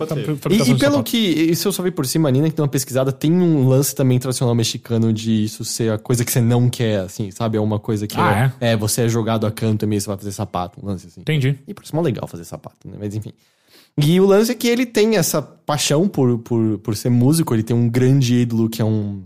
E, e pelo que, isso eu só vi por cima, Nina, que deu uma pesquisada, tem um lance também tradicional mexicano de isso ser a coisa que você não quer, assim, sabe? É uma coisa que Ah, é, é, você é jogado a canto e meio você vai fazer sapato, um lance assim. Entendi. E parece mó legal fazer sapato, né? Mas enfim. E o lance é que ele tem essa paixão por, por, por ser músico, ele tem um grande ídolo que é um.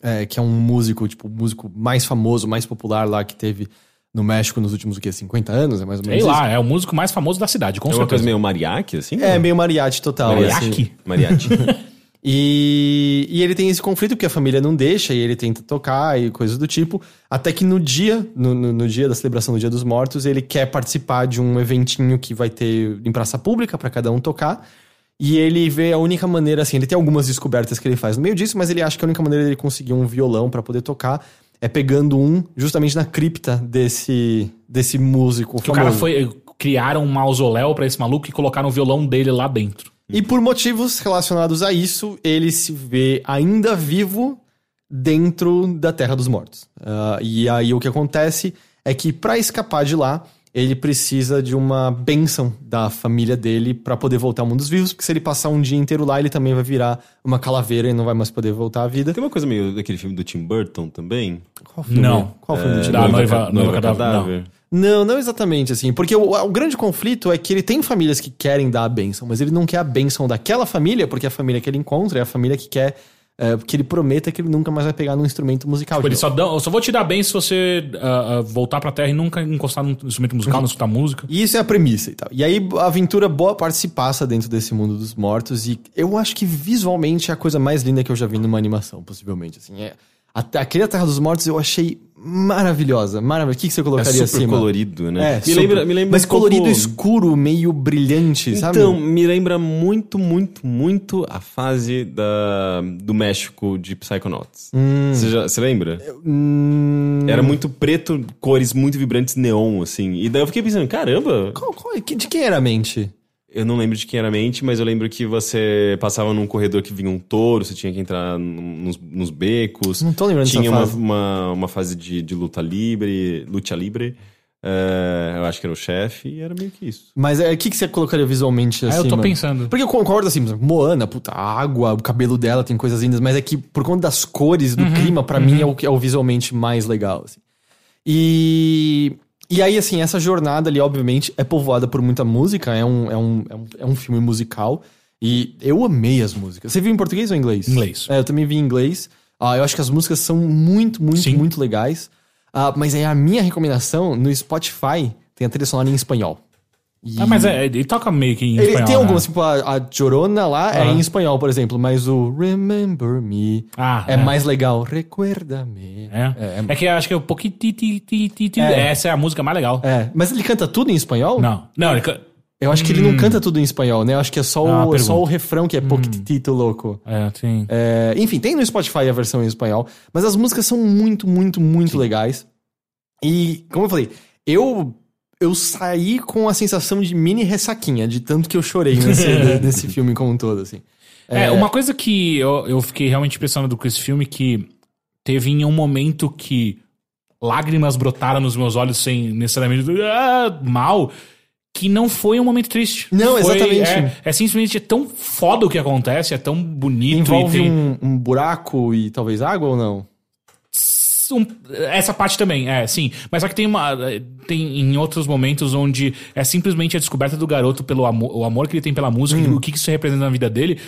é, que é um músico, tipo, o músico mais famoso, mais popular lá que teve no México nos últimos, o quê? 50 anos? É mais ou Sei menos. lá, é o músico mais famoso da cidade, com É uma certeza. coisa meio mariachi, assim? isso? É, meio mariachi total. Mariachi? assim. Mariachi. *laughs* E, e ele tem esse conflito porque a família não deixa e ele tenta tocar e coisas do tipo. Até que no dia, no, no, no dia da celebração do Dia dos Mortos, ele quer participar de um eventinho que vai ter em praça pública para cada um tocar. E ele vê a única maneira, assim, ele tem algumas descobertas que ele faz no meio disso, mas ele acha que a única maneira dele conseguir um violão para poder tocar é pegando um justamente na cripta desse, desse músico Que o cara foi. Criaram um mausoléu pra esse maluco e colocaram o violão dele lá dentro. E por motivos relacionados a isso, ele se vê ainda vivo dentro da Terra dos Mortos. Ah, e aí o que acontece é que para escapar de lá, ele precisa de uma bênção da família dele para poder voltar ao mundo dos vivos, porque se ele passar um dia inteiro lá, ele também vai virar uma calaveira e não vai mais poder voltar à vida. Tem uma coisa meio daquele filme do Tim Burton também. Qual filme? Não. Qual filme do É, Tim da Burton? noiva- noiva cadáver, cadáver. Não, não exatamente assim. Porque o, o grande conflito é que ele tem famílias que querem dar a bênção, mas ele não quer a bênção daquela família, porque a família que ele encontra é a família que quer é, que ele prometa que ele nunca mais vai pegar num instrumento musical. Tipo, novo. só dão, eu só vou te dar bem se você ah, ah, voltar pra terra e nunca encostar num instrumento musical, não escutar música. Isso é a premissa e tal. E aí a aventura boa parte se passa dentro desse mundo dos mortos e eu acho que visualmente é a coisa mais linda que eu já vi numa animação, possivelmente. Assim, é, a, aquele Terra dos Mortos eu achei maravilhosa, maravilhosa. O que, que você É colocaria super acima? colorido, né? É, me super. lembra, me lembra Mas um pouco- colorido escuro, meio brilhante, sabe? Então, me lembra muito, muito, muito a fase da, do México de Psychonauts. Você, já, você lembra? Hum, Era muito preto, cores muito vibrantes, neon, assim. E daí eu fiquei pensando, caramba, qual- qual- de quem era a mente? Eu não lembro de quem era a mente, mas eu lembro que você passava num corredor que vinha um touro, você tinha que entrar nos, nos becos. Não tô lembrando Tinha dessa uma, fase. uma, uma fase de, de luta livre, luta livre. É, eu acho que era o chefe, e era meio que isso. Mas é, o que, que você colocaria visualmente assim? eu tô pensando. Porque eu concordo assim, Moana, puta, a água, o cabelo dela tem coisas lindas, mas é que por conta das cores, do clima, pra mim é o, que é o visualmente mais legal. assim. E. E aí, assim, essa jornada ali, obviamente, é povoada por muita música, é um, é um, é um, é um filme musical. E eu amei as músicas. Você viu em português ou em inglês? Inglês. É, eu também vi em inglês. Ah, eu acho que as músicas são muito, muito, Sim. muito legais. Ah, mas aí a minha recomendação, no Spotify, tem a trilha sonora em espanhol. E- Ah, mas é, ele toca meio que em ele espanhol, tem né? algumas, tipo, a, a Jorona lá é Ah. em espanhol, por exemplo, mas o Remember Me Ah, é, é. mais legal. Recuerda-me. É. É, É, que eu acho que é um pouquinho. É. Essa é a música mais legal. é. Mas ele canta tudo em espanhol? Não. Não, ele can- Eu acho que ele não canta tudo em espanhol, né? Eu acho que é só, Ah, o, é só o refrão que é Poquitito Louco. É, sim. É, enfim, tem no Spotify a versão em espanhol, mas as músicas são muito, muito, muito legais. E, como eu falei, eu eu saí com a sensação de mini ressaquinha, de tanto que eu chorei nesse, *laughs* nesse filme como um todo, assim. É, uma coisa que eu, eu fiquei realmente impressionado com esse filme que teve em um momento que lágrimas brotaram nos meus olhos sem necessariamente ah, mal, que não foi um momento triste. Não, Foi- exatamente. É, é simplesmente é tão foda o que acontece, é tão bonito Envolve tem um, um buraco e talvez água ou não? Um- essa parte também, é, sim. Mas só que tem uma. Tem em outros momentos onde é simplesmente a descoberta do garoto pelo amor, o amor que ele tem pela música, Hum. e o que isso representa na vida dele.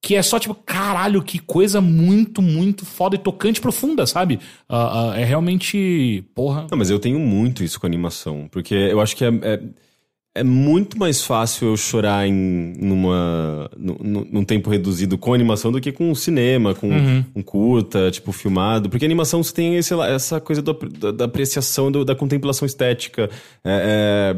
Que é só tipo, caralho, que coisa muito, muito foda e tocante e profunda, sabe? Ah, ah, é realmente. Porra. Não, mas eu tenho muito isso com animação, porque eu acho que é, é, é muito mais fácil eu chorar em numa, nu- nu- num tempo reduzido com animação do que com cinema, com um curta, tipo, filmado. Porque animação você tem esse, essa coisa do- da, da apreciação, do- da contemplação estética. É, é,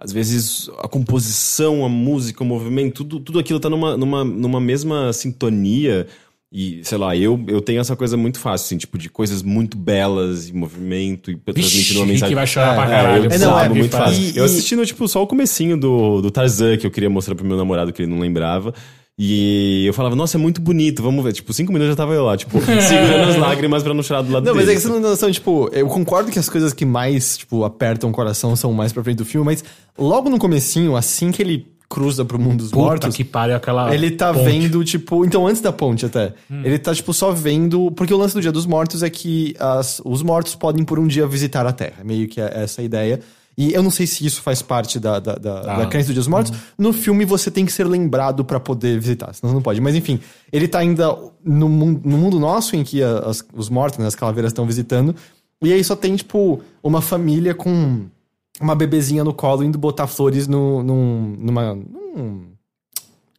às vezes a composição, a música, o movimento, tudo, tudo aquilo tá numa, numa, numa mesma sintonia. E, sei lá, eu, eu tenho essa coisa muito fácil, assim, tipo, de coisas muito belas e movimento e transmitindo uma mensagem. que vai chorar É, pra É, caralho. eu É, não, é, muito fácil. e- eu assistindo, tipo, só o comecinho do, do Tarzan, que eu queria mostrar pro meu namorado, que ele não lembrava. E eu falava, nossa, é muito bonito, vamos ver. Tipo, cinco minutos já tava eu lá, tipo, *laughs* segurando as lágrimas pra não chorar do lado Não, mas dele. é que você não tem noção, tipo, eu concordo que as coisas que mais, tipo, apertam o coração são mais pra frente do filme, mas logo no comecinho, assim que ele cruza pro mundo dos Puta mortos, que pariu aquela. ele tá ponte. vendo, tipo, então antes da ponte até, ele tá, tipo, só vendo, porque o lance do Dia dos Mortos é que as- os mortos podem por um dia visitar a Terra, meio que é essa a ideia. E eu não sei se isso faz parte da, da, da, Ah. da crença do Dia dos Mortos. No filme você tem que ser lembrado pra poder visitar, senão não pode. Mas enfim, ele tá ainda no, mun- no mundo nosso em que as- os mortos, né, as calaveras estão visitando. E aí só tem, tipo, uma família com uma bebezinha no colo indo botar flores no, num, numa. Num,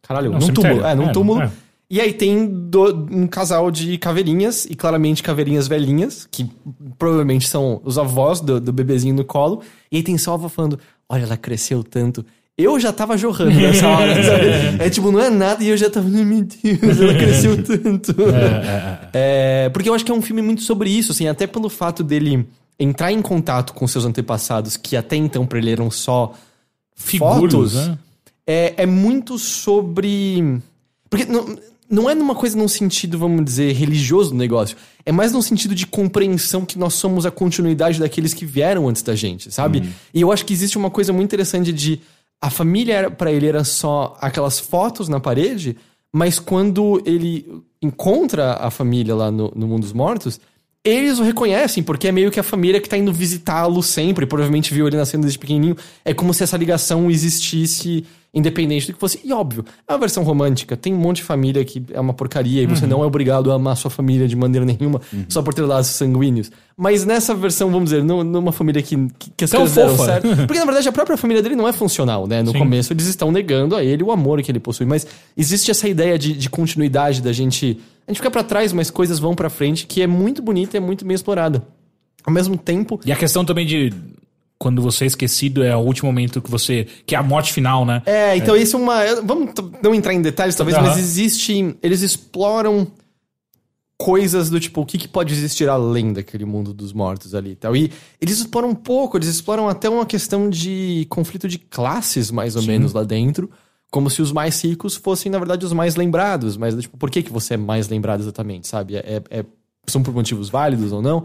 caralho, Num num túmulo. É, num É, túmulo. é. E aí tem do- um casal de caveirinhas, e claramente caveirinhas velhinhas, que provavelmente são os avós do, do bebezinho no colo. E aí tem só a avó falando: Olha, ela cresceu tanto. Eu já tava jorrando nessa hora, *laughs* sabe? É tipo, não é nada, e eu já tava, meu Deus, ela cresceu *laughs* tanto. É, porque eu acho que é um filme muito sobre isso, assim, até pelo fato dele entrar em contato com seus antepassados, que até então pra ele eram só Figuras, fotos, né? é, é muito sobre. Porque não, não é numa coisa num sentido, vamos dizer, religioso do negócio. É mais num sentido de compreensão que nós somos a continuidade daqueles que vieram antes da gente, sabe? E eu acho que existe uma coisa muito interessante de. A família para ele era só aquelas fotos na parede, mas quando ele encontra a família lá no, no mundo dos mortos, eles o reconhecem, porque é meio que a família que tá indo visitá-lo sempre, provavelmente viu ele nascendo desde pequenininho. É como se essa ligação existisse independente do que fosse. E óbvio, é uma versão romântica. Tem um monte de família que é uma porcaria e Uhum. você não é obrigado a amar sua família de maneira nenhuma, só por ter laços sanguíneos. Mas nessa versão, vamos dizer, nu- numa família que, que, as Tão coisas deram certo. *laughs* Porque na verdade a própria família dele não é funcional, né? No Sim. começo eles estão negando a ele o amor que ele possui. Mas existe essa ideia de, de continuidade da gente. A gente fica pra trás, mas coisas vão pra frente, que é muito bonita e é muito bem explorada. Ao mesmo tempo, E a questão também de quando você é esquecido é o último momento que você. que é a morte final, né? É, então isso é uma. Vamos não entrar em detalhes, talvez, mas existe. Eles exploram coisas do tipo, o que, que pode existir além daquele mundo dos mortos ali e tal. E eles exploram um pouco, eles exploram até uma questão de conflito de classes, mais ou menos, lá dentro. Como se os mais ricos fossem, na verdade, os mais lembrados. Mas, tipo, por que, que você é mais lembrado exatamente, sabe? É- é- são por motivos válidos ou não?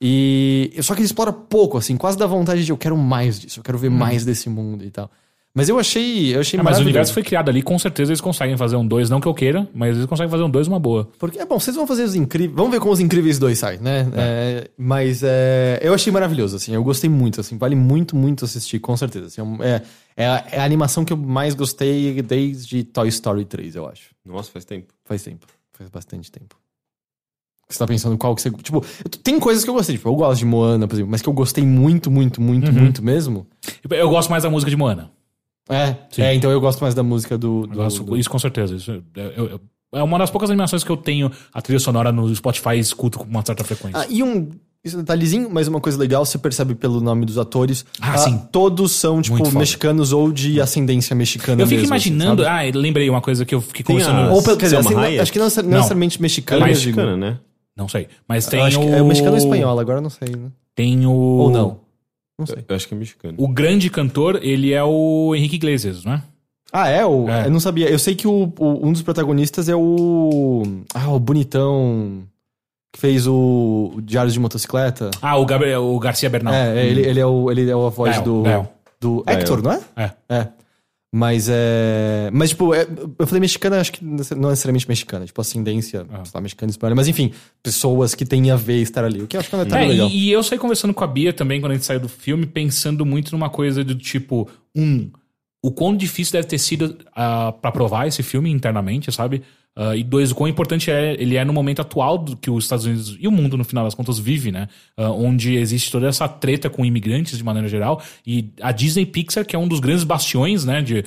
E. Só que ele explora pouco, assim, quase dá vontade de eu quero mais disso, eu quero ver mais desse mundo e tal. Mas eu achei. Eu achei Ah, mas o universo foi criado ali, com certeza eles conseguem fazer um 2, não que eu queira, mas eles conseguem fazer um 2 uma boa. Porque, é bom, vocês vão fazer os incríveis. Vamos ver como os incríveis dois saem, né? É, mas é, eu achei maravilhoso, assim. Eu gostei muito, assim. Vale muito, muito assistir, com certeza. Assim, é é, é, a, é a animação que eu mais gostei desde Toy Story 3, eu acho. Nossa, faz tempo. Faz tempo. Faz bastante tempo. Você tá pensando qual que você. Tipo, tem coisas que eu gostei. Tipo, eu gosto de Moana, por exemplo, mas que eu gostei muito, muito, muito, muito mesmo. Eu gosto mais da música de Moana. É, Sim. é, então eu gosto mais da música do. Eu do- gosto- do- Isso com certeza. Isso é, eu- eu- é uma das poucas animações que eu tenho a trilha sonora no Spotify e escuto com uma certa frequência. Ah, e um isso é um detalhezinho, mas uma coisa legal, você percebe pelo nome dos atores. Ah, sim. Todos são, tipo, mexicanos ou de ascendência mexicana eu fico mesmo, assim, imaginando. sabe? ah, lembrei uma coisa que eu fiquei conversando. a- ou pelo, quer dizer, assim, acho que não, não Não. necessariamente mexicana. É mexicana, né? Não sei. Mas tem acho o. que é mexicano ou espanhol, agora eu não sei, né? Tem o. Ou não. Não sei. Eu acho que é mexicano. O grande cantor, ele é o Henrique Iglesias, não é? Ah, é? O, É. Eu não sabia. Eu sei que o, o- um dos protagonistas é o. Ah, o bonitão que fez o, o Diário de Motocicleta. Ah, o, Gabriel, o Garcia Bernal. É, ele, ele, é o, ele é a voz Gael, do. Gael. Do Gael. Hector, não é? É. É. Mas é. Mas, tipo, é- eu falei mexicana, acho que não necessariamente mexicana. Tipo, ascendência, Ah. sei lá, mexicana e espanhola. Mas, enfim, pessoas que têm a ver estar ali. O que eu acho que é É, legal. e, e eu saí conversando com a Bia também quando a gente saiu do filme, pensando muito numa coisa do tipo, um, o quão difícil deve ter sido ah, pra provar esse filme internamente, sabe? Ah, e dois, o quão importante é, ele é no momento atual do que os Estados Unidos e o mundo, no final das contas, vive, né? Ah, onde existe toda essa treta com imigrantes de maneira geral. E a Disney Pixar, que é um dos grandes bastiões, né? De.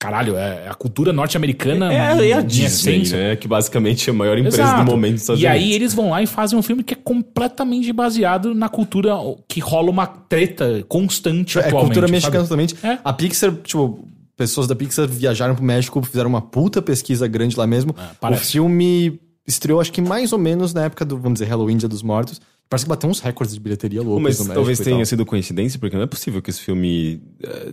Caralho, é a cultura norte-americana. É, é a Disney, né? Que basicamente é a maior empresa Exato. do momento dos Estados E Unidos. aí eles vão lá e fazem um filme que é completamente baseado na cultura que rola uma treta constante É atualmente. cultura sabe? mexicana totalmente. É. A Pixar, tipo, pessoas da Pixar viajaram pro México, fizeram uma puta pesquisa grande lá mesmo. o É, parece. filme estreou, acho que mais ou menos na época do, vamos dizer, Halloween, Dia dos Mortos. Parece que bateu uns recordes de bilheteria loucos Mas no México talvez tenha sido coincidência, porque não é possível que esse filme eh,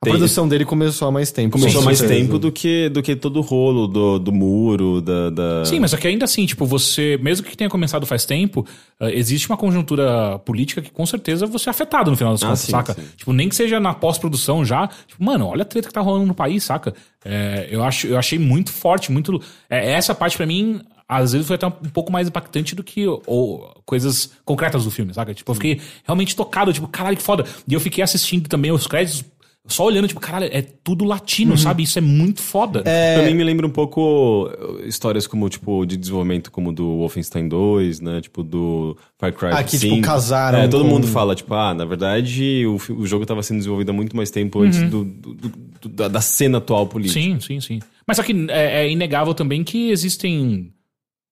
A tem- produção dele começou há mais tempo. começou com há mais certeza. tempo do que, do que todo o rolo do, do muro, da, da- Sim, mas só que ainda assim, tipo, você, mesmo que tenha começado faz tempo, ah, existe uma conjuntura política que com certeza você é afetado no final das Ah, contas, sim, saca? sim. Tipo, nem que seja na pós-produção já. Tipo, mano, olha a treta que tá rolando no país, saca? É, eu, acho, eu achei muito forte, muito. é, essa parte pra mim, às vezes foi até um pouco mais impactante do que ou, coisas concretas do filme, saca? Tipo, eu fiquei realmente tocado, tipo, caralho, que foda. E eu fiquei assistindo também os créditos. Só olhando, tipo, caralho, é tudo latino, Uhum. sabe? Isso é muito foda. Também me lembra um pouco uh, histórias como, tipo, de desenvolvimento como do Wolfenstein 2, né? Tipo, do Far Cry Ah, que, 5. tipo, casaram É, todo com- mundo fala, tipo, ah, na verdade, o, o jogo tava sendo desenvolvido há muito mais tempo antes Uhum. do, do- do- do- da, da cena atual política. Sim, sim, sim. Mas só que é, é inegável também que existem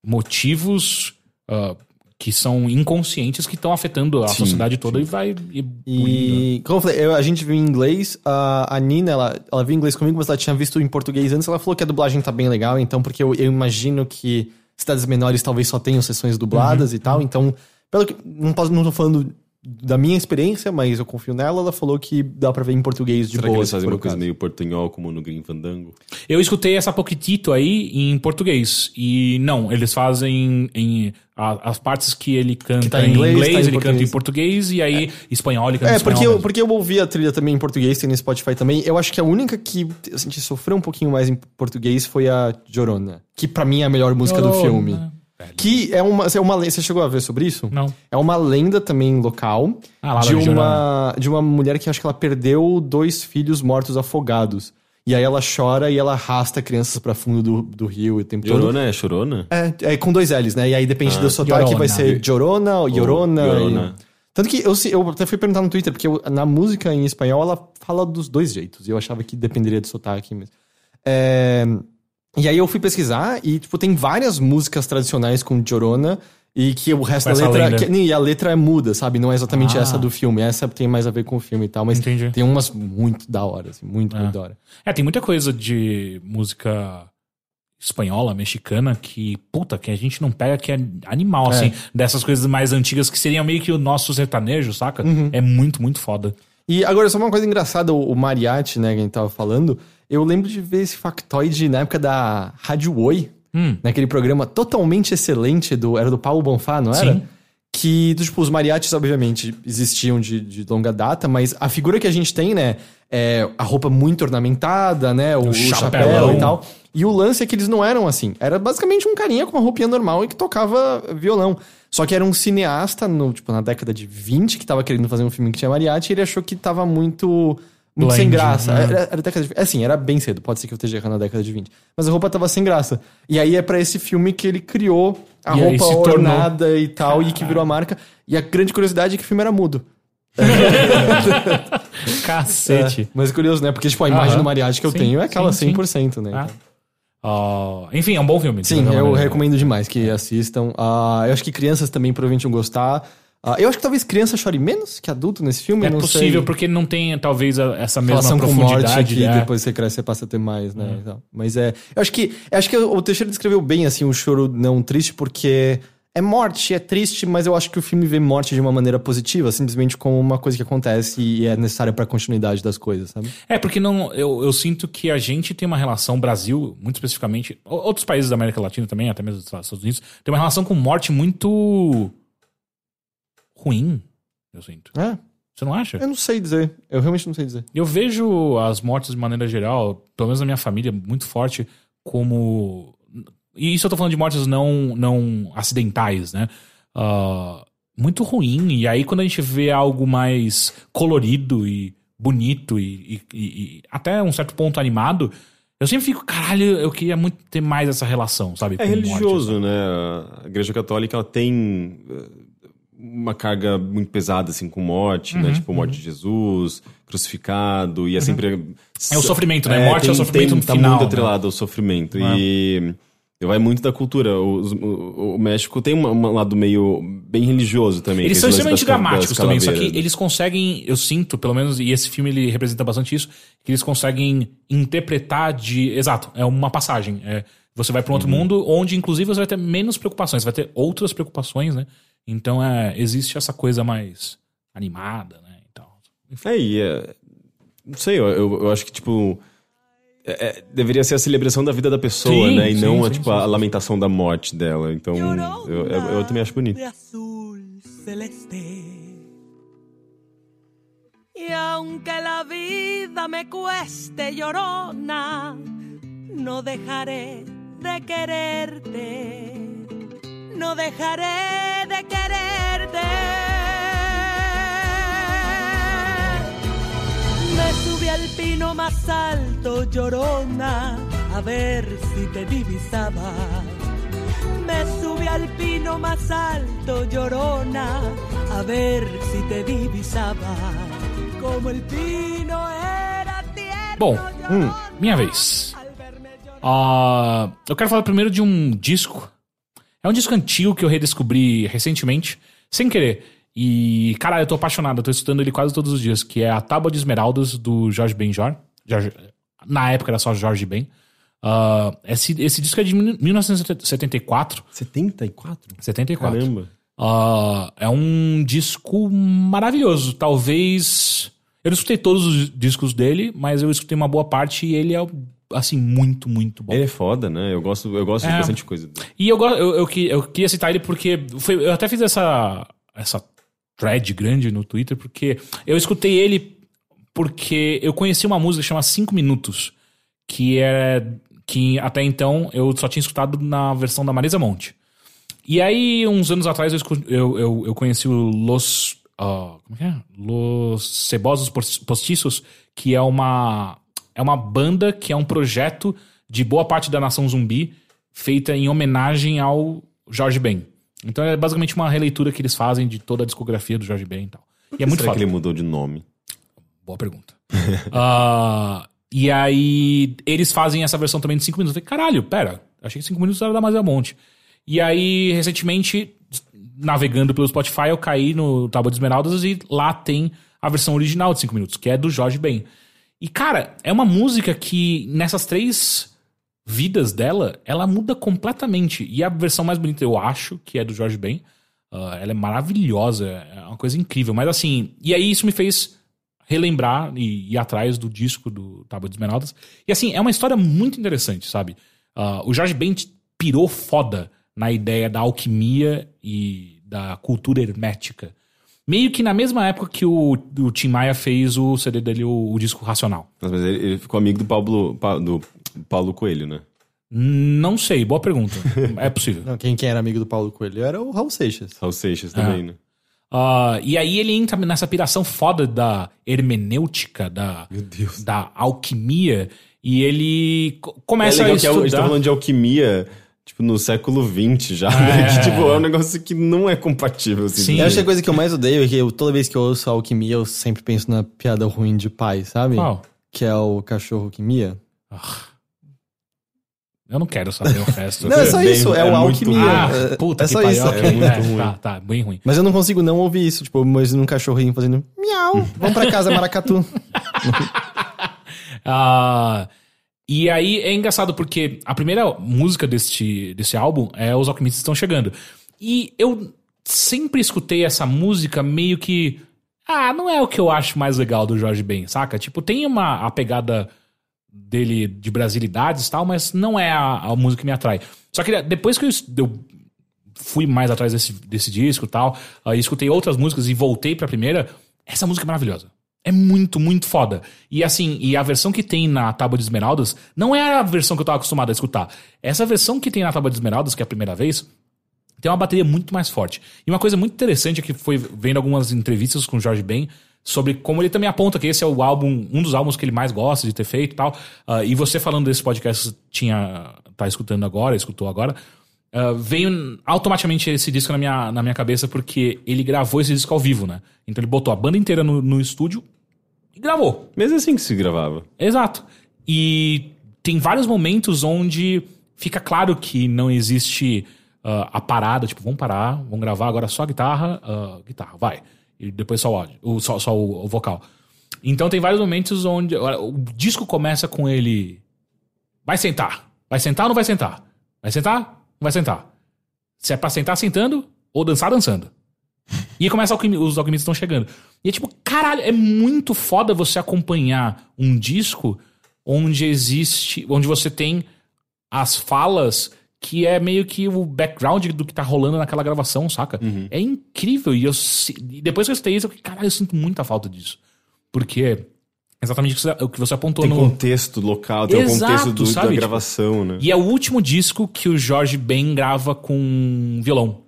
motivos ah, que são inconscientes que estão afetando a Sim, sociedade toda e vai. E, E, como eu falei, eu- a gente viu em inglês, a, a Nina, ela, ela viu em inglês comigo, mas ela tinha visto em português antes, ela falou que a dublagem tá bem legal, então, porque eu, eu imagino que cidades menores talvez só tenham sessões dubladas Uhum. e tal, então, pelo que, não, posso, não tô falando da minha experiência, mas eu confio nela, ela falou que dá pra ver em português de Será boa. que eles fazem uma coisa meio portunhol como no Green Fandango? Eu escutei essa Poquitito aí em português. E não, eles fazem em. a- as partes que ele canta tá em em inglês, inglês, tá em ele canta em português. português e aí espanhol ele canta em É, espanhol. porque eu, porque eu ouvi a trilha também em português, tem no Spotify também. Eu acho que a única que eu senti sofrer um pouquinho mais em português foi a Jorona. Que pra mim é a melhor música do Llorona. Filme. Que é uma, é uma lenda. Você chegou a ver sobre isso? Não. É uma lenda também local Ah, lá de, uma, de uma mulher que acho que ela perdeu dois filhos mortos afogados. E aí ela chora e ela arrasta crianças pra fundo do, do rio o tempo todo. Chorona é chorona? É, é com dois L's, né? E aí depende do sotaque, vai ser Llorona ou Llorona. Llorona. e- Tanto que eu, se- eu até fui perguntar no Twitter, porque eu- na música em espanhol ela fala dos dois jeitos. E eu achava que dependeria do sotaque mesmo. É, E aí eu fui pesquisar e, tipo, tem várias músicas tradicionais com Llorona e que o resto da letra... que- e a letra é muda, sabe? Não é exatamente Ah. essa do filme. Essa tem mais a ver com o filme e tal. Mas Entendi. tem umas muito da hora, assim. Muito, muito da hora. É, tem muita coisa de música espanhola, mexicana, que, puta, que a gente não pega, que é animal, assim. Dessas coisas mais antigas que seriam meio que o nosso sertanejo, saca? Uhum. É muito, muito foda. E agora, só uma coisa engraçada, o, o mariachi, né, que a gente tava falando, eu lembro de ver esse factoide na época da Rádio Oi, Hum. naquele programa totalmente excelente, do, era do Paulo Bonfá, não era? Sim. Que, tipo, os mariachis, obviamente, existiam de, de longa data, mas a figura que a gente tem, né, é a roupa muito ornamentada, né, o, o chapéu e tal. E o lance é que eles não eram assim. Era basicamente um carinha com uma roupinha normal e que tocava violão. Só que era um cineasta, no, tipo, na década de 20, que tava querendo fazer um filme que tinha mariachi, e ele achou que tava muito. Muito sem graça. né? Era, era década de, assim, era bem cedo, pode ser que eu esteja errando na década de 20. Mas a roupa tava sem graça. E aí é pra esse filme que ele criou a E roupa se tornou- ornada e tal, e que virou a marca. E a grande curiosidade é que o filme era mudo. *laughs* Cacete. É, mas curioso, né? Porque, tipo, a imagem Aham. do mariachi que eu Sim, tenho é aquela sim, sim. 100%, né? Ah. Ah, enfim, é um bom filme. Sim, eu maneira. recomendo demais que assistam. Ah, eu acho que crianças também provavelmente vão gostar. Ah, eu acho que talvez criança chore menos que adulto nesse filme. É possível, sei. porque não tem, talvez, a- essa mesma relação com morte profundidade. que é. depois você cresce você passa a ter mais, né? e tal. Mas é, eu acho que eu acho que o Teixeira descreveu bem assim o choro não triste porque é morte, é triste, mas eu acho que o filme vê morte de uma maneira positiva, simplesmente como uma coisa que acontece e é necessária pra continuidade das coisas, sabe? É, porque não, eu, eu sinto que a gente tem uma relação, Brasil, muito especificamente, outros países da América Latina também, até mesmo os Estados Unidos, tem uma relação com morte muito ruim, eu sinto. É, Você não acha? eu não sei dizer. Eu realmente não sei dizer. Eu vejo as mortes de maneira geral, pelo menos na minha família, muito forte, como. E isso eu tô falando de mortes não, não acidentais, né? Ah, muito ruim. E aí, quando a gente vê algo mais colorido e bonito e, e- e- até um certo ponto animado, eu sempre fico, caralho, eu queria muito ter mais essa relação, sabe? É com morte, religioso, sabe? né? A Igreja Católica ela tem uma carga muito pesada assim com morte, Uhum, né? Tipo morte de Jesus, crucificado e é sempre É o sofrimento, né? Morte é o sofrimento tem, no tá final, muito né? atrelado ao sofrimento É. e vai muito da cultura. O, o- o México tem um lado meio bem religioso também. Eles são extremamente das dramáticos das também, só que né? eles conseguem, eu sinto, pelo menos, e esse filme ele representa bastante isso, que eles conseguem interpretar de. Exato, é uma passagem. É, você vai para um outro Uhum. mundo onde, inclusive, você vai ter menos preocupações, você vai ter outras preocupações, né? Então é, existe essa coisa mais animada, né? Então, É, e é, não sei, eu, eu, eu acho que, tipo, é- é- deveria ser a celebração da vida da pessoa, Sim, né? E sim, não, a, tipo, sim, a sim. lamentação da morte dela. Então, eu, eu, eu também acho bonito. de azul celeste. Y aunque la vida me cueste llorona, no dejaré de quererte. No dejaré de quererte. Me subí al pino más alto, llorona, a ver si te divisaba. Me subí al pino más alto, llorona, a ver si te divisaba. Como el pino era tierno. Bom, llorona, minha vez. Ah, eu quero falar primeiro de um disco. É um disco antigo que eu redescobri recentemente, sem querer. E, cara, eu tô apaixonado, eu tô escutando ele quase todos os dias, que é a Tábua de Esmeraldas, do Jorge Benjor. Jorge, na época era só Jorge Ben. Ah, esse, esse disco é de 1974. 74? 74. Caramba. Ah, é um disco maravilhoso. Talvez. Eu não escutei todos os discos dele, mas eu escutei uma boa parte e ele é, assim, muito, muito bom. Ele é foda, né? Eu gosto, eu gosto É. de bastante coisa. E eu, eu, eu, eu queria citar ele porque foi, eu até fiz essa, essa thread grande no Twitter, porque eu escutei ele porque eu conheci uma música que chama 5 Minutos, que é que até então eu só tinha escutado na versão da Marisa Monte. E aí, uns anos atrás, eu, eu, eu, eu conheci o Los. ah, como é que é? Los Cebosos Pos- Postiços, que é uma. É uma banda que é um projeto de boa parte da nação zumbi, feita em homenagem ao Jorge Ben. Então é basicamente uma releitura que eles fazem de toda a discografia do Jorge Ben e tal. E é muito Será foda. que ele mudou de nome? Boa pergunta. *laughs* Ah, e aí, eles fazem essa versão também de 5 minutos. Eu falei, caralho, pera, achei que 5 minutos era da Mais Monte. E aí, recentemente, navegando pelo Spotify, eu caí no Tábua de Esmeraldas e lá tem a versão original de 5 minutos, que é do Jorge Ben. E, cara, é uma música que nessas três vidas dela, ela muda completamente. E a versão mais bonita, eu acho, que é do Jorge Ben. Ah, ela é maravilhosa, é uma coisa incrível. Mas assim, e aí isso me fez relembrar e ir atrás do disco do Tábua de Esmeraldas. E assim, é uma história muito interessante, sabe? Ah, o Jorge Ben pirou foda na ideia da alquimia e da cultura hermética. Meio que na mesma época que o, o Tim Maia fez o CD dele, o, o disco Racional. Mas ele, ele ficou amigo do Pablo, Pa- do Paulo Coelho, né? Não sei, boa pergunta. *laughs* É possível. Não, quem, quem era amigo do Paulo Coelho era o Raul Seixas. Raul Seixas também, né? Ah, e aí ele entra nessa piração foda da hermenêutica, da, Meu Deus. da alquimia, e ele co- É começa legal a que a gente tá estudar. falando de alquimia, tipo, no século XX já, É. né? *laughs* Que, tipo, é um negócio que não é compatível, assim. Sim. Eu acho que a coisa que eu mais odeio é que eu, toda vez que eu ouço alquimia, eu sempre penso na piada ruim de pai, sabe? Qual? Que é o cachorro que mia. Eu não quero saber o resto. Não, é só bem- isso, é, é o alquimia. Ah, É- puta é só pariu. isso. ok, é muito é, ruim. Tá, tá, bem ruim. Mas eu não consigo não ouvir isso, tipo, imagina um cachorrinho fazendo miau, vamos pra casa, maracatu. *laughs* Ah, e aí é engraçado porque a primeira música deste, desse álbum é Os Alquimistas Estão Chegando. E eu sempre escutei essa música meio que. Ah, não é o que eu acho mais legal do Jorge Ben, saca? Tipo, tem uma a pegada dele de brasilidades e tal, mas não é a, a música que me atrai. Só que depois que eu, eu fui mais atrás desse, desse disco e tal, aí escutei outras músicas e voltei pra primeira, essa música é maravilhosa. É muito, muito foda. E assim, e a versão que tem na Tábua de Esmeraldas não é a versão que eu tava acostumado a escutar. Essa versão que tem na Tábua de Esmeraldas, que é a primeira vez, tem uma bateria muito mais forte. E uma coisa muito interessante é que foi vendo algumas entrevistas com o Jorge Ben sobre como ele também aponta que esse é o álbum, um dos álbuns que ele mais gosta de ter feito e tal. Ah, e você falando desse podcast que tinha tá escutando agora, escutou agora, ah, veio automaticamente esse disco na minha, na minha cabeça porque ele gravou esse disco ao vivo, né? Então ele botou a banda inteira no, no estúdio e gravou. Mesmo assim que se gravava. Exato. E tem vários momentos onde fica claro que não existe ah, a parada, tipo, vamos parar, vamos gravar agora só a guitarra, ah, guitarra, vai. E depois só o áudio, o, só, só o, o vocal. Então tem vários momentos onde o disco começa com ele. Vai sentar. Vai sentar ou não vai sentar? Vai sentar? Não vai sentar. Se é pra sentar sentando ou dançar dançando. E aí começa a alquimi- os alquimistas estão chegando. E é tipo, caralho, é muito foda você acompanhar um disco onde existe. onde você tem as falas que é meio que o background do que tá rolando naquela gravação, saca? É incrível. E eu e depois que eu escutei isso, eu caralho, eu sinto muita falta disso. Porque é exatamente o que você, o apontou Tem no. contexto local, tem o Exato, contexto do- sabe? da Tipo, gravação, né? E é o último disco que o Jorge Ben grava com violão.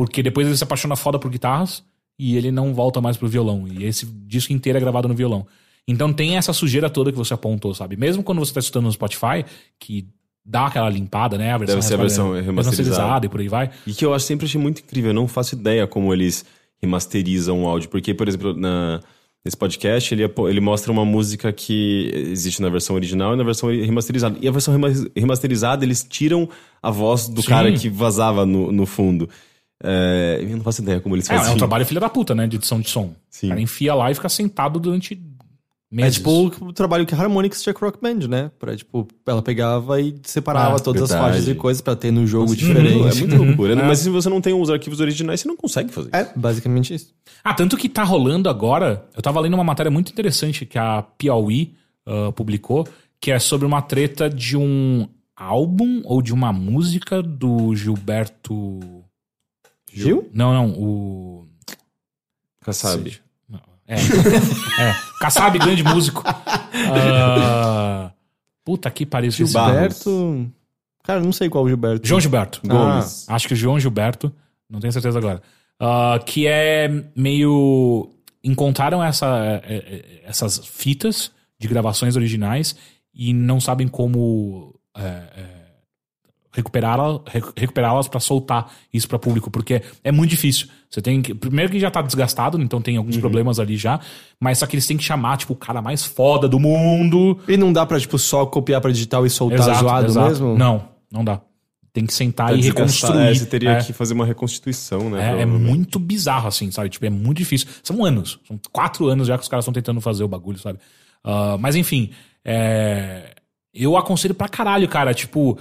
Porque depois ele se apaixona foda por guitarras e ele não volta mais pro violão. E esse disco inteiro é gravado no violão. Então tem essa sujeira toda que você apontou, sabe? Mesmo quando você tá escutando no Spotify, que dá aquela limpada, né? A versão, Deve ser a versão remasterizada. e por aí vai. E que eu acho, sempre achei muito incrível. Eu não faço ideia como eles remasterizam o áudio. Porque, por exemplo, na, nesse podcast, ele, ele mostra uma música que existe na versão original e na versão remasterizada. E a versão rema- remasterizada, eles tiram a voz do Sim. cara que vazava no, no fundo. É, eu não faço ideia como eles É, fazem. é um trabalho filha da puta, né? De edição de som. Sim. O cara enfia lá e fica sentado durante É meses. tipo o, trabalho que a Harmonix tinha com Rock Band, né? Pra, tipo, ela pegava e separava Ah, todas as verdade. faixas e coisas pra ter no jogo É diferente. muita loucura. *laughs* Mas se você não tem os arquivos originais, você não consegue fazer. É, basicamente isso. Ah, tanto que tá rolando agora. Eu tava lendo uma matéria muito interessante que a Piauí ah, publicou, que é sobre uma treta de um álbum ou de uma música do Gilberto. Gil? Não, não, o. Kassab. Não, É. é. Kassab, grande músico. Ah, puta que pariu. esqueci. Gilberto. Cara, não sei qual o Gilberto. João Gilberto. Gomes. Acho que o João Gilberto, não tenho certeza agora. Ah, que é meio. Encontraram essa, é, é, essas fitas de gravações originais e não sabem como é, é, recuperá-la- recu- recuperá-las para soltar isso para público, porque é muito difícil. Você tem que. Primeiro que já tá desgastado, então tem alguns problemas ali já, mas só que eles têm que chamar, tipo, o cara mais foda do mundo. E não dá pra, tipo, só copiar pra digital e soltar Exato, zoado exato. mesmo? Não, não dá. Tem que sentar Pra e reconstruir. é, você teria É. que fazer uma reconstituição, né? É, é muito bizarro, assim, sabe? Tipo, é muito difícil. São anos. São quatro anos já que os caras estão tentando fazer o bagulho, sabe? Ah, mas enfim, é, eu aconselho pra caralho, cara. Tipo,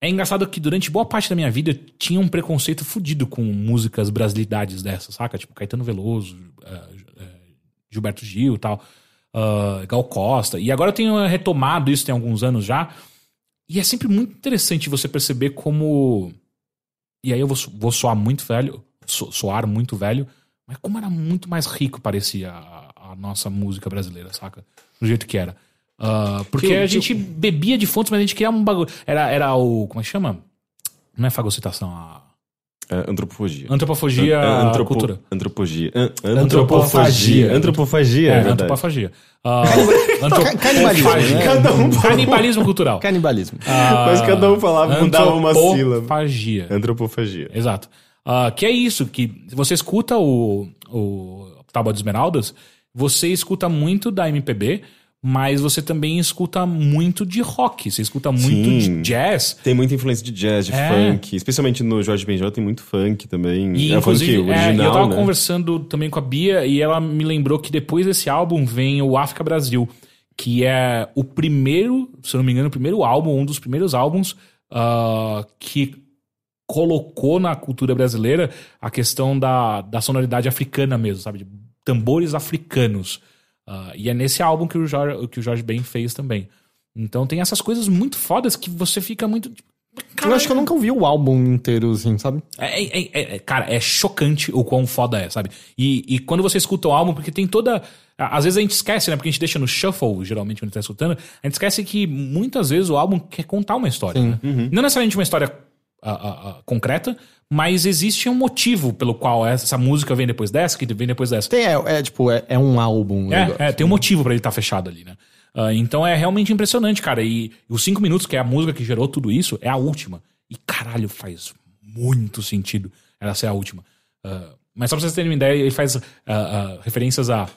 é engraçado que durante boa parte da minha vida eu tinha um preconceito fudido com músicas brasilidades dessas, saca? Tipo, Caetano Veloso, é, é, Gilberto Gil e tal, ah, Gal Costa. E agora eu tenho retomado isso tem alguns anos já. E é sempre muito interessante você perceber como. E aí eu vou, so- vou soar muito velho, so- soar muito velho, mas como era muito mais rico parecia a, a nossa música brasileira, saca? Do jeito que era. Ah, porque a gente bebia de fontes, mas a gente criava um bagulho. Era, era o. Como é que chama? Não é fagocitação, a. É, antropofagia. Antropofagia An- antropo- cultura. Antropogia. An- Antropofagia. Antropofagia, É, é, verdade. antropofagia. *laughs* Antropofagia. Canibalismo, né? Cada um Canibalismo cultural. Canibalismo. Ah, Mas cada um falava, mudava uma sílaba. Antropofagia. Antropofagia. Exato. Ah, que é isso, que você escuta o, o Tábua de Esmeraldas, você escuta muito da MPB, mas você também escuta muito de rock, você escuta muito Sim. de jazz. Tem muita influência de jazz, de É. funk, especialmente no Jorge Benjol tem muito funk também. E, é funk é, original, eu tava né? conversando também com a Bia e ela me lembrou que depois desse álbum vem o África Brasil, que é o primeiro, se eu não me engano, o primeiro álbum, um dos primeiros álbuns ah, que colocou na cultura brasileira a questão da, da sonoridade africana mesmo, sabe? De tambores africanos. Ah, e é nesse álbum que o, Jorge, que o Jorge Ben fez também. Então tem essas coisas muito fodas que você fica muito. tipo, Eu acho que eu nunca ouvi o álbum inteiro, assim, sabe? é, é- é- é- cara, é chocante o quão foda é, sabe? E, e quando você escuta o álbum, porque tem toda. a- Às vezes a gente esquece, né? Porque a gente deixa no shuffle, geralmente, quando tá escutando. A gente esquece que muitas vezes o álbum quer contar uma história. né? Não necessariamente uma história ah, ah, ah, concreta, mas existe um motivo pelo qual essa música vem depois dessa, que vem depois dessa. Tem, é, é, tipo, é, é um álbum. o negócio. É, é, tem um motivo pra ele estar fechado ali, né? Ah, então é realmente impressionante, cara. E os cinco minutos, que é a música que gerou tudo isso, é a última. E caralho, faz muito sentido ela ser a última. Ah, mas só pra vocês terem uma ideia, ele faz ah, referências a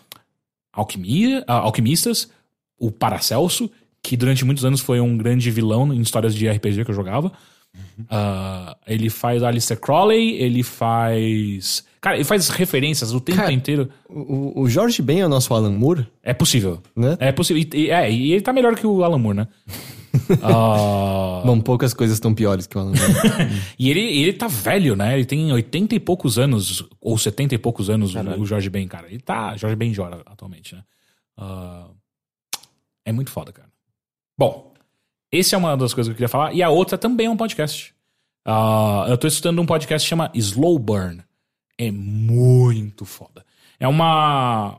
alquimia, a alquimistas, o Paracelso, que durante muitos anos foi um grande vilão em histórias de RPG que eu jogava. Ah, ele faz Alistair Crowley, ele faz. Cara, ele faz referências o tempo Cara, inteiro. O, o Jorge Ben é o nosso Alan Moore, É possível. né? É possível. E, e- é, e ele tá melhor que o Alan Moore, né? *laughs* Ah, Bom, poucas coisas tão piores que o Alan Moore. *laughs* e ele, ele tá velho, né? Ele tem 80 e poucos anos, ou 70 e poucos anos, o, o Jorge Ben, cara. Ele tá. Jorge Ben Jora atualmente, né? Ah, é muito foda, cara. Bom, essa é uma das coisas que eu queria falar. E a outra também é um podcast. Ah, eu tô escutando um podcast que chama Slow Burn. É muito foda. É uma.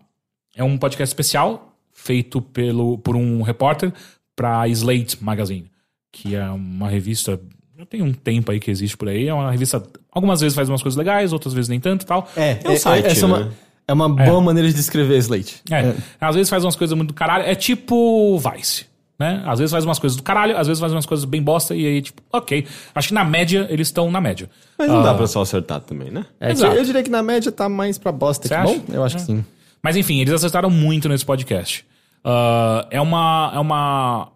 É um podcast especial feito pelo, por um repórter pra Slate Magazine, que é uma revista. Já tem um tempo aí que existe por aí. É uma revista. Algumas vezes faz umas coisas legais, outras vezes nem tanto e tal. É, É um site, essa é né? uma, é uma boa maneira de descrever Slate. É, Às vezes faz umas coisas muito do caralho. É tipo Vice. Né? Às vezes faz umas coisas do caralho, às vezes faz umas coisas bem bosta, e aí, tipo, ok. Acho que na média eles estão na média. Mas não dá pra só acertar também, né? É, Exato. eu diria que na média tá mais pra bosta Você que acha? bom. Eu acho que sim. Mas enfim, eles acertaram muito nesse podcast. Ah, é, uma, é uma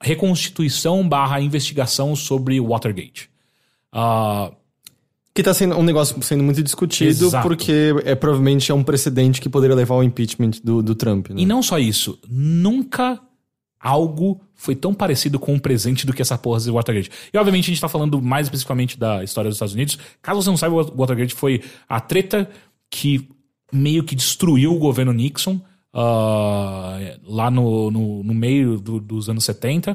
reconstituição barra investigação sobre Watergate. Ah, Que tá sendo um negócio sendo muito discutido, Exato. porque é provavelmente é um precedente que poderia levar ao impeachment do, do Trump. Né? E não só isso, nunca algo foi tão parecido com um presente do que essa porra de Watergate. E obviamente a gente tá falando mais especificamente da história dos Estados Unidos. Caso você não saiba, o Watergate foi a treta que meio que destruiu o governo Nixon ah, lá no, no, no meio do- dos anos 70.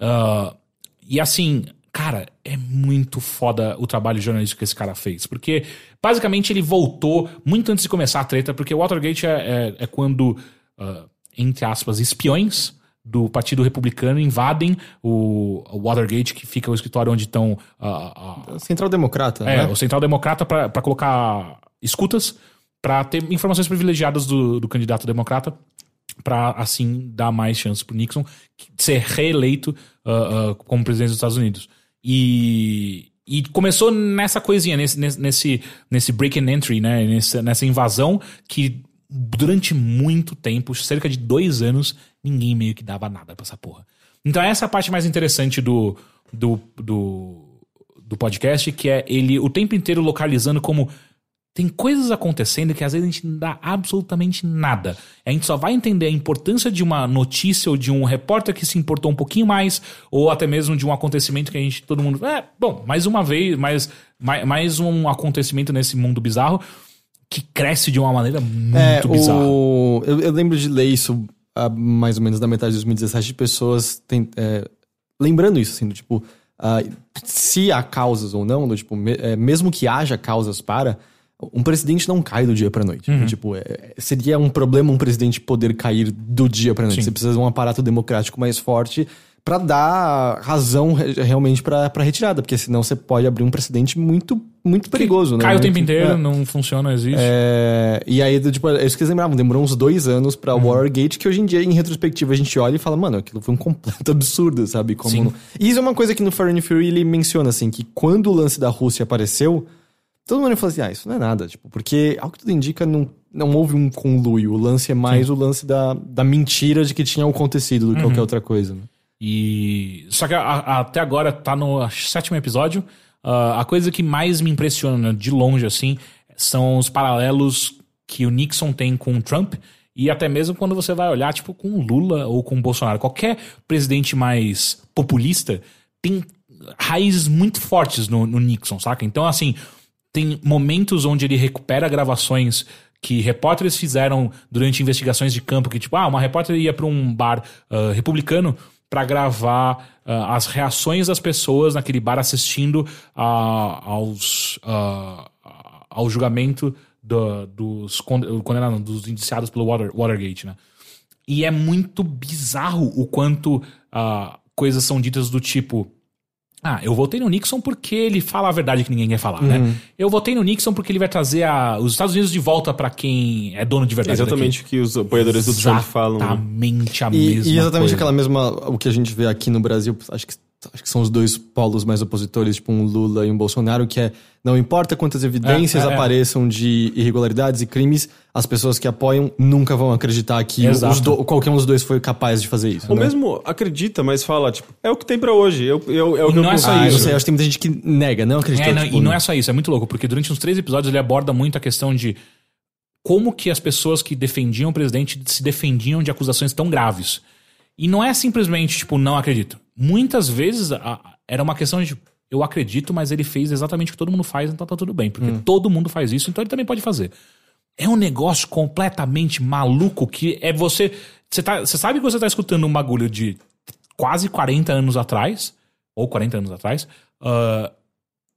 Ah, e assim, cara, é muito foda o trabalho jornalístico que esse cara fez. Porque, basicamente, ele voltou muito antes de começar a treta, porque o Watergate é, é, é quando, ah, entre aspas, espiões do Partido Republicano invadem o, Watergate, que fica o escritório onde estão Central Democrata, é, né? o Central Democrata para colocar escutas, para ter informações privilegiadas do, do candidato democrata, para assim dar mais chances pro Nixon ser reeleito ah, ah, como presidente dos Estados Unidos. E, e começou nessa coisinha, nesse, nesse- nesse, nesse break and entry, né? Nessa, nessa invasão que durante muito tempo, cerca de dois anos, ninguém meio que dava nada pra essa porra. Então essa é a parte mais interessante do, do, do, do podcast, que é ele o tempo inteiro localizando como tem coisas acontecendo que às vezes a gente não dá absolutamente nada. A gente só vai entender a importância de uma notícia ou de um repórter que se importou um pouquinho mais, ou até mesmo de um acontecimento que a gente, todo mundo. É, bom, mais uma vez, mais, mais, mais um acontecimento nesse mundo bizarro que cresce de uma maneira muito É, bizarra. o... eu, eu lembro de ler isso há mais ou menos da metade de 2017 de pessoas tem- é, lembrando isso, assim, do tipo, ah, se há causas ou não, do tipo, me- é, mesmo que haja causas para, um presidente não cai do dia pra noite. Uhum. Tipo, é, seria um problema um presidente poder cair do dia pra noite. Sim. Você precisa de um aparato democrático mais forte pra dar razão re- realmente pra pra retirada, porque senão você pode abrir um precedente muito, muito perigoso, né? Cai o tempo inteiro, é. não funciona, existe. É, e aí, tipo, é isso que eles lembravam, demorou uns dois anos pra Uhum. Watergate, que hoje em dia, em retrospectiva, a gente olha e fala, mano, aquilo foi um completo *laughs* absurdo, sabe? Como Sim. não- E isso é uma coisa que no and Fury ele menciona, assim, que quando o lance da Rússia apareceu, todo mundo falou assim, ah, isso não é nada, tipo, porque, ao que tudo indica, não, não houve um conluio, o lance é mais o lance da, da mentira de que tinha acontecido do que Uhum. qualquer outra coisa, né? E só que a- a- até agora tá no sétimo episódio. Ah, a coisa que mais me impressiona de longe assim são os paralelos que o Nixon tem com o Trump e até mesmo quando você vai olhar tipo com Lula ou com Bolsonaro, qualquer presidente mais populista tem raízes muito fortes no, no Nixon, saca? Então assim, tem momentos onde ele recupera gravações que repórteres fizeram durante investigações de campo, que tipo, ah, uma repórter ia para um bar ah, republicano para gravar ah, as reações das pessoas naquele bar assistindo a- aos ah, ao julgamento do- dos condenados, dos indiciados pelo Water- Watergate, né? E é muito bizarro o quanto ah, coisas são ditas do tipo. Ah, eu votei no Nixon porque ele fala a verdade que ninguém quer falar, né? Eu votei no Nixon porque ele vai trazer a- os Estados Unidos de volta pra quem é dono de verdade. exatamente o que os apoiadores do Trump falam. né? Exatamente a E, mesma e exatamente coisa. aquela mesma. O que a gente vê aqui no Brasil, acho que, acho que são os dois polos mais opositores, tipo um Lula e um Bolsonaro, que é não importa quantas evidências É, é, é. apareçam de irregularidades e crimes, as pessoas que apoiam nunca vão acreditar que do- qualquer um dos dois foi capaz de fazer isso. Ou né? mesmo acredita, mas fala, tipo, é o que tem pra hoje. Eu, eu, é o E que eu não é só. Ah, eu isso. sei, acho que tem muita gente que nega, não acredita. É, não, tipo, e não é só isso, é muito louco, porque durante uns três episódios ele aborda muito a questão de como que as pessoas que defendiam o presidente se defendiam de acusações tão graves. E não é simplesmente, tipo, não acredito. Muitas vezes a- era uma questão de, eu acredito, mas ele fez exatamente o que todo mundo faz, então tá tudo bem. Porque todo mundo faz isso, então ele também pode fazer. É um negócio completamente maluco que é você. Você, tá, você sabe que você tá escutando um bagulho de quase 40 anos atrás, ou 40 anos atrás, ah,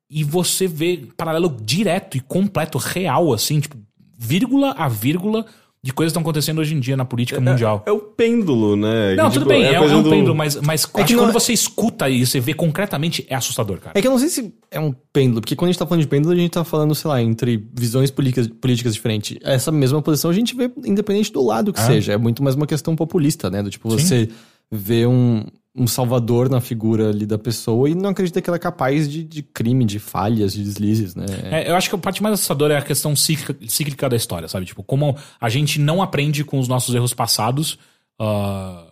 e você vê paralelo direto e completo, real, assim, tipo, vírgula a vírgula de coisas que estão acontecendo hoje em dia na política mundial. É o pêndulo, né? Não, Tipo, tudo bem, a é, é um do- pêndulo, mas, mas acho que não quando é- você escuta e você vê concretamente, é assustador, cara. É que eu não sei se é um pêndulo, porque quando a gente tá falando de pêndulo, a gente tá falando, sei lá, entre visões políticas, políticas diferentes. Essa mesma posição a gente vê independente do lado que Ah. seja. É muito mais uma questão populista, né? Do tipo, você vê um, um salvador na figura ali da pessoa e não acredita que ela é capaz de, de crime, de falhas, de deslizes, né? É, eu acho que a parte mais assustadora é a questão cíclica, cíclica da história, sabe? Tipo, como a gente não aprende com os nossos erros passados. ah,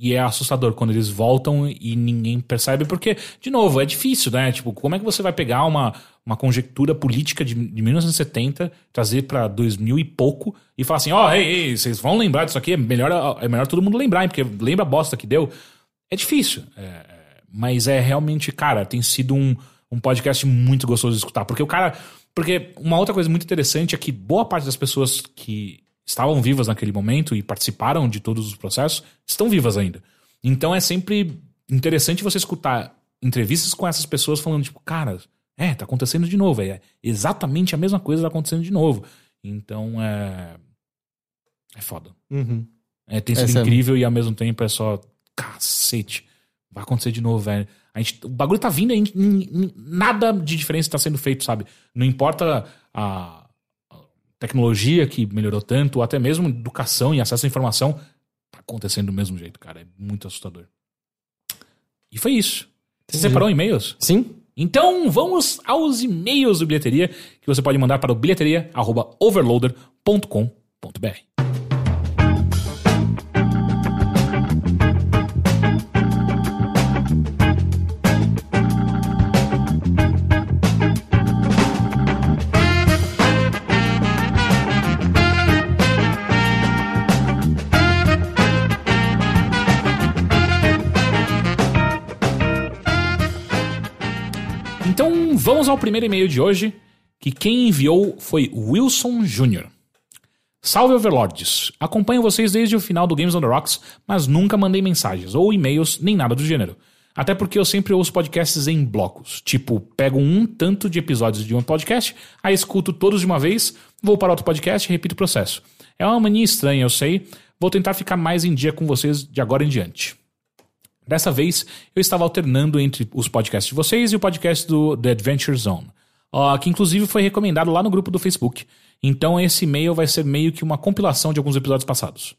e é assustador quando eles voltam e ninguém percebe, porque, de novo, é difícil, né? Tipo, como é que você vai pegar uma, uma conjectura política de, de 1970, trazer pra 2000 e pouco e falar assim: ó, ei, ei, vocês vão lembrar disso aqui? É melhor, é melhor todo mundo lembrar, hein? Porque lembra a bosta que deu. É difícil. é, mas é realmente, cara, tem sido um, um podcast muito gostoso de escutar. Porque o cara. Porque uma outra coisa muito interessante é que boa parte das pessoas que estavam vivas naquele momento e participaram de todos os processos estão vivas ainda. Então é sempre interessante você escutar entrevistas com essas pessoas falando, tipo, cara, é, tá acontecendo de novo. É exatamente a mesma coisa tá acontecendo de novo. Então é. É foda. Uhum. É, tem sido Essa é- incrível e ao mesmo tempo é só. Cacete. Vai acontecer de novo, velho. A gente, o bagulho tá vindo n- n- nada de diferença tá sendo feito, sabe? Não importa a, a tecnologia que melhorou tanto, ou até mesmo educação e acesso à informação, tá acontecendo do mesmo jeito, cara. É muito assustador. E foi isso. Você Entendi. separou e-mails? Sim? Então vamos aos e-mails do Bilheteria, que você pode mandar para o bilheteria.overloader.com.br. Então vamos ao primeiro e-mail de hoje, que quem enviou foi Wilson Jr. Salve Overlords! Acompanho vocês desde o final do Games on the Rocks, mas nunca mandei mensagens ou e-mails nem nada do gênero. Até porque eu sempre ouço podcasts em blocos. Tipo, pego um tanto de episódios de um podcast, aí escuto todos de uma vez, vou para outro podcast e repito o processo. É uma mania estranha, eu sei. Vou tentar ficar mais em dia com vocês de agora em diante. Dessa vez, eu estava alternando entre os podcasts de vocês e o podcast do The Adventure Zone, que inclusive foi recomendado lá no grupo do Facebook. Então esse e-mail vai ser meio que uma compilação de alguns episódios passados.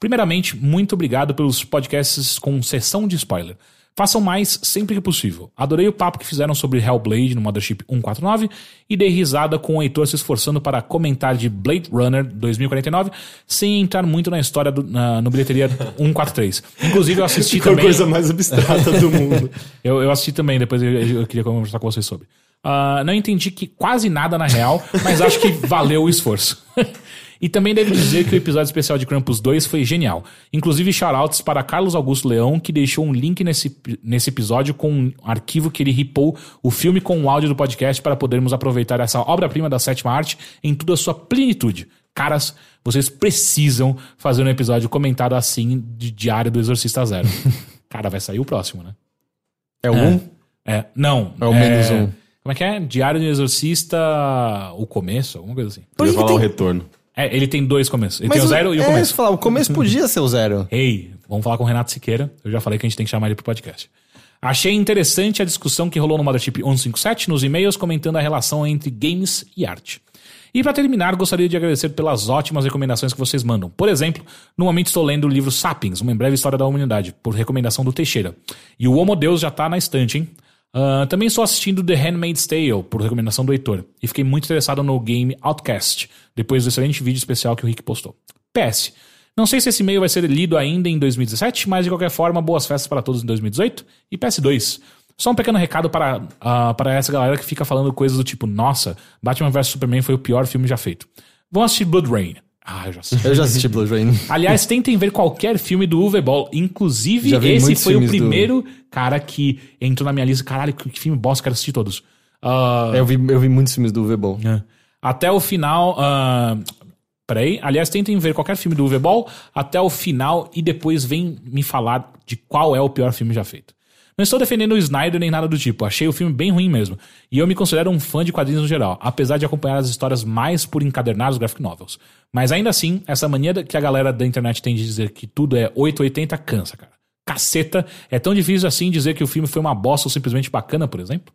Primeiramente, muito obrigado pelos podcasts com sessão de spoiler. Façam mais sempre que possível. Adorei o papo que fizeram sobre Hellblade no Mothership 149 e dei risada com o Heitor se esforçando para comentar de Blade Runner 2049 sem entrar muito na história do, na, no bilheteria 143. Inclusive eu assisti *laughs* Ficou a também. coisa mais abstrata do *laughs* mundo. Eu, eu assisti também, depois eu, eu queria conversar com vocês sobre. Ah, não entendi que quase nada na real, mas acho que valeu o esforço. *laughs* e também devo dizer que o episódio especial de Krampus 2 foi genial. Inclusive, shoutouts para Carlos Augusto Leão, que deixou um link nesse, nesse episódio com um arquivo que ele ripou o filme com o áudio do podcast para podermos aproveitar essa obra-prima da sétima arte em toda a sua plenitude. Caras, vocês precisam fazer um episódio comentado assim de Diário do Exorcista Zero. *laughs* Cara, vai sair o próximo, né? É o um? É, não. É o menos um. Como é que é? Diário do Exorcista, o começo, alguma coisa assim. Eu ia falar tem- o retorno. É, ele tem dois começos. Ele Mas tem o zero e o é, começo. falar, o começo podia ser o zero. Ei, vamos falar com o Renato Siqueira. Eu já falei que a gente tem que chamar ele pro podcast. Achei interessante a discussão que rolou no Mothership 157 nos e-mails comentando a relação entre games e arte. E para terminar, gostaria de agradecer pelas ótimas recomendações que vocês mandam. Por exemplo, no momento estou lendo o livro Sapiens, uma breve história da humanidade, por recomendação do Teixeira. E o Homo Deus já tá na estante, hein? Ah, também estou assistindo The Handmaid's Tale, por recomendação do Heitor, e fiquei muito interessado no game Outcast, depois do excelente vídeo especial que o Rick postou. PS. Não sei se esse e-mail vai ser lido ainda em 2017, mas de qualquer forma, boas festas para todos em 2018. E PS2. Só um pequeno recado para, ah, para essa galera que fica falando coisas do tipo: Nossa, Batman vs Superman foi o pior filme já feito. Vão assistir Blood Rain. Ah, eu já *laughs* assisti. Eu já assisti Rain. Aliás, tentem ver qualquer filme do Uwe Boll. Inclusive, esse foi o filmes do- primeiro cara que entrou na minha lista. Caralho, que filme bosta, quero assistir todos. Ah, eu, vi, eu vi muitos filmes do Uwe Boll. é. Até o final. ah, peraí. Aliás, tentem ver qualquer filme do Uwe Boll até o final e depois vem me falar de qual é o pior filme já feito. Não estou defendendo o Snyder nem nada do tipo, achei o filme bem ruim mesmo. E eu me considero um fã de quadrinhos no geral, apesar de acompanhar as histórias mais por encadernados graphic novels. Mas ainda assim, essa mania que a galera da internet tem de dizer que tudo é 880 cansa, cara. Caceta, é tão difícil assim dizer que o filme foi uma bosta ou simplesmente bacana, por exemplo?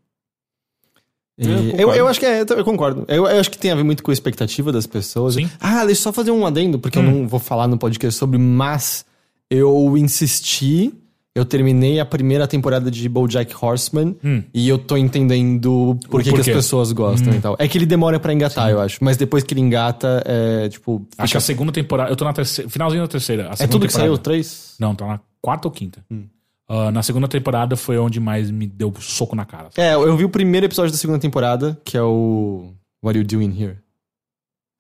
Eu eu, concordo. eu acho que é, eu concordo. Eu, eu acho que tem a ver muito com a expectativa das pessoas. Sim. Ah, deixa eu só fazer um adendo, porque Hum. eu não vou falar no podcast sobre, mas eu insisti, eu terminei a primeira temporada de BoJack Horseman e eu tô entendendo por que, que as pessoas gostam e tal. É que ele demora pra engatar, eu acho. Mas depois que ele engata, é tipo. Acho que fica- a segunda temporada. Eu tô na terceira. Finalzinho da terceira. é tudo que saiu, três? Não, tá na quarta ou quinta. Ah, na segunda temporada foi onde mais me deu soco na cara. É, eu vi o primeiro episódio da segunda temporada, que é o What Are You Doing Here?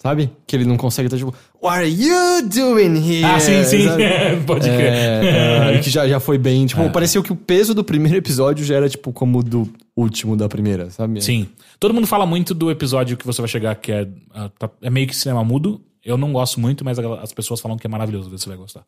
Sabe? Que ele não consegue, tá tipo, What are you doing here? Ah, sim, sim. Sabe? *laughs* Pode crer. É, é, que já, já foi bem. Tipo, pareceu que o peso do primeiro episódio já era, tipo, como o do último da primeira, sabe? Sim. Todo mundo fala muito do episódio que você vai chegar, que é, ah, tá- é meio que cinema mudo. Eu não gosto muito, mas as pessoas falam que é maravilhoso, você vai gostar.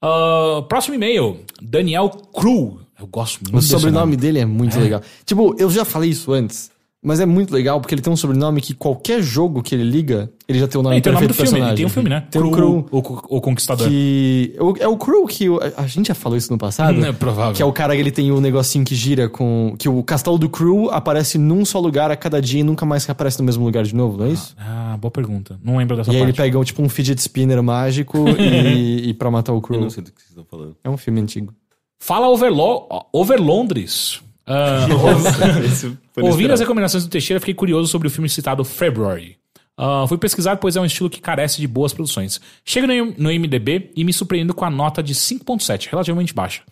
Ah, próximo e-mail, Daniel Cru. Eu gosto muito O sobrenome nome. dele é muito legal. Tipo, eu já falei isso antes, Mas é muito legal porque ele tem um sobrenome que qualquer jogo que ele liga, ele já tem o nome É, tem o nome do filme. personagem. Tem um filme, né? Tem o Crew, Crew. O, o Conquistador. Que. o- É o Crew que. o- A gente já falou isso no passado. É provável. Que é o cara que ele tem o negocinho que gira com. Que o castelo do Crew aparece num só lugar a cada dia e nunca mais aparece no mesmo lugar de novo, não é isso? Ah, boa pergunta. Não lembro dessa e aí ele parte. pega um, tipo um fidget spinner mágico *laughs* e, e pra matar o Eu Crew. não sei do que vocês estão falando. É um filme antigo. Fala Overlo Over Londres. *laughs* Foi ouvindo as recomendações do Teixeira, fiquei curioso sobre o filme citado February. Ah, fui pesquisar, pois é um estilo que carece de boas produções. Chego no, no IMDB e me surpreendo com a nota de 5.7, relativamente baixa.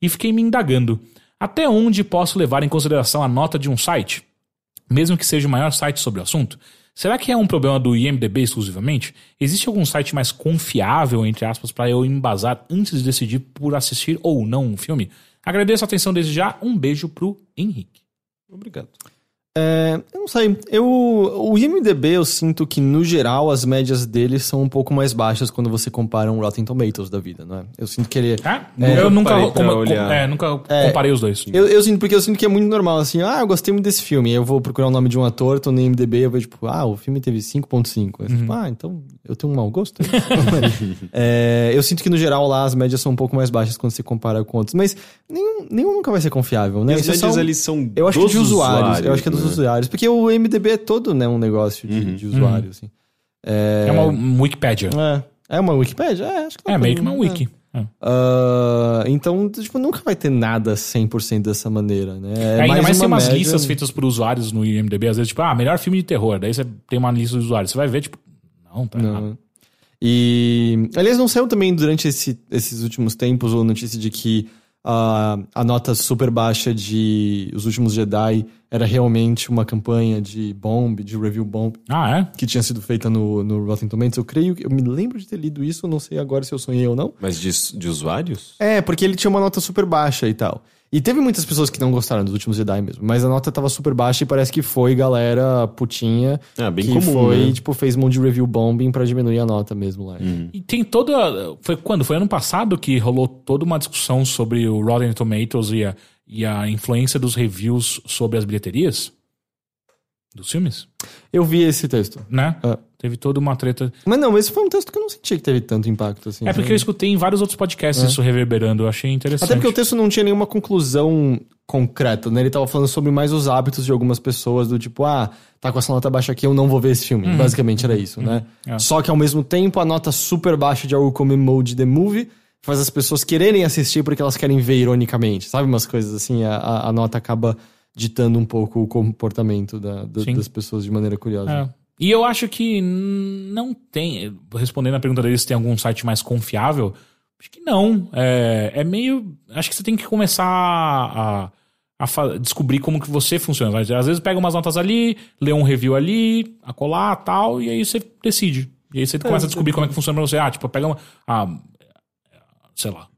E fiquei me indagando. Até onde posso levar em consideração a nota de um site? Mesmo que seja o maior site sobre o assunto? Será que é um problema do IMDB exclusivamente? Existe algum site mais confiável, entre aspas, para eu embasar antes de decidir por assistir ou não um filme? Agradeço a atenção desde já. Um beijo pro Henrique. Obrigado. É, eu não sei. Eu, o IMDB, eu sinto que, no geral, as médias dele são um pouco mais baixas quando você compara um Rotten Tomatoes da vida, não é? Eu sinto que ele. Ah, É, eu nunca, como- olhar. é, nunca comparei os dois. Eu, eu sinto, porque eu sinto que é muito normal, assim, ah, eu gostei muito desse filme. Aí eu vou procurar o nome de um ator, tô no IMDB, eu vejo, tipo, ah, o filme teve 5.5. Aí eu, tipo, ah, então eu tenho um mau gosto. *laughs* É, eu sinto que, no geral, lá as médias são um pouco mais baixas quando você compara com outros. Mas nenhum, nenhum nunca vai ser confiável, né? E as é médias um- ali são Eu acho que dos de usuários. Eu acho que é dos né? usuários. Porque o MDB é todo, né, um negócio de, de usuário, assim. É, É uma Wikipedia. é, é uma Wikipédia? É, acho que É, uma meio que uma wiki. É. Ah, então, tipo, nunca vai ter nada 100% dessa maneira, né? É, ainda mais uma tem umas média- listas feitas por usuários no IMDB, às vezes, tipo, ah, melhor filme de terror. Daí você tem uma lista de usuários. Você vai ver, tipo, não, tá errado. Não. E, aliás, não saiu também durante esse- esses últimos tempos a notícia de que a a nota super baixa de Os Últimos Jedi era realmente uma campanha de bomb, de review bomb, Ah, é? que tinha sido feita no, no Rotten Tomatoes. Eu creio, que- eu me lembro de ter lido isso, não sei agora se eu sonhei ou não. Mas de, de usuários? É, porque ele tinha uma nota super baixa e tal. E teve muitas pessoas que não gostaram dos últimos Jedi mesmo, mas a nota tava super baixa e parece que foi galera putinha Ah, bem que comum, foi, né? tipo, fez um monte de review bombing pra diminuir a nota mesmo lá. E tem toda. Foi quando? Foi ano passado que rolou toda uma discussão sobre o Rotten Tomatoes e a, e a influência dos reviews sobre as bilheterias dos filmes, Eu vi esse texto. né? Ah. Teve toda uma treta. Mas não, esse foi um texto que eu não senti que teve tanto impacto assim. É porque eu escutei em vários outros podcasts isso reverberando. Eu achei interessante. Até porque o texto não tinha nenhuma conclusão concreta, né? Ele tava falando sobre mais os hábitos de algumas pessoas, do tipo, ah, tá com essa nota baixa aqui, eu não vou ver esse filme. Basicamente era isso, né? É. Só que ao mesmo tempo, a nota super baixa de algo como Emoji The Movie faz as pessoas quererem assistir porque elas querem ver ironicamente, sabe? Umas coisas assim, a, a- nota acaba ditando um pouco o comportamento da- das pessoas de maneira curiosa. É. E eu acho que não tem. Respondendo a pergunta dele se tem algum site mais confiável, acho que não. É, é meio. Acho que você tem que começar a, a fa- descobrir como que você funciona. Às vezes pega umas notas ali, lê um review ali, acolá tal, e aí você decide. E aí você começa a descobrir como é que funciona pra você. Ah, tipo, pega uma. Ah, sei lá.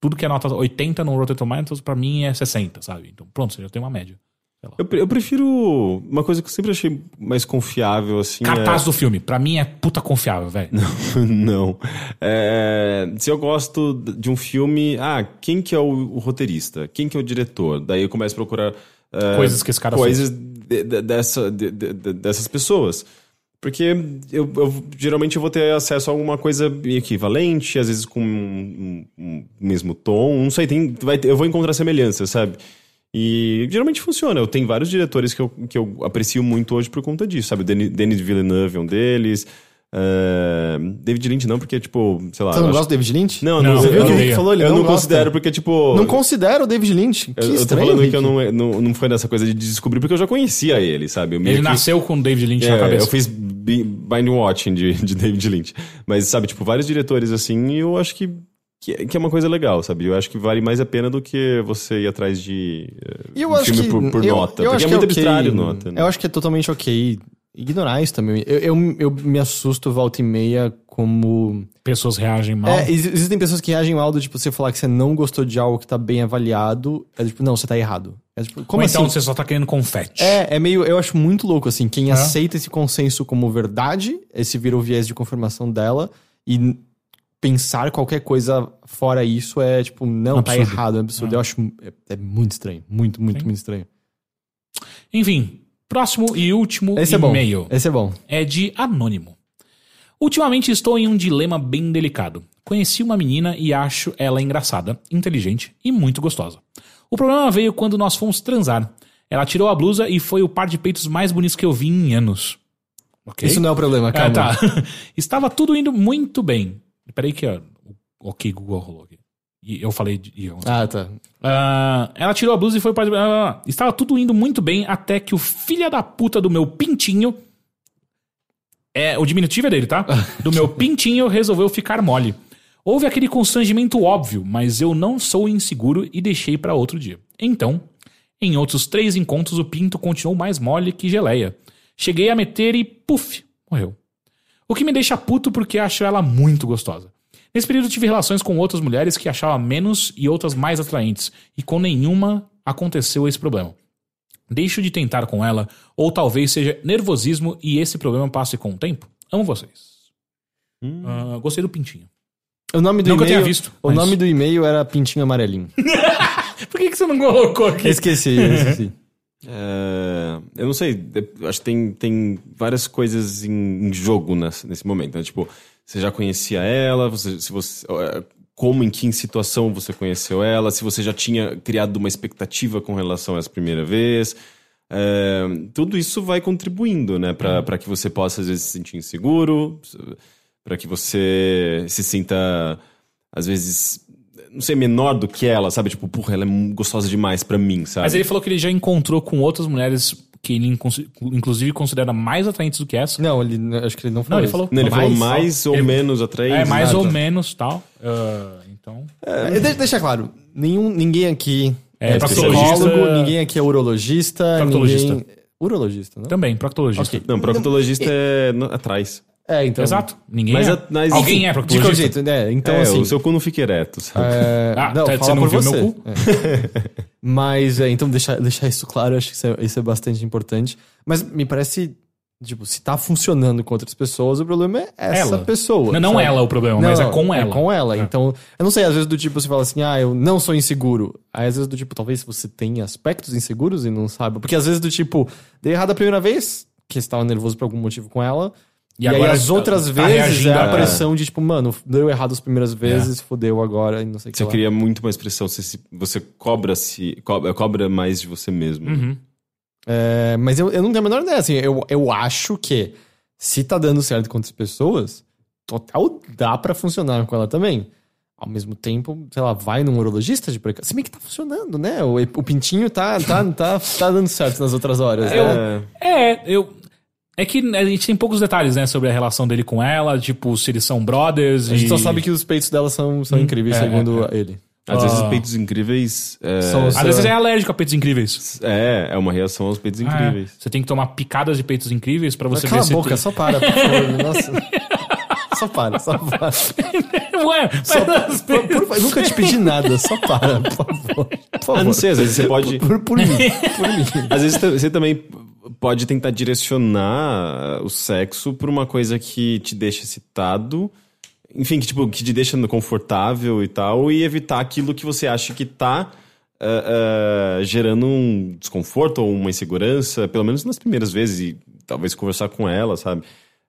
Tudo que é nota 80 no Rotten Tomatoes, pra mim é 60, sabe? Então, pronto, você já tem uma média. Eu, eu prefiro. Uma coisa que eu sempre achei mais confiável, assim. Cartaz do filme, pra mim é puta confiável, velho. é... *laughs* Não. É, Se eu gosto de um filme. Ah, quem que é o, o roteirista? Quem que é o diretor? Daí eu começo a procurar. é, Coisas que esse cara Coisas de- de- dessa, de- de- de- dessas pessoas. Porque eu, eu- geralmente eu vou ter acesso a alguma coisa equivalente, às vezes com um, um- um mesmo tom. Não sei, tem, vai eu vou encontrar semelhanças, sabe? E geralmente funciona. Eu tenho vários diretores que eu, que eu aprecio muito hoje por conta disso, sabe? O Denis, Denis Villeneuve é um deles. é, David Lynch não, porque, tipo, sei lá. Você não acho- gosta do David Lynch? Não, Não, não, você eu, viu o que eu- o Rick falou? Ele eu não não considero, porque, tipo. Não considera o David Lynch. Que eu, eu tô estranho, falando Rick. que eu não, não, não foi nessa coisa de descobrir, porque eu já conhecia ele, sabe? Ele que- nasceu com o David Lynch na é, cabeça. eu fiz bi- bind watching de, de David Lynch. Mas, sabe, tipo, vários diretores assim, e eu acho que, que, é- que é uma coisa legal, sabe? Eu acho que vale mais a pena do que você ir atrás de eh, eu um acho filme que, por, por eu, nota. eu porque acho é que muito ok. arbitrário nota. Né? Eu acho que é totalmente ok ignorar isso também. Eu, eu, eu me assusto volta e meia como... Pessoas reagem mal. É, exi- existem pessoas que reagem mal do tipo, você falar que você não gostou de algo que tá bem avaliado, é tipo, não, você tá errado. É tipo, como Ou assim? então você só tá querendo confete. É, é meio. Eu acho muito louco, assim. Quem É. aceita esse consenso como verdade, esse vira o viés de confirmação dela, e pensar qualquer coisa fora isso é tipo, não, tá Absurdo. errado, é absurdo. Eu acho. É, é muito estranho. Muito, muito, Sim. muito estranho. Enfim, Próximo e último Esse é e-mail Esse é bom. é de Anônimo. Ultimamente estou em um dilema bem delicado. Conheci uma menina e acho ela engraçada, inteligente e muito gostosa. O problema veio quando nós fomos transar. Ela tirou a blusa e foi o par de peitos mais bonitos que eu vi em anos. Ok? Isso não é o problema, Ah, calma. tá. *laughs* Estava tudo indo muito bem. Peraí que ó, o ok Google rolou aqui. E eu falei de... eu- Ah, tá. ah, ela tirou a blusa e foi para. Ah, estava tudo indo muito bem até que o filho da puta do meu pintinho. É, o diminutivo é dele, tá? *laughs* Do meu pintinho resolveu ficar mole. Houve aquele constrangimento óbvio, mas eu não sou inseguro e deixei pra outro dia. Então, em outros três encontros, o pinto continuou mais mole que geleia. Cheguei a meter e puf, morreu. O que me deixa puto porque acho ela muito gostosa. Nesse período tive relações com outras mulheres que achava menos e outras mais atraentes, e com nenhuma aconteceu esse problema. Deixo de tentar com ela, ou talvez seja nervosismo e esse problema passe com o tempo? Amo vocês. Ah, gostei do pintinho. O nome do Não que eu e-mail. tenha visto, O mas- nome do e-mail era Pintinho Amarelinho. *laughs* Por que, que você não colocou aqui? Esqueci, eu esqueci. *laughs* É, eu não sei, de- acho que tem, tem várias coisas em, em jogo nesse, nesse momento. Né? Tipo, você já conhecia ela, você, se você, é, como, em que situação você conheceu ela, se você já tinha criado uma expectativa com relação a essa primeira vez. É, tudo isso vai contribuindo, né? Pra, pra que você possa, às vezes, se sentir inseguro, para que você se sinta, às vezes, não sei, menor do que ela, sabe? Tipo, porra, ela é gostosa demais pra mim, sabe? Mas ele falou que ele já encontrou com outras mulheres que ele inclusive considera mais atraentes do que essa. Não, ele, acho que ele não falou. Não, ele falou. Não, ele falou Mais? mais ou Ele- menos atraente. É, mais Ah, ou menos tal. Ah, então. É, deixa, deixa claro, nenhum, ninguém aqui É, é, psicólogo, ninguém aqui é urologista, Proctologista. ninguém... Urologista, não? Também, proctologista. Ok. Não, proctologista é no- atrás. É, então... Exato. Ninguém Mas é. mas, Alguém é De qualquer proctologista. jeito, né? Então, é, assim... o seu cu não fica ereto, sabe? É, Ah, não, tá, fala você não por viu você. meu cu? É. *laughs* Mas, é, então, deixar, deixar isso claro, acho que isso é, isso é bastante importante. Mas me parece, tipo, se tá funcionando com outras pessoas, o problema é essa Ela. pessoa. Não, não sabe? ela o problema, mas é com ela. É com ela. Então, eu não sei, às vezes do tipo, você fala assim, ah, eu não sou inseguro. Aí, às vezes do tipo, talvez você tenha aspectos inseguros e não sabe. Porque às vezes do tipo, dei errado a primeira vez, que você tava nervoso por algum motivo com ela. E E, aí agora as outras tá vezes é a pressão de tipo, mano, deu errado as primeiras vezes, fodeu agora e não sei o que Você lá. cria muito mais pressão, você, se- você cobra se cobra, cobra mais de você mesmo. Uhum. É, mas eu, eu não tenho a menor ideia, assim, eu, eu acho que se tá dando certo com outras pessoas, total dá pra funcionar com ela também. Ao mesmo tempo, sei lá, vai num urologista de precaução. Se bem que tá funcionando, né? O, o pintinho tá, tá, tá, tá dando certo nas outras horas. Eu- né? É, eu. É que a gente tem poucos detalhes, né, sobre a relação dele com ela, tipo, se eles são brothers. A gente e... só sabe que os peitos dela são, são incríveis, é, segundo é, ele. Às vezes Ah. peitos incríveis é, São os- Às vezes é alérgico a peitos incríveis. é, é uma reação aos peitos incríveis. É, você tem que tomar picadas de peitos incríveis pra você Cala ver a se. boca, só para, por favor. *laughs* Nossa. Só para, só para. *laughs* Ué, mas... Por- por- eu nunca te pedi nada, só para, por favor. Por favor. Ah, não sei, às vezes você pode. Por, por mim, por mim. Às vezes você também pode tentar direcionar o sexo por uma coisa que te deixa excitado, enfim, que, tipo, que te deixa confortável e tal, e evitar aquilo que você acha que tá ah, ah, gerando um desconforto ou uma insegurança, pelo menos nas primeiras vezes, e talvez conversar com ela, sabe?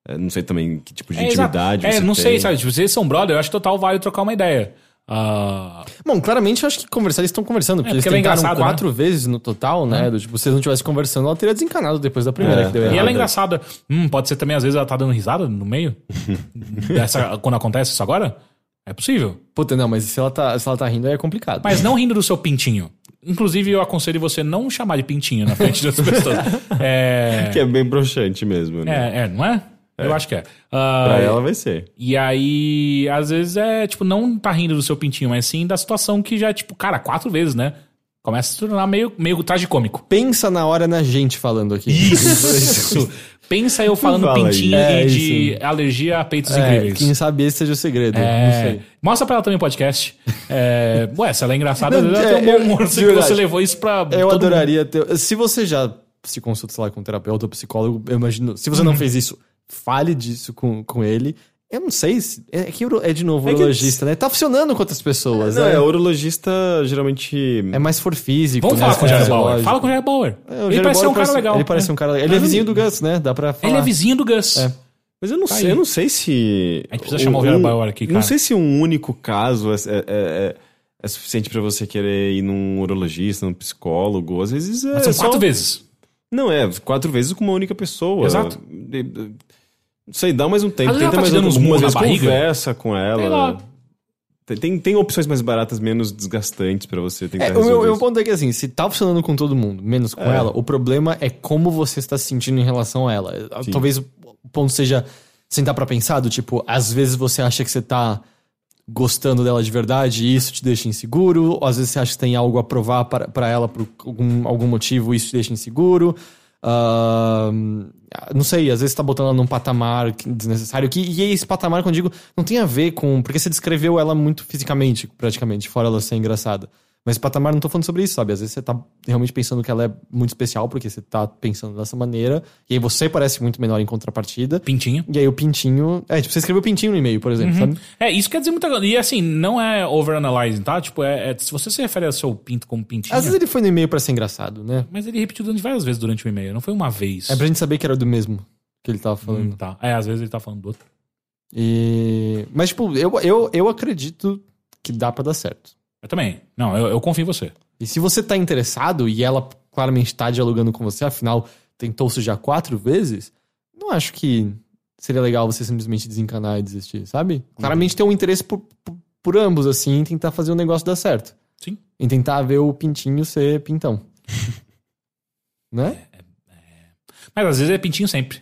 Eh, Não sei também que tipo de É, exato. intimidade É, você não tem. sei, sabe? Tipo, se eles são brother, eu acho total vale trocar uma ideia. Ah, Bom, claramente eu acho que conversar eles estão conversando, porque, É, porque eles é tentaram engraçado, quatro vezes no total, né? Do, tipo, se eles não tivessem conversando, ela teria desencanado depois da primeira É. que deu e errado. ela é engraçada. Hum, pode ser também, às vezes, ela tá dando risada no meio. *laughs* Dessa, quando acontece isso agora? É possível. Puta, não, mas se ela tá, se ela tá rindo aí é complicado. Mas não rindo do seu pintinho. Inclusive, eu aconselho você não chamar de pintinho na frente outras *laughs* pessoas. É, Que é bem broxante mesmo, né? é, é, não é? Eu acho que é. Ah, Pra ela vai ser. E aí, às vezes é, tipo, não tá rindo do seu pintinho, mas sim da situação que já, tipo, cara, quatro vezes, né? Começa a se tornar meio, meio tragicômico. Pensa na hora na gente falando aqui. Isso! *laughs* Pensa eu falando Fala pintinho isso. É, de alergia a peitos É, incríveis. quem sabe esse seja o segredo. Não É, sei. mostra pra ela também o podcast. É, ué, se ela é engraçada, Não, ela é, tem um bom eu- humor. de Se verdade. você levou isso pra. Eu todo adoraria ter. Se você já se consulta, sei lá, com um terapeuta ou psicólogo, eu imagino. Se Uhum. você não fez isso, fale disso com, com ele. Eu não sei se. É que é de novo É que- urologista, né? Tá funcionando com outras pessoas. Não, né? é, urologista geralmente. É mais for físico. Vamos né? falar com o Jared Bauer. Fala com o Jared Bauer. É, o ele parece ser um cara legal. Ele parece É. um cara legal. Ele é vizinho do Gus, né? Dá pra falar. Ele é vizinho do Gus. É. Mas eu não Tá sei, aí. eu não sei se. A gente precisa chamar o Jared Bauer aqui, cara. Não sei se um único caso é, é- é- é suficiente pra você querer ir num urologista, num psicólogo. Às vezes é. Mas são só- quatro vezes. Não, é, quatro vezes com uma única pessoa. Exato. Não sei, dá mais um tempo. Tenta tá mais te dando uns algumas na vezes, conversa com ela. Tem, tem, tem opções mais baratas, menos desgastantes pra você tentar É, o resolver meu, meu ponto é que assim, se tá funcionando com todo mundo, menos com É. ela, o problema é como você está se sentindo em relação a ela. Sim. Talvez o ponto seja sentar pra pensar, do tipo, às vezes você acha que você tá gostando dela de verdade e isso te deixa inseguro, ou às vezes você acha que tem algo a provar para pra ela por algum, algum motivo e isso te deixa inseguro. Ahn, não sei, às vezes você tá botando ela num patamar desnecessário. Que, e esse patamar, quando eu digo, não tem a ver com. Porque você descreveu ela muito fisicamente, praticamente, fora ela ser engraçada. Mas patamar não tô falando sobre isso, sabe? Às vezes você tá realmente pensando que ela é muito especial, porque você tá pensando dessa maneira. E aí você parece muito menor em contrapartida. Pintinho. E aí o pintinho. É, tipo, você escreveu pintinho no e-mail, por exemplo, sabe? É, isso quer dizer muita coisa. E assim, não é overanalyzing, tá? Tipo, é, é- se você se refere ao seu pinto como pintinho. Às vezes ele foi no e-mail pra ser engraçado, né? Mas ele repetiu várias vezes durante o e-mail, não foi uma vez. É pra gente saber que era do mesmo que ele tava falando. Hum, tá. É, às vezes ele tá falando do outro. E... Mas, tipo, eu, eu, eu acredito que dá pra dar certo. Eu também. Não, eu, eu confio em você. E se você tá interessado e ela claramente tá dialogando com você, afinal, tentou-se já quatro vezes, não acho que seria legal você simplesmente desencanar e desistir, sabe? Claramente tem um interesse por, por, por ambos, assim, em tentar fazer o negócio dar certo. Sim. Em tentar ver o pintinho ser pintão. *laughs* né? Mas às vezes é pintinho sempre.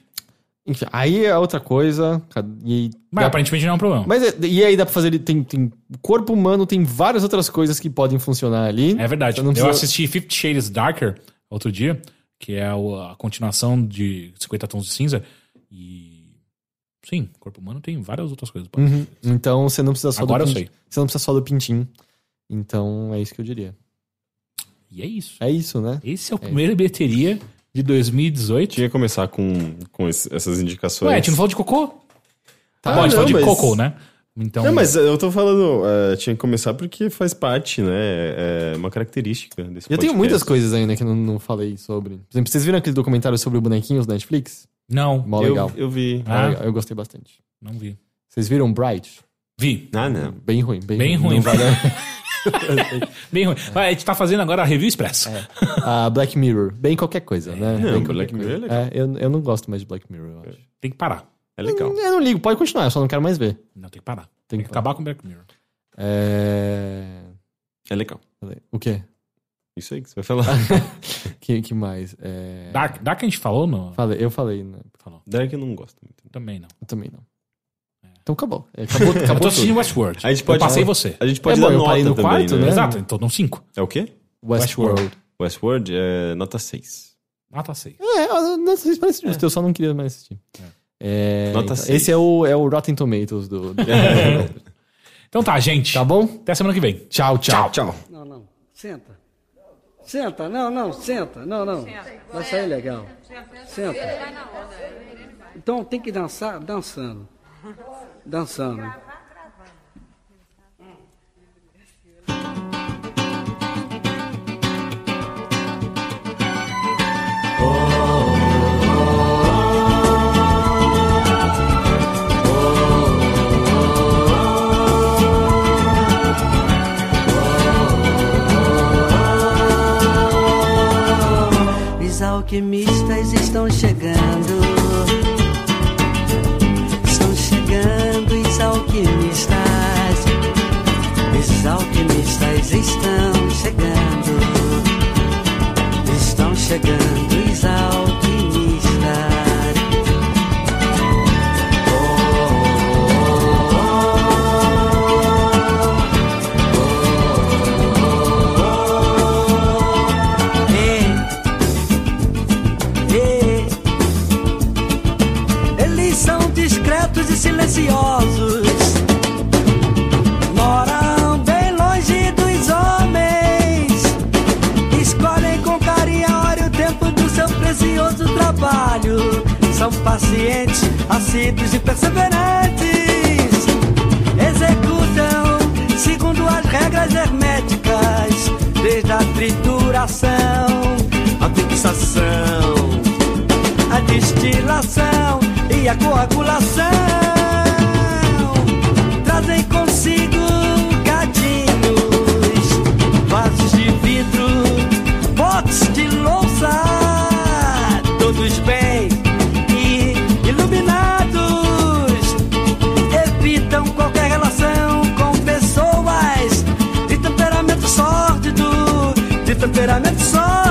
Enfim, aí é outra coisa. E Mas dá- aparentemente não é um problema. mas é- e aí dá pra fazer. Tem, tem corpo humano tem várias outras coisas que podem funcionar ali. É verdade. Você não Eu precisa- assisti Fifty Shades Darker outro dia, que é a continuação de 50 Tons de Cinza. E. Sim, corpo humano tem várias outras coisas. Uhum. Então você não precisa só Agora eu do pintinho. Você não precisa só do pintinho. Então é isso que eu diria. E é isso. É isso, né? Esse é o primeiro bilheteria de 2018. Tinha que começar com, com esse- essas indicações. Ué, a gente não falou de cocô? Tá Ah, bom, a gente falou de não, mas- cocô, né? Então. Não, mas eu tô falando, é, tinha que começar porque faz parte, né? É uma característica desse Eu tenho podcast. muitas coisas ainda que eu não, não falei sobre. Por exemplo, vocês viram aquele documentário sobre bonequinhos da Netflix? Não, Mó Eu, legal. eu vi. Mó Ah. legal. Eu gostei bastante. não vi. Vocês viram Bright? Vi. Ah, não. Bem ruim, bem, Bem ruim. Não vale a- *laughs* *laughs* Bem ruim. Mas A gente tá fazendo agora a review express. Ah, Black Mirror. Bem qualquer coisa, né? Não, Bem Black. Mirror é legal. É, eu, eu não gosto mais de Black Mirror, eu acho. Tem que parar. É legal. Eu não ligo, pode continuar, eu só não quero mais ver. Não, tem que parar. Tem Tem, que que acabar com Black Mirror. É... É legal. O quê? Isso aí que você vai falar. *laughs* Que, que mais? É... Dark, Dark a gente falou? No... Falei, eu falei, né? Falou. Dark eu não gosto muito. Também não. Eu também não. Então acabou. É, Acabou, acabou Eu tô tudo. assistindo Westworld. A gente pode- eu passei você. A gente pode É bom, dar eu nota parei no também, quarto, né? Exato, então dão 5. É o quê? Westworld. Westworld é nota 6. Ah, tá 6. É, não sei se parece justo, eu só não queria mais assistir. É, Nota então, seis. esse é o, é o Rotten Tomatoes do. do- *laughs* Então tá, gente. tá bom? Até semana que vem. Tchau, tchau. Tchau. Não, não. Senta. Senta. Não, não. Senta. Não, não. Vai sair legal. Senta. Então tem que dançar dançando. Dançando. Os alquimistas estão chegando. Alquimistas estão chegando. Estão chegando os alquimistas. assitos e perseverantes executam segundo as regras herméticas, desde a trituração, a fixação, a destilação e a coagulação. sol.